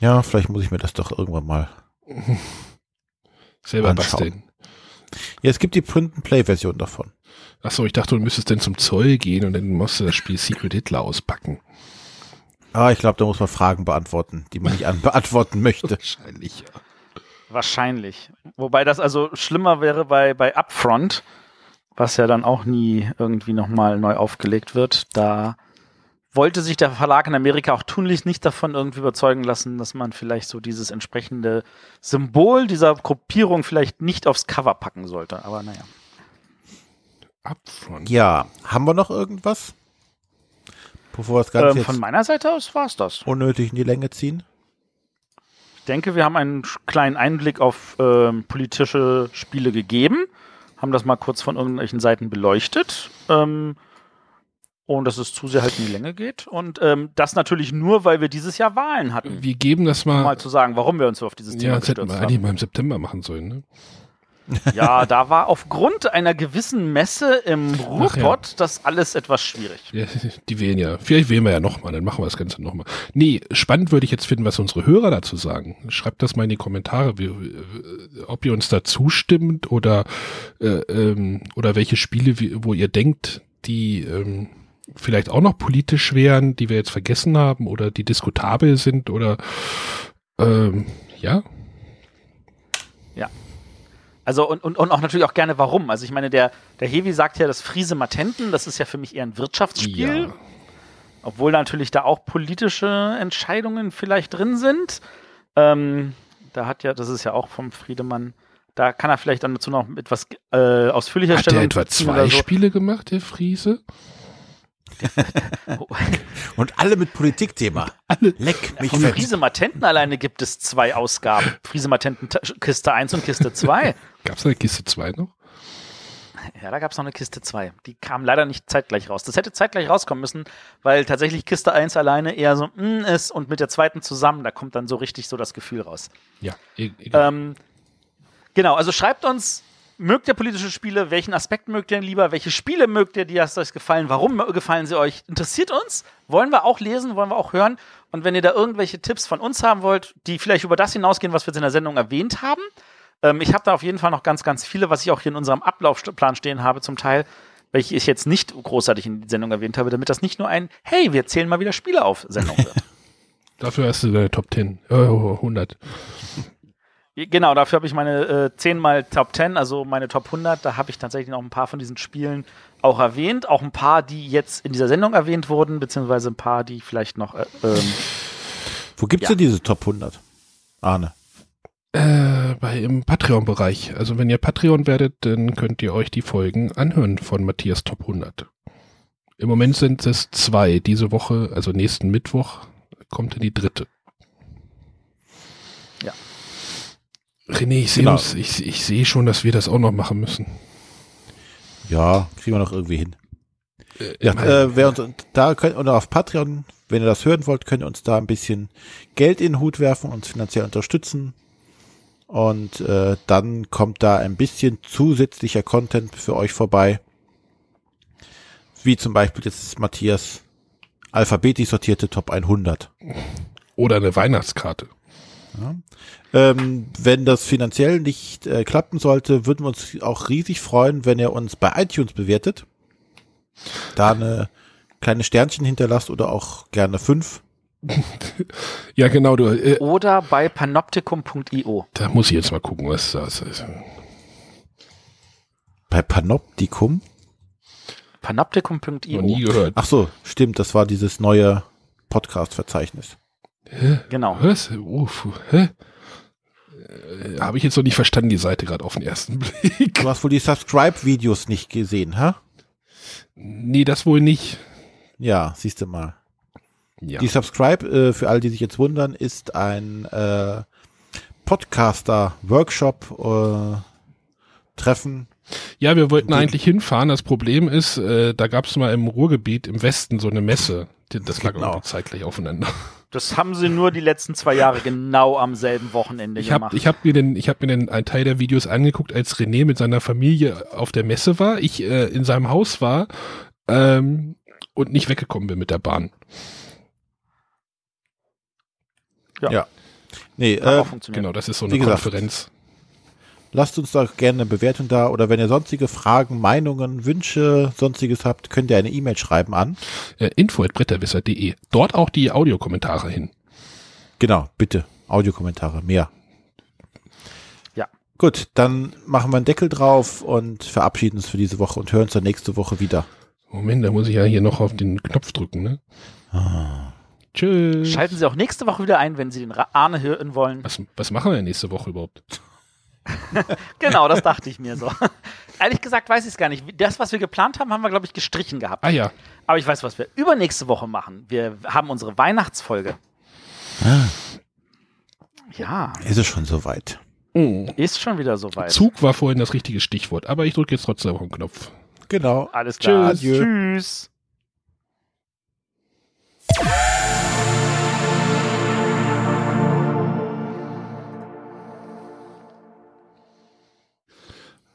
Ja, vielleicht muss ich mir das doch irgendwann mal. Selber Anschauen. basteln. Ja, es gibt die Print-and-Play-Version davon. Achso, ich dachte, du müsstest dann zum Zoll gehen und dann musst du das Spiel Secret Hitler auspacken. Ah, ich glaube, da muss man Fragen beantworten, die man nicht an beantworten möchte. Wahrscheinlich, ja. Wahrscheinlich. Wobei das also schlimmer wäre bei, bei Upfront, was ja dann auch nie irgendwie nochmal neu aufgelegt wird. Da wollte sich der Verlag in Amerika auch tunlichst nicht davon irgendwie überzeugen lassen, dass man vielleicht so dieses entsprechende Symbol dieser Gruppierung vielleicht nicht aufs Cover packen sollte. Aber naja. Upfront. Ja, haben wir noch irgendwas? Bevor wir das Ganze Ähm, jetzt von meiner Seite aus war es das. unnötig in die Länge ziehen? Ich denke, wir haben einen kleinen Einblick auf ähm, politische Spiele gegeben, haben das mal kurz von irgendwelchen Seiten beleuchtet. Ähm, und dass es zu sehr halt in die Länge geht. Und ähm, das natürlich nur, weil wir dieses Jahr Wahlen hatten. Wir geben das Um mal. mal zu sagen, warum wir uns so auf dieses Thema ja, das hätten wir eigentlich haben. mal im September machen sollen, ne? Ja, da war aufgrund einer gewissen Messe im Ruhrpott das alles etwas schwierig. Ja, die wählen ja. Vielleicht wählen wir ja nochmal, dann machen wir das Ganze nochmal. Nee, spannend würde ich jetzt finden, was unsere Hörer dazu sagen. Schreibt das mal in die Kommentare, wie, äh, ob ihr uns da zustimmt oder, äh, ähm, oder welche Spiele, wie, wo ihr denkt, die ähm, vielleicht auch noch politisch wären, die wir jetzt vergessen haben oder die diskutabel sind oder ähm, ja. Also und, und, und auch natürlich auch gerne warum. Also ich meine, der, der Hevi sagt ja, das Friese Matenten, das ist ja für mich eher ein Wirtschaftsspiel. Ja. Obwohl natürlich da auch politische Entscheidungen vielleicht drin sind. Ähm, da hat ja, das ist ja auch vom Friedemann, da kann er vielleicht dann dazu noch etwas äh, ausführlicher Hat der etwa zwei so. Spiele gemacht, der Friese? Und alle mit Politikthema. Leck mich Von fett. Friese Matenten alleine gibt es zwei Ausgaben. Friese Matenten Kiste 1 und Kiste 2. Gab's da Kiste 2 noch? Ja, da gab es noch eine Kiste 2. Die kam leider nicht zeitgleich raus. Das hätte zeitgleich rauskommen müssen, weil tatsächlich Kiste 1 alleine eher so mm, ist und mit der zweiten zusammen, da kommt dann so richtig so das Gefühl raus. Ja, e egal. Ähm, genau, also schreibt uns, mögt ihr politische Spiele? Welchen Aspekt mögt ihr lieber? Welche Spiele mögt ihr, die hast euch gefallen? Warum gefallen sie euch? Interessiert uns? Wollen wir auch lesen? Wollen wir auch hören? Und wenn ihr da irgendwelche Tipps von uns haben wollt, die vielleicht über das hinausgehen, was wir jetzt in der Sendung erwähnt haben, ähm, ich habe da auf jeden Fall noch ganz, ganz viele, was ich auch hier in unserem Ablaufplan stehen habe, zum Teil, welche ich jetzt nicht großartig in die Sendung erwähnt habe, damit das nicht nur ein Hey, wir zählen mal wieder Spiele auf Sendung wird. Dafür hast du deine Top 10. Oh, 100. Genau, dafür habe ich meine äh, 10 mal Top 10, also meine Top 100. Da habe ich tatsächlich noch ein paar von diesen Spielen auch erwähnt. Auch ein paar, die jetzt in dieser Sendung erwähnt wurden, beziehungsweise ein paar, die vielleicht noch. Äh, ähm, Wo gibt's Ja. denn diese Top 100? Arne. Äh, bei im Patreon-Bereich. Also wenn ihr Patreon werdet, dann könnt ihr euch die Folgen anhören von Matthias Top 100. Im Moment sind es zwei. Diese Woche, also nächsten Mittwoch, kommt dann die dritte. René, ich sehe Genau. ich, ich sehe schon, dass wir das auch noch machen müssen. Ja, kriegen wir noch irgendwie hin. Äh, Ja, äh, wer uns da könnt oder auf Patreon, wenn ihr das hören wollt, könnt ihr uns da ein bisschen Geld in den Hut werfen, uns finanziell unterstützen. Und äh, dann kommt da ein bisschen zusätzlicher Content für euch vorbei. Wie zum Beispiel jetzt Matthias alphabetisch sortierte Top 100. Oder eine Weihnachtskarte. Ähm, wenn das finanziell nicht äh, klappen sollte, würden wir uns auch riesig freuen, wenn ihr uns bei iTunes bewertet. Da eine kleine Sternchen hinterlasst oder auch gerne fünf. Ja, genau, du, äh, oder bei panoptikum.io. da muss ich jetzt mal gucken, was das ist. Bei Panoptikum? Noch Panoptikum.io. nie gehört. Ach so, stimmt, das war dieses neue Podcast-Verzeichnis. Hä? Genau. Was? Uff, hä? Äh, Habe ich jetzt noch nicht verstanden, die Seite gerade auf den ersten Blick. Du hast wohl die Subscribe-Videos nicht gesehen, ha? Nee, das wohl nicht. Ja, siehst du mal. Ja. Die Subscribe, äh, für alle, die sich jetzt wundern, ist ein äh, Podcaster-Workshop, äh, Treffen. Ja, wir wollten eigentlich hinfahren. Das Problem ist, äh, da gab es mal im Ruhrgebiet im Westen so eine Messe. Die- Das lag Genau. irgendwie zeitgleich aufeinander. Das haben sie nur die letzten zwei Jahre genau am selben Wochenende Ich habe gemacht. ich hab mir, den, ich hab mir den, einen Teil der Videos angeguckt, als René mit seiner Familie auf der Messe war, ich äh, in seinem Haus war ähm, und nicht weggekommen bin mit der Bahn. Nee, Hat äh, auch funktioniert. Genau, das ist so eine Wie gesagt, Konferenz. Lasst uns da gerne eine Bewertung da oder wenn ihr sonstige Fragen, Meinungen, Wünsche, sonstiges habt, könnt ihr eine E-Mail schreiben an. Äh, info.bretterwisser.de. Dort auch die Audiokommentare hin. Genau, bitte. Audiokommentare, mehr. Ja. Gut, dann machen wir einen Deckel drauf und verabschieden uns für diese Woche und hören uns dann nächste Woche wieder. Moment, da muss ich ja hier noch auf den Knopf drücken, ne? Tschüss. Schalten Sie auch nächste Woche wieder ein, wenn Sie den Arne hören wollen. Was, was machen wir nächste Woche überhaupt? Genau, das dachte ich mir so. Ehrlich gesagt weiß ich es gar nicht. Das, was wir geplant haben, haben wir, glaube ich, gestrichen gehabt. Ah ja, Aber ich weiß, was wir übernächste Woche machen. Wir haben unsere Weihnachtsfolge. Ah, Ja, ist es schon soweit. ist schon wieder soweit. Zug war vorhin das richtige Stichwort, aber ich drücke jetzt trotzdem auf den Knopf. Genau. Alles klar. Tschüss. Adieu. Tschüss.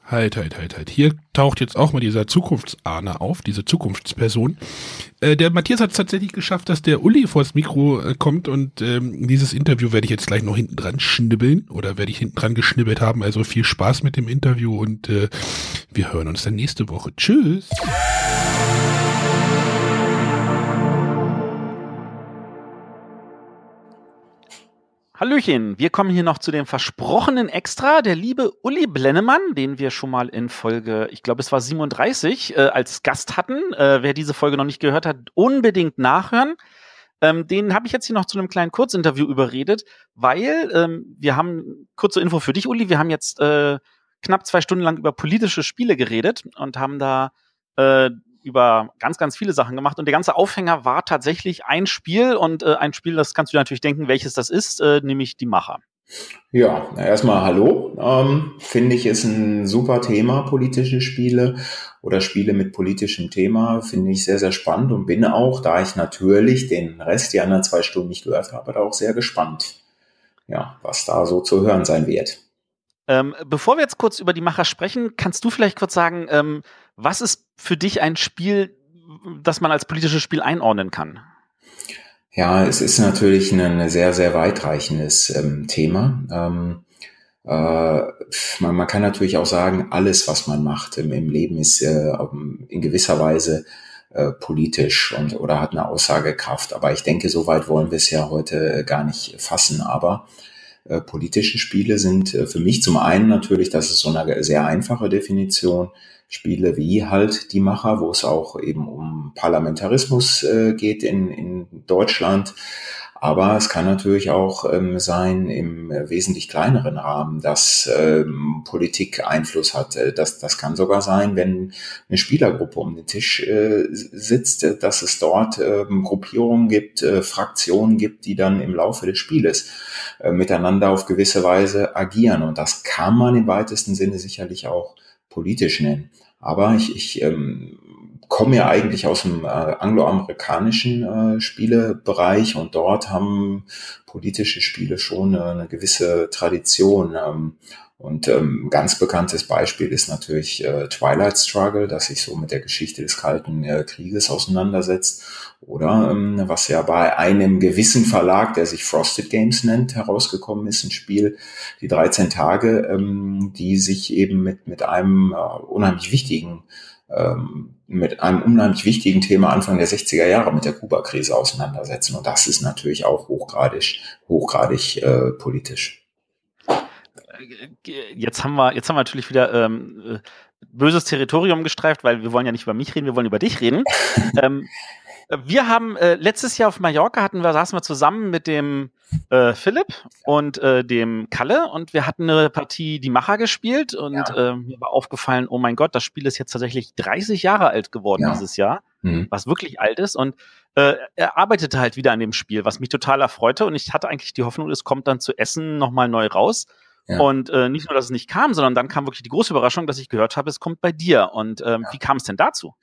Halt, halt, halt, halt. Hier taucht jetzt auch mal dieser Zukunftsahner auf, diese Zukunftsperson. Äh, der Matthias hat es tatsächlich geschafft, dass der Uli vors Mikro äh, kommt und ähm, dieses Interview werde ich jetzt gleich noch hinten dran schnibbeln oder werde ich hinten dran geschnibbelt haben. Also viel Spaß mit dem Interview und äh, wir hören uns dann nächste Woche. Tschüss. Hallöchen, wir kommen hier noch zu dem versprochenen Extra. Der liebe Uli Blennemann, den wir schon mal in Folge, ich glaube es war 37, äh, als Gast hatten. Äh, wer diese Folge noch nicht gehört hat, unbedingt nachhören. Ähm, den habe ich jetzt hier noch zu einem kleinen Kurzinterview überredet, weil ähm, wir haben, kurze Info für dich, Uli, wir haben jetzt äh, knapp zwei Stunden lang über politische Spiele geredet und haben da äh, über ganz, ganz viele Sachen gemacht. Und der ganze Aufhänger war tatsächlich ein Spiel und äh, ein Spiel, das kannst du natürlich denken, welches das ist, äh, nämlich die Macher. Ja, erstmal hallo. Ähm, Finde ich ist ein super Thema, politische Spiele oder Spiele mit politischem Thema. Finde ich sehr, sehr spannend und bin auch, da ich natürlich den Rest, die anderen zwei Stunden nicht gehört habe, da auch sehr gespannt, ja, was da so zu hören sein wird. Ähm, bevor wir jetzt kurz über die Macher sprechen, kannst du vielleicht kurz sagen, ähm, was ist für dich ein Spiel, das man als politisches Spiel einordnen kann? Ja, es ist natürlich ein sehr, sehr weitreichendes ähm, Thema. Ähm, äh, man, man, kann natürlich auch sagen, alles, was man macht im, im Leben, ist äh, in gewisser Weise äh, politisch und oder hat eine Aussagekraft. Aber ich denke, so weit wollen wir es ja heute gar nicht fassen. Aber äh, politische Spiele sind äh, für mich zum einen natürlich, das ist so eine sehr einfache Definition, Spiele wie halt die Macher, wo es auch eben um Parlamentarismus äh, geht in, in Deutschland, aber es kann natürlich auch ähm, sein im äh, wesentlich kleineren Rahmen, dass ähm, Politik Einfluss hat. Äh, das, das kann sogar sein, wenn eine Spielergruppe um den Tisch äh, sitzt, äh, dass es dort ähm, Gruppierungen gibt, äh, Fraktionen gibt, die dann im Laufe des Spieles äh, miteinander auf gewisse Weise agieren. Und das kann man im weitesten Sinne sicherlich auch politisch nennen. Aber ich, ich ähm, komme ja eigentlich aus dem äh, angloamerikanischen äh, Spielebereich und dort haben politische Spiele schon äh, eine gewisse Tradition. Ähm, und ähm, ganz bekanntes Beispiel ist natürlich äh, Twilight Struggle, das sich so mit der Geschichte des Kalten äh, Krieges auseinandersetzt. Oder ähm, was ja bei einem gewissen Verlag, der sich Frosted Games nennt, herausgekommen ist, ein Spiel, die 13 Tage, ähm, die sich eben mit, mit einem äh, unheimlich wichtigen ähm, mit einem unheimlich wichtigen Thema Anfang der 60er Jahre mit der Kuba-Krise auseinandersetzen. Und das ist natürlich auch hochgradig, hochgradig äh, politisch. Jetzt haben wir, jetzt haben wir natürlich wieder ähm, äh, böses Territorium gestreift, weil wir wollen ja nicht über mich reden, wir wollen über dich reden. ähm, wir haben äh, letztes Jahr auf Mallorca hatten wir, saßen wir zusammen mit dem äh, Philipp und äh, dem Kalle und wir hatten eine Partie die Macher gespielt und ja. äh, mir war aufgefallen, oh mein Gott, das Spiel ist jetzt tatsächlich 30 Jahre alt geworden ja. dieses Jahr, mhm. was wirklich alt ist und äh, er arbeitete halt wieder an dem Spiel, was mich total erfreute und ich hatte eigentlich die Hoffnung, es kommt dann zu Essen nochmal neu raus. Ja. Und äh, nicht nur, dass es nicht kam, sondern dann kam wirklich die große Überraschung, dass ich gehört habe, es kommt bei dir. Und ähm, wie kam es denn dazu?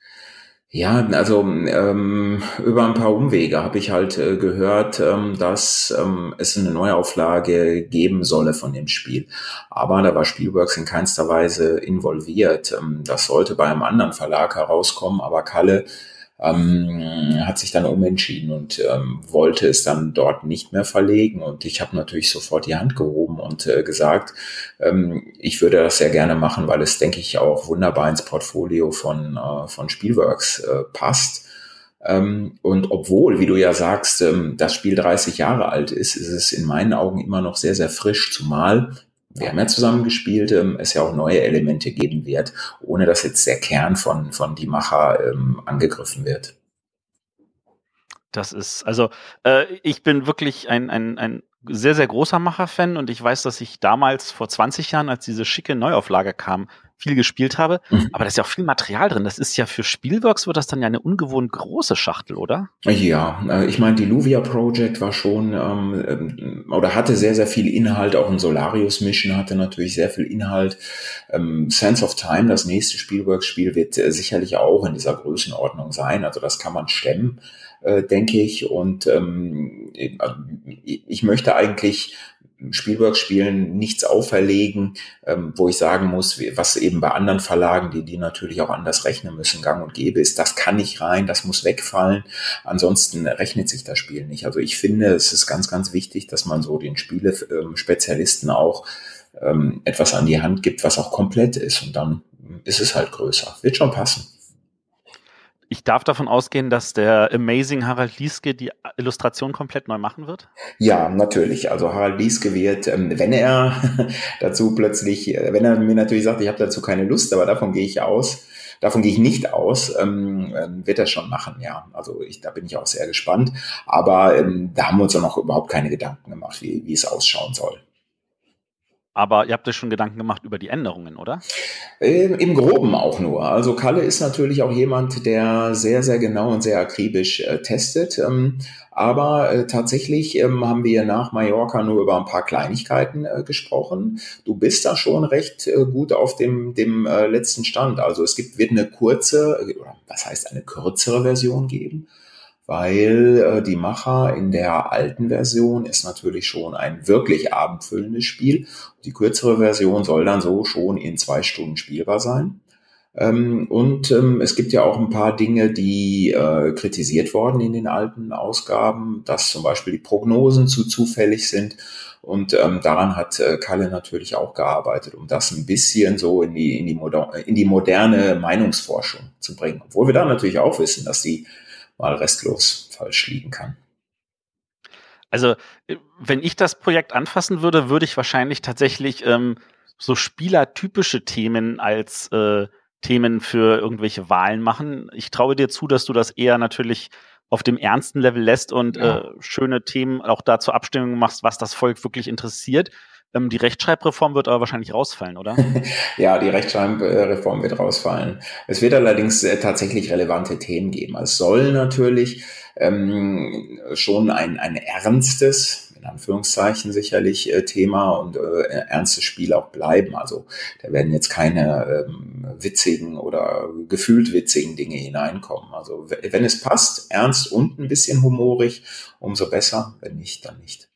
Ja, also ähm, über ein paar Umwege habe ich halt äh, gehört, ähm, dass ähm, es eine Neuauflage geben solle von dem Spiel. Aber da war Spielworks in keinster Weise involviert. Ähm, das sollte bei einem anderen Verlag herauskommen, aber Kalle ähm, hat sich dann umentschieden und ähm, wollte es dann dort nicht mehr verlegen. Und ich habe natürlich sofort die Hand gehoben und äh, gesagt, ähm, ich würde das sehr gerne machen, weil es, denke ich, auch wunderbar ins Portfolio von, äh, von Spielworks äh, passt. Ähm, und obwohl, wie du ja sagst, ähm, das Spiel 30 Jahre alt ist, ist es in meinen Augen immer noch sehr, sehr frisch, zumal wir haben ja zusammen gespielt, ähm, es ja auch neue Elemente geben wird, ohne dass jetzt der Kern von, von die Macher ähm, angegriffen wird. Das ist, also äh, ich bin wirklich ein, ein, ein sehr, sehr großer Macher-Fan und ich weiß, dass ich damals vor 20 Jahren, als diese schicke Neuauflage kam, viel gespielt habe. Mhm. Aber da ist ja auch viel Material drin. Das ist ja für Spielworks wird das dann ja eine ungewohnt große Schachtel, oder? Ja, äh, ich meine, die Luvia Project war schon ähm, ähm, oder hatte sehr, sehr viel Inhalt. Auch ein Solarius Mission hatte natürlich sehr viel Inhalt. Ähm, Sense of Time, das nächste Spielworks-Spiel, wird äh, sicherlich auch in dieser Größenordnung sein. Also das kann man stemmen äh, denke ich. Und ähm, ich möchte eigentlich Spielworks-Spielen nichts auferlegen, ähm, wo ich sagen muss, was eben bei anderen Verlagen, die die natürlich auch anders rechnen müssen, gang und gäbe ist, das kann nicht rein, das muss wegfallen. Ansonsten rechnet sich das Spiel nicht. Also ich finde, es ist ganz, ganz wichtig, dass man so den Spielespezialisten auch ähm, etwas an die Hand gibt, was auch komplett ist. Und dann ist es halt größer. Wird schon passen ich darf davon ausgehen, dass der Amazing Harald Lieske die Illustration komplett neu machen wird? Ja, natürlich. Also Harald Lieske wird, ähm, wenn er dazu plötzlich, äh, wenn er mir natürlich sagt, ich habe dazu keine Lust, aber davon gehe ich aus, davon gehe ich nicht aus, ähm, ähm, wird er schon machen, ja. Also ich, da bin ich auch sehr gespannt. Aber da haben wir uns auch noch überhaupt keine Gedanken gemacht, wie, wie es ausschauen soll. Aber ihr habt euch schon Gedanken gemacht über die Änderungen, oder? Im, Im Groben auch nur. Also Kalle ist natürlich auch jemand, der sehr, sehr genau und sehr akribisch äh, testet. Ähm, aber äh, tatsächlich ähm, haben wir nach Mallorca nur über ein paar Kleinigkeiten äh, gesprochen. Du bist da schon recht äh, gut auf dem, dem äh, letzten Stand. Also es gibt, wird eine kurze, oder was heißt eine kürzere Version geben weil äh, die Macher in der alten Version ist natürlich schon ein wirklich abendfüllendes Spiel. Die kürzere Version soll dann so schon in zwei Stunden spielbar sein. Ähm, und ähm, es gibt ja auch ein paar Dinge, die äh, kritisiert worden in den alten Ausgaben, dass zum Beispiel die Prognosen zu zufällig sind. Und ähm, daran hat äh, Kalle natürlich auch gearbeitet, um das ein bisschen so in die, in die, in die moderne Meinungsforschung zu bringen. Obwohl wir da natürlich auch wissen, dass die mal restlos falsch liegen kann. Also, äh, wenn ich das Projekt anfassen würde, würde ich wahrscheinlich tatsächlich ähm, so spielertypische Themen als äh, Themen für irgendwelche Wahlen machen. Ich traue dir zu, dass du das eher natürlich auf dem ernsten Level lässt und ja. äh, schöne Themen auch da zur Abstimmung machst, was das Volk wirklich interessiert. Ähm, die Rechtschreibreform wird aber wahrscheinlich rausfallen, oder? ja, die Rechtschreibreform wird rausfallen. Es wird allerdings äh, tatsächlich relevante Themen geben. Es soll natürlich ähm, schon ein, ein ernstes, in Anführungszeichen sicherlich äh, Thema und äh, ernstes Spiel auch bleiben. Also da werden jetzt keine ähm, witzigen oder gefühlt witzigen Dinge hineinkommen. Also wenn es passt, ernst und ein bisschen humorig, umso besser. Wenn nicht, dann nicht.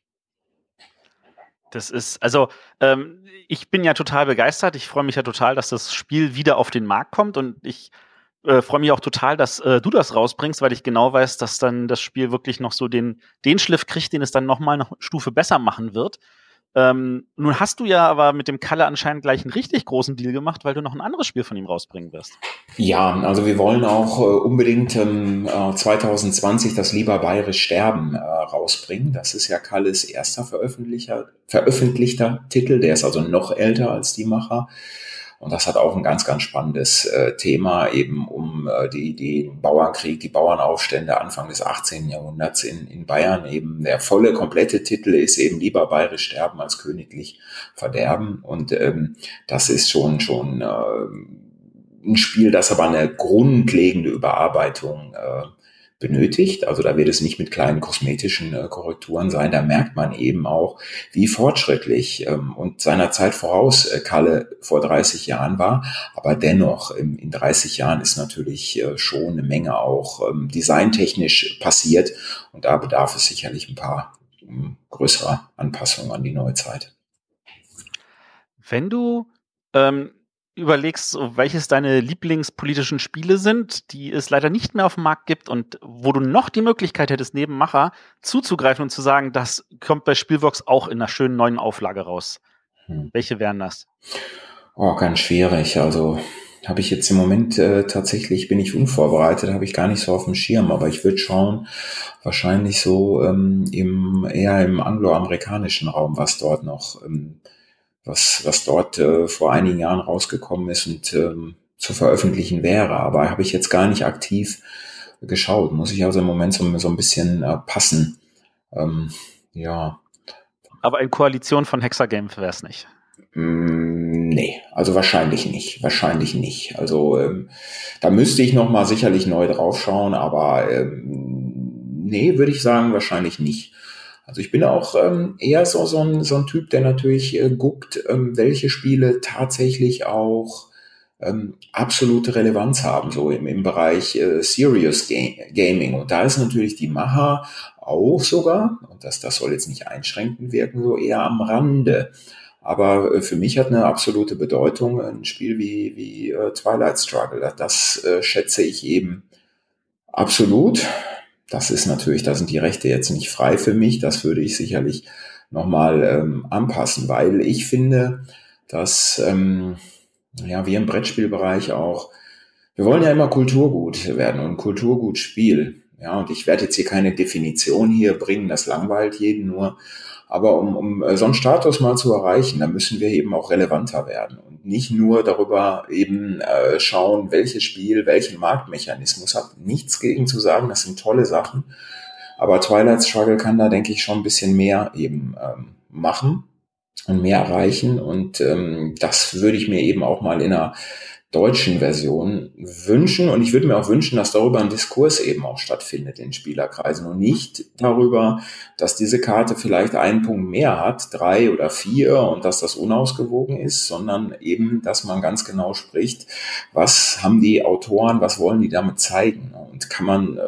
Das ist, also ähm, ich bin ja total begeistert. Ich freue mich ja total, dass das Spiel wieder auf den Markt kommt und ich äh, freue mich auch total, dass äh, du das rausbringst, weil ich genau weiß, dass dann das Spiel wirklich noch so den, den Schliff kriegt, den es dann nochmal eine Stufe besser machen wird. Ähm, nun hast du ja aber mit dem Kalle anscheinend gleich einen richtig großen Deal gemacht, weil du noch ein anderes Spiel von ihm rausbringen wirst. Ja, also wir wollen auch äh, unbedingt ähm, 2020 das Lieber Bayerisch Sterben äh, rausbringen. Das ist ja Kalles erster veröffentlichter, veröffentlichter Titel. Der ist also noch älter als die Macher. Und das hat auch ein ganz, ganz spannendes äh, Thema eben um äh, die, die Bauernkrieg, die Bauernaufstände Anfang des 18. Jahrhunderts in, in Bayern. Eben der volle, komplette Titel ist eben lieber bayerisch sterben als königlich verderben. Und ähm, das ist schon, schon äh, ein Spiel, das aber eine grundlegende Überarbeitung äh, benötigt. Also da wird es nicht mit kleinen kosmetischen äh, Korrekturen sein. Da merkt man eben auch, wie fortschrittlich ähm, und seiner Zeit voraus äh, Kalle vor 30 Jahren war. Aber dennoch, ähm, in 30 Jahren ist natürlich äh, schon eine Menge auch ähm, designtechnisch passiert. Und da bedarf es sicherlich ein paar ähm, größerer Anpassungen an die Neuzeit. Wenn du ähm, überlegst, welches deine Lieblingspolitischen Spiele sind, die es leider nicht mehr auf dem Markt gibt und wo du noch die Möglichkeit hättest, neben Macher zuzugreifen und zu sagen, das kommt bei Spielbox auch in einer schönen neuen Auflage raus. Hm. Welche wären das? Oh, ganz schwierig. Also habe ich jetzt im Moment äh, tatsächlich, bin ich unvorbereitet, habe ich gar nicht so auf dem Schirm, aber ich würde schauen, wahrscheinlich so ähm, im eher im angloamerikanischen Raum, was dort noch ähm, was, was dort äh, vor einigen Jahren rausgekommen ist und ähm, zu veröffentlichen wäre. Aber habe ich jetzt gar nicht aktiv geschaut. Muss ich also im Moment so, so ein bisschen äh, passen. Ähm, ja. Aber in Koalition von Hexagame wäre es nicht. Mm, nee, also wahrscheinlich nicht. Wahrscheinlich nicht. Also ähm, da müsste ich noch mal sicherlich neu draufschauen, aber ähm, nee, würde ich sagen, wahrscheinlich nicht. Also ich bin auch ähm, eher so, so, ein, so ein Typ, der natürlich äh, guckt, ähm, welche Spiele tatsächlich auch ähm, absolute Relevanz haben, so im, im Bereich äh, Serious Ga Gaming. Und da ist natürlich die Maha auch sogar, und das, das soll jetzt nicht einschränkend wirken, so eher am Rande. Aber äh, für mich hat eine absolute Bedeutung ein Spiel wie, wie äh, Twilight Struggle. Das äh, schätze ich eben absolut das ist natürlich, da sind die Rechte jetzt nicht frei für mich. Das würde ich sicherlich nochmal ähm, anpassen, weil ich finde, dass ähm, ja, wir im Brettspielbereich auch, wir wollen ja immer Kulturgut werden und Kulturgut Spiel. Ja, und ich werde jetzt hier keine Definition hier bringen, das langweilt jeden nur. Aber um, um äh, so einen Status mal zu erreichen, da müssen wir eben auch relevanter werden nicht nur darüber eben äh, schauen, welches Spiel welchen Marktmechanismus hat. Nichts gegen zu sagen, das sind tolle Sachen. Aber Twilight Struggle kann da, denke ich, schon ein bisschen mehr eben ähm, machen und mehr erreichen. Und ähm, das würde ich mir eben auch mal in einer deutschen Version wünschen. Und ich würde mir auch wünschen, dass darüber ein Diskurs eben auch stattfindet in Spielerkreisen und nicht darüber, dass diese Karte vielleicht einen Punkt mehr hat, drei oder vier und dass das unausgewogen ist, sondern eben, dass man ganz genau spricht, was haben die Autoren, was wollen die damit zeigen und kann man äh,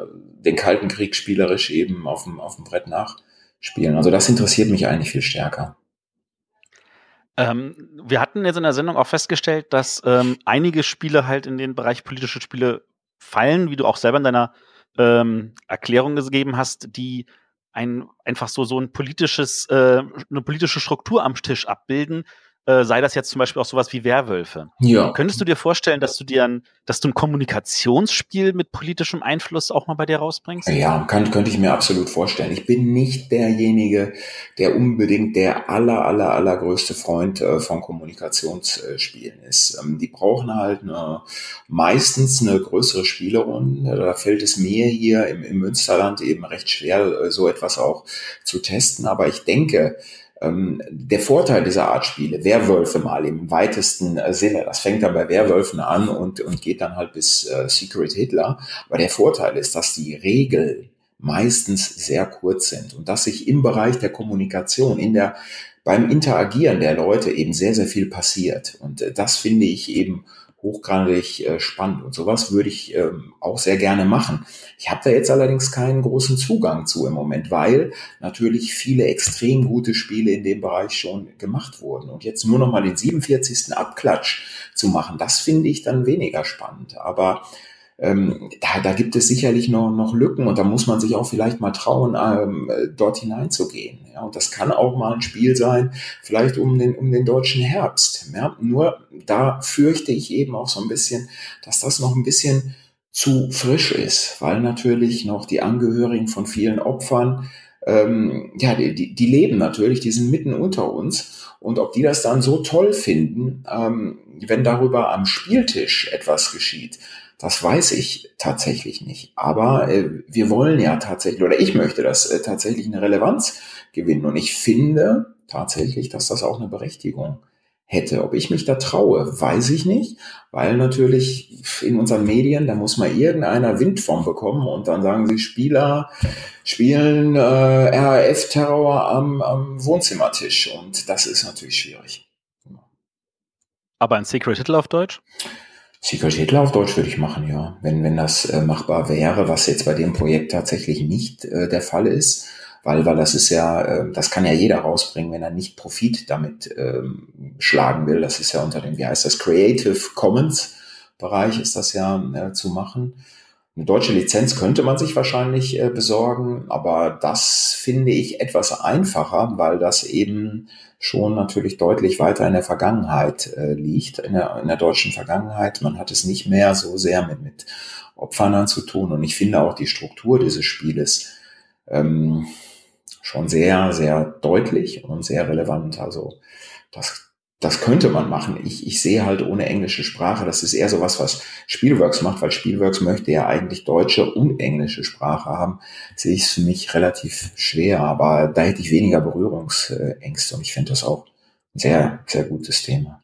den Kalten Krieg spielerisch eben auf dem, auf dem Brett nachspielen. Also das interessiert mich eigentlich viel stärker. Ähm, wir hatten jetzt in der Sendung auch festgestellt, dass ähm, einige Spiele halt in den Bereich politische Spiele fallen, wie du auch selber in deiner ähm, Erklärung gegeben hast, die ein, einfach so, so ein politisches, äh, eine politische Struktur am Tisch abbilden, äh, sei das jetzt zum Beispiel auch sowas wie Werwölfe. Ja. Könntest du dir vorstellen, dass du dir ein, dass du ein Kommunikationsspiel mit politischem Einfluss auch mal bei dir rausbringst? Ja, kann, könnte ich mir absolut vorstellen. Ich bin nicht derjenige, der unbedingt der aller, aller, allergrößte Freund äh, von Kommunikationsspielen ist. Ähm, die brauchen halt eine, meistens eine größere Spielerunde. Da fällt es mir hier im, im Münsterland eben recht schwer, äh, so etwas auch zu testen. Aber ich denke, der Vorteil dieser Art Spiele, Werwölfe mal im weitesten äh, Sinne, das fängt dann bei Werwölfen an und, und geht dann halt bis äh, Secret Hitler. Aber der Vorteil ist, dass die Regeln meistens sehr kurz sind und dass sich im Bereich der Kommunikation, in der, beim Interagieren der Leute eben sehr, sehr viel passiert. Und äh, das finde ich eben hochgradig äh, spannend. Und sowas würde ich ähm, auch sehr gerne machen. Ich habe da jetzt allerdings keinen großen Zugang zu im Moment, weil natürlich viele extrem gute Spiele in dem Bereich schon gemacht wurden. Und jetzt nur noch mal den 47. Abklatsch zu machen, das finde ich dann weniger spannend. Aber ähm, da, da gibt es sicherlich noch, noch Lücken und da muss man sich auch vielleicht mal trauen, ähm, dort hineinzugehen. Ja, und das kann auch mal ein Spiel sein, vielleicht um den, um den deutschen Herbst. Ja, nur da fürchte ich eben auch so ein bisschen, dass das noch ein bisschen zu frisch ist, weil natürlich noch die Angehörigen von vielen Opfern, ähm, ja, die, die leben natürlich, die sind mitten unter uns. Und ob die das dann so toll finden, ähm, wenn darüber am Spieltisch etwas geschieht, das weiß ich tatsächlich nicht. Aber äh, wir wollen ja tatsächlich, oder ich möchte, dass äh, tatsächlich eine Relevanz gewinnen. Und ich finde tatsächlich, dass das auch eine Berechtigung hätte. Ob ich mich da traue, weiß ich nicht, weil natürlich in unseren Medien, da muss mal irgendeiner Wind vom bekommen und dann sagen sie, Spieler spielen äh, RAF-Terror am, am Wohnzimmertisch und das ist natürlich schwierig. Aber ein Secret Hitler auf Deutsch? Secret Hitler auf Deutsch würde ich machen, ja. Wenn, wenn das äh, machbar wäre, was jetzt bei dem Projekt tatsächlich nicht äh, der Fall ist. Weil, weil das ist ja, äh, das kann ja jeder rausbringen, wenn er nicht Profit damit ähm, schlagen will. Das ist ja unter dem, wie heißt das, Creative Commons Bereich ist das ja äh, zu machen. Eine deutsche Lizenz könnte man sich wahrscheinlich äh, besorgen, aber das finde ich etwas einfacher, weil das eben schon natürlich deutlich weiter in der Vergangenheit äh, liegt, in der, in der deutschen Vergangenheit. Man hat es nicht mehr so sehr mit, mit Opfern zu tun. Und ich finde auch die Struktur dieses Spieles ähm, schon sehr, sehr deutlich und sehr relevant. Also das das könnte man machen. Ich, ich sehe halt ohne englische Sprache, das ist eher so was, was Spielworks macht, weil Spielworks möchte ja eigentlich deutsche und englische Sprache haben. Sehe ich es für mich relativ schwer, aber da hätte ich weniger Berührungsängste und ich finde das auch ein sehr, sehr gutes Thema.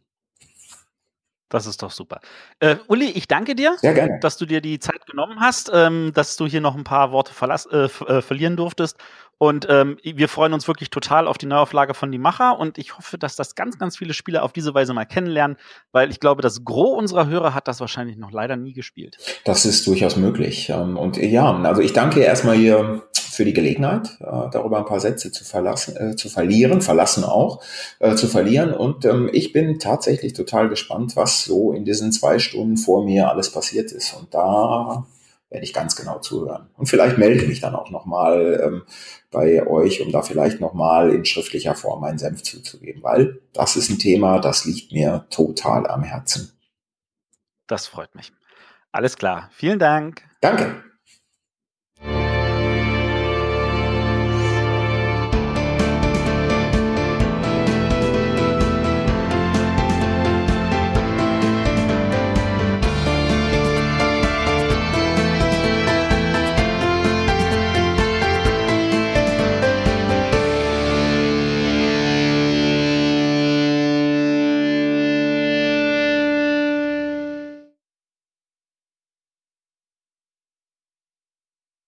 Das ist doch super. Äh, Uli, ich danke dir, dass du dir die Zeit genommen hast, ähm, dass du hier noch ein paar Worte äh, äh, verlieren durftest. Und ähm, wir freuen uns wirklich total auf die Neuauflage von Die Macher und ich hoffe, dass das ganz, ganz viele Spieler auf diese Weise mal kennenlernen, weil ich glaube, das Gros unserer Hörer hat das wahrscheinlich noch leider nie gespielt. Das ist durchaus möglich. Ähm, und ja, also ich danke erstmal hier für die Gelegenheit, äh, darüber ein paar Sätze zu verlassen, äh, zu verlieren, verlassen auch, äh, zu verlieren. Und ähm, ich bin tatsächlich total gespannt, was so in diesen zwei Stunden vor mir alles passiert ist. Und da werde ich ganz genau zuhören. Und vielleicht melde ich mich dann auch nochmal ähm, bei euch, um da vielleicht nochmal in schriftlicher Form meinen Senf zuzugeben, weil das ist ein Thema, das liegt mir total am Herzen. Das freut mich. Alles klar. Vielen Dank. Danke.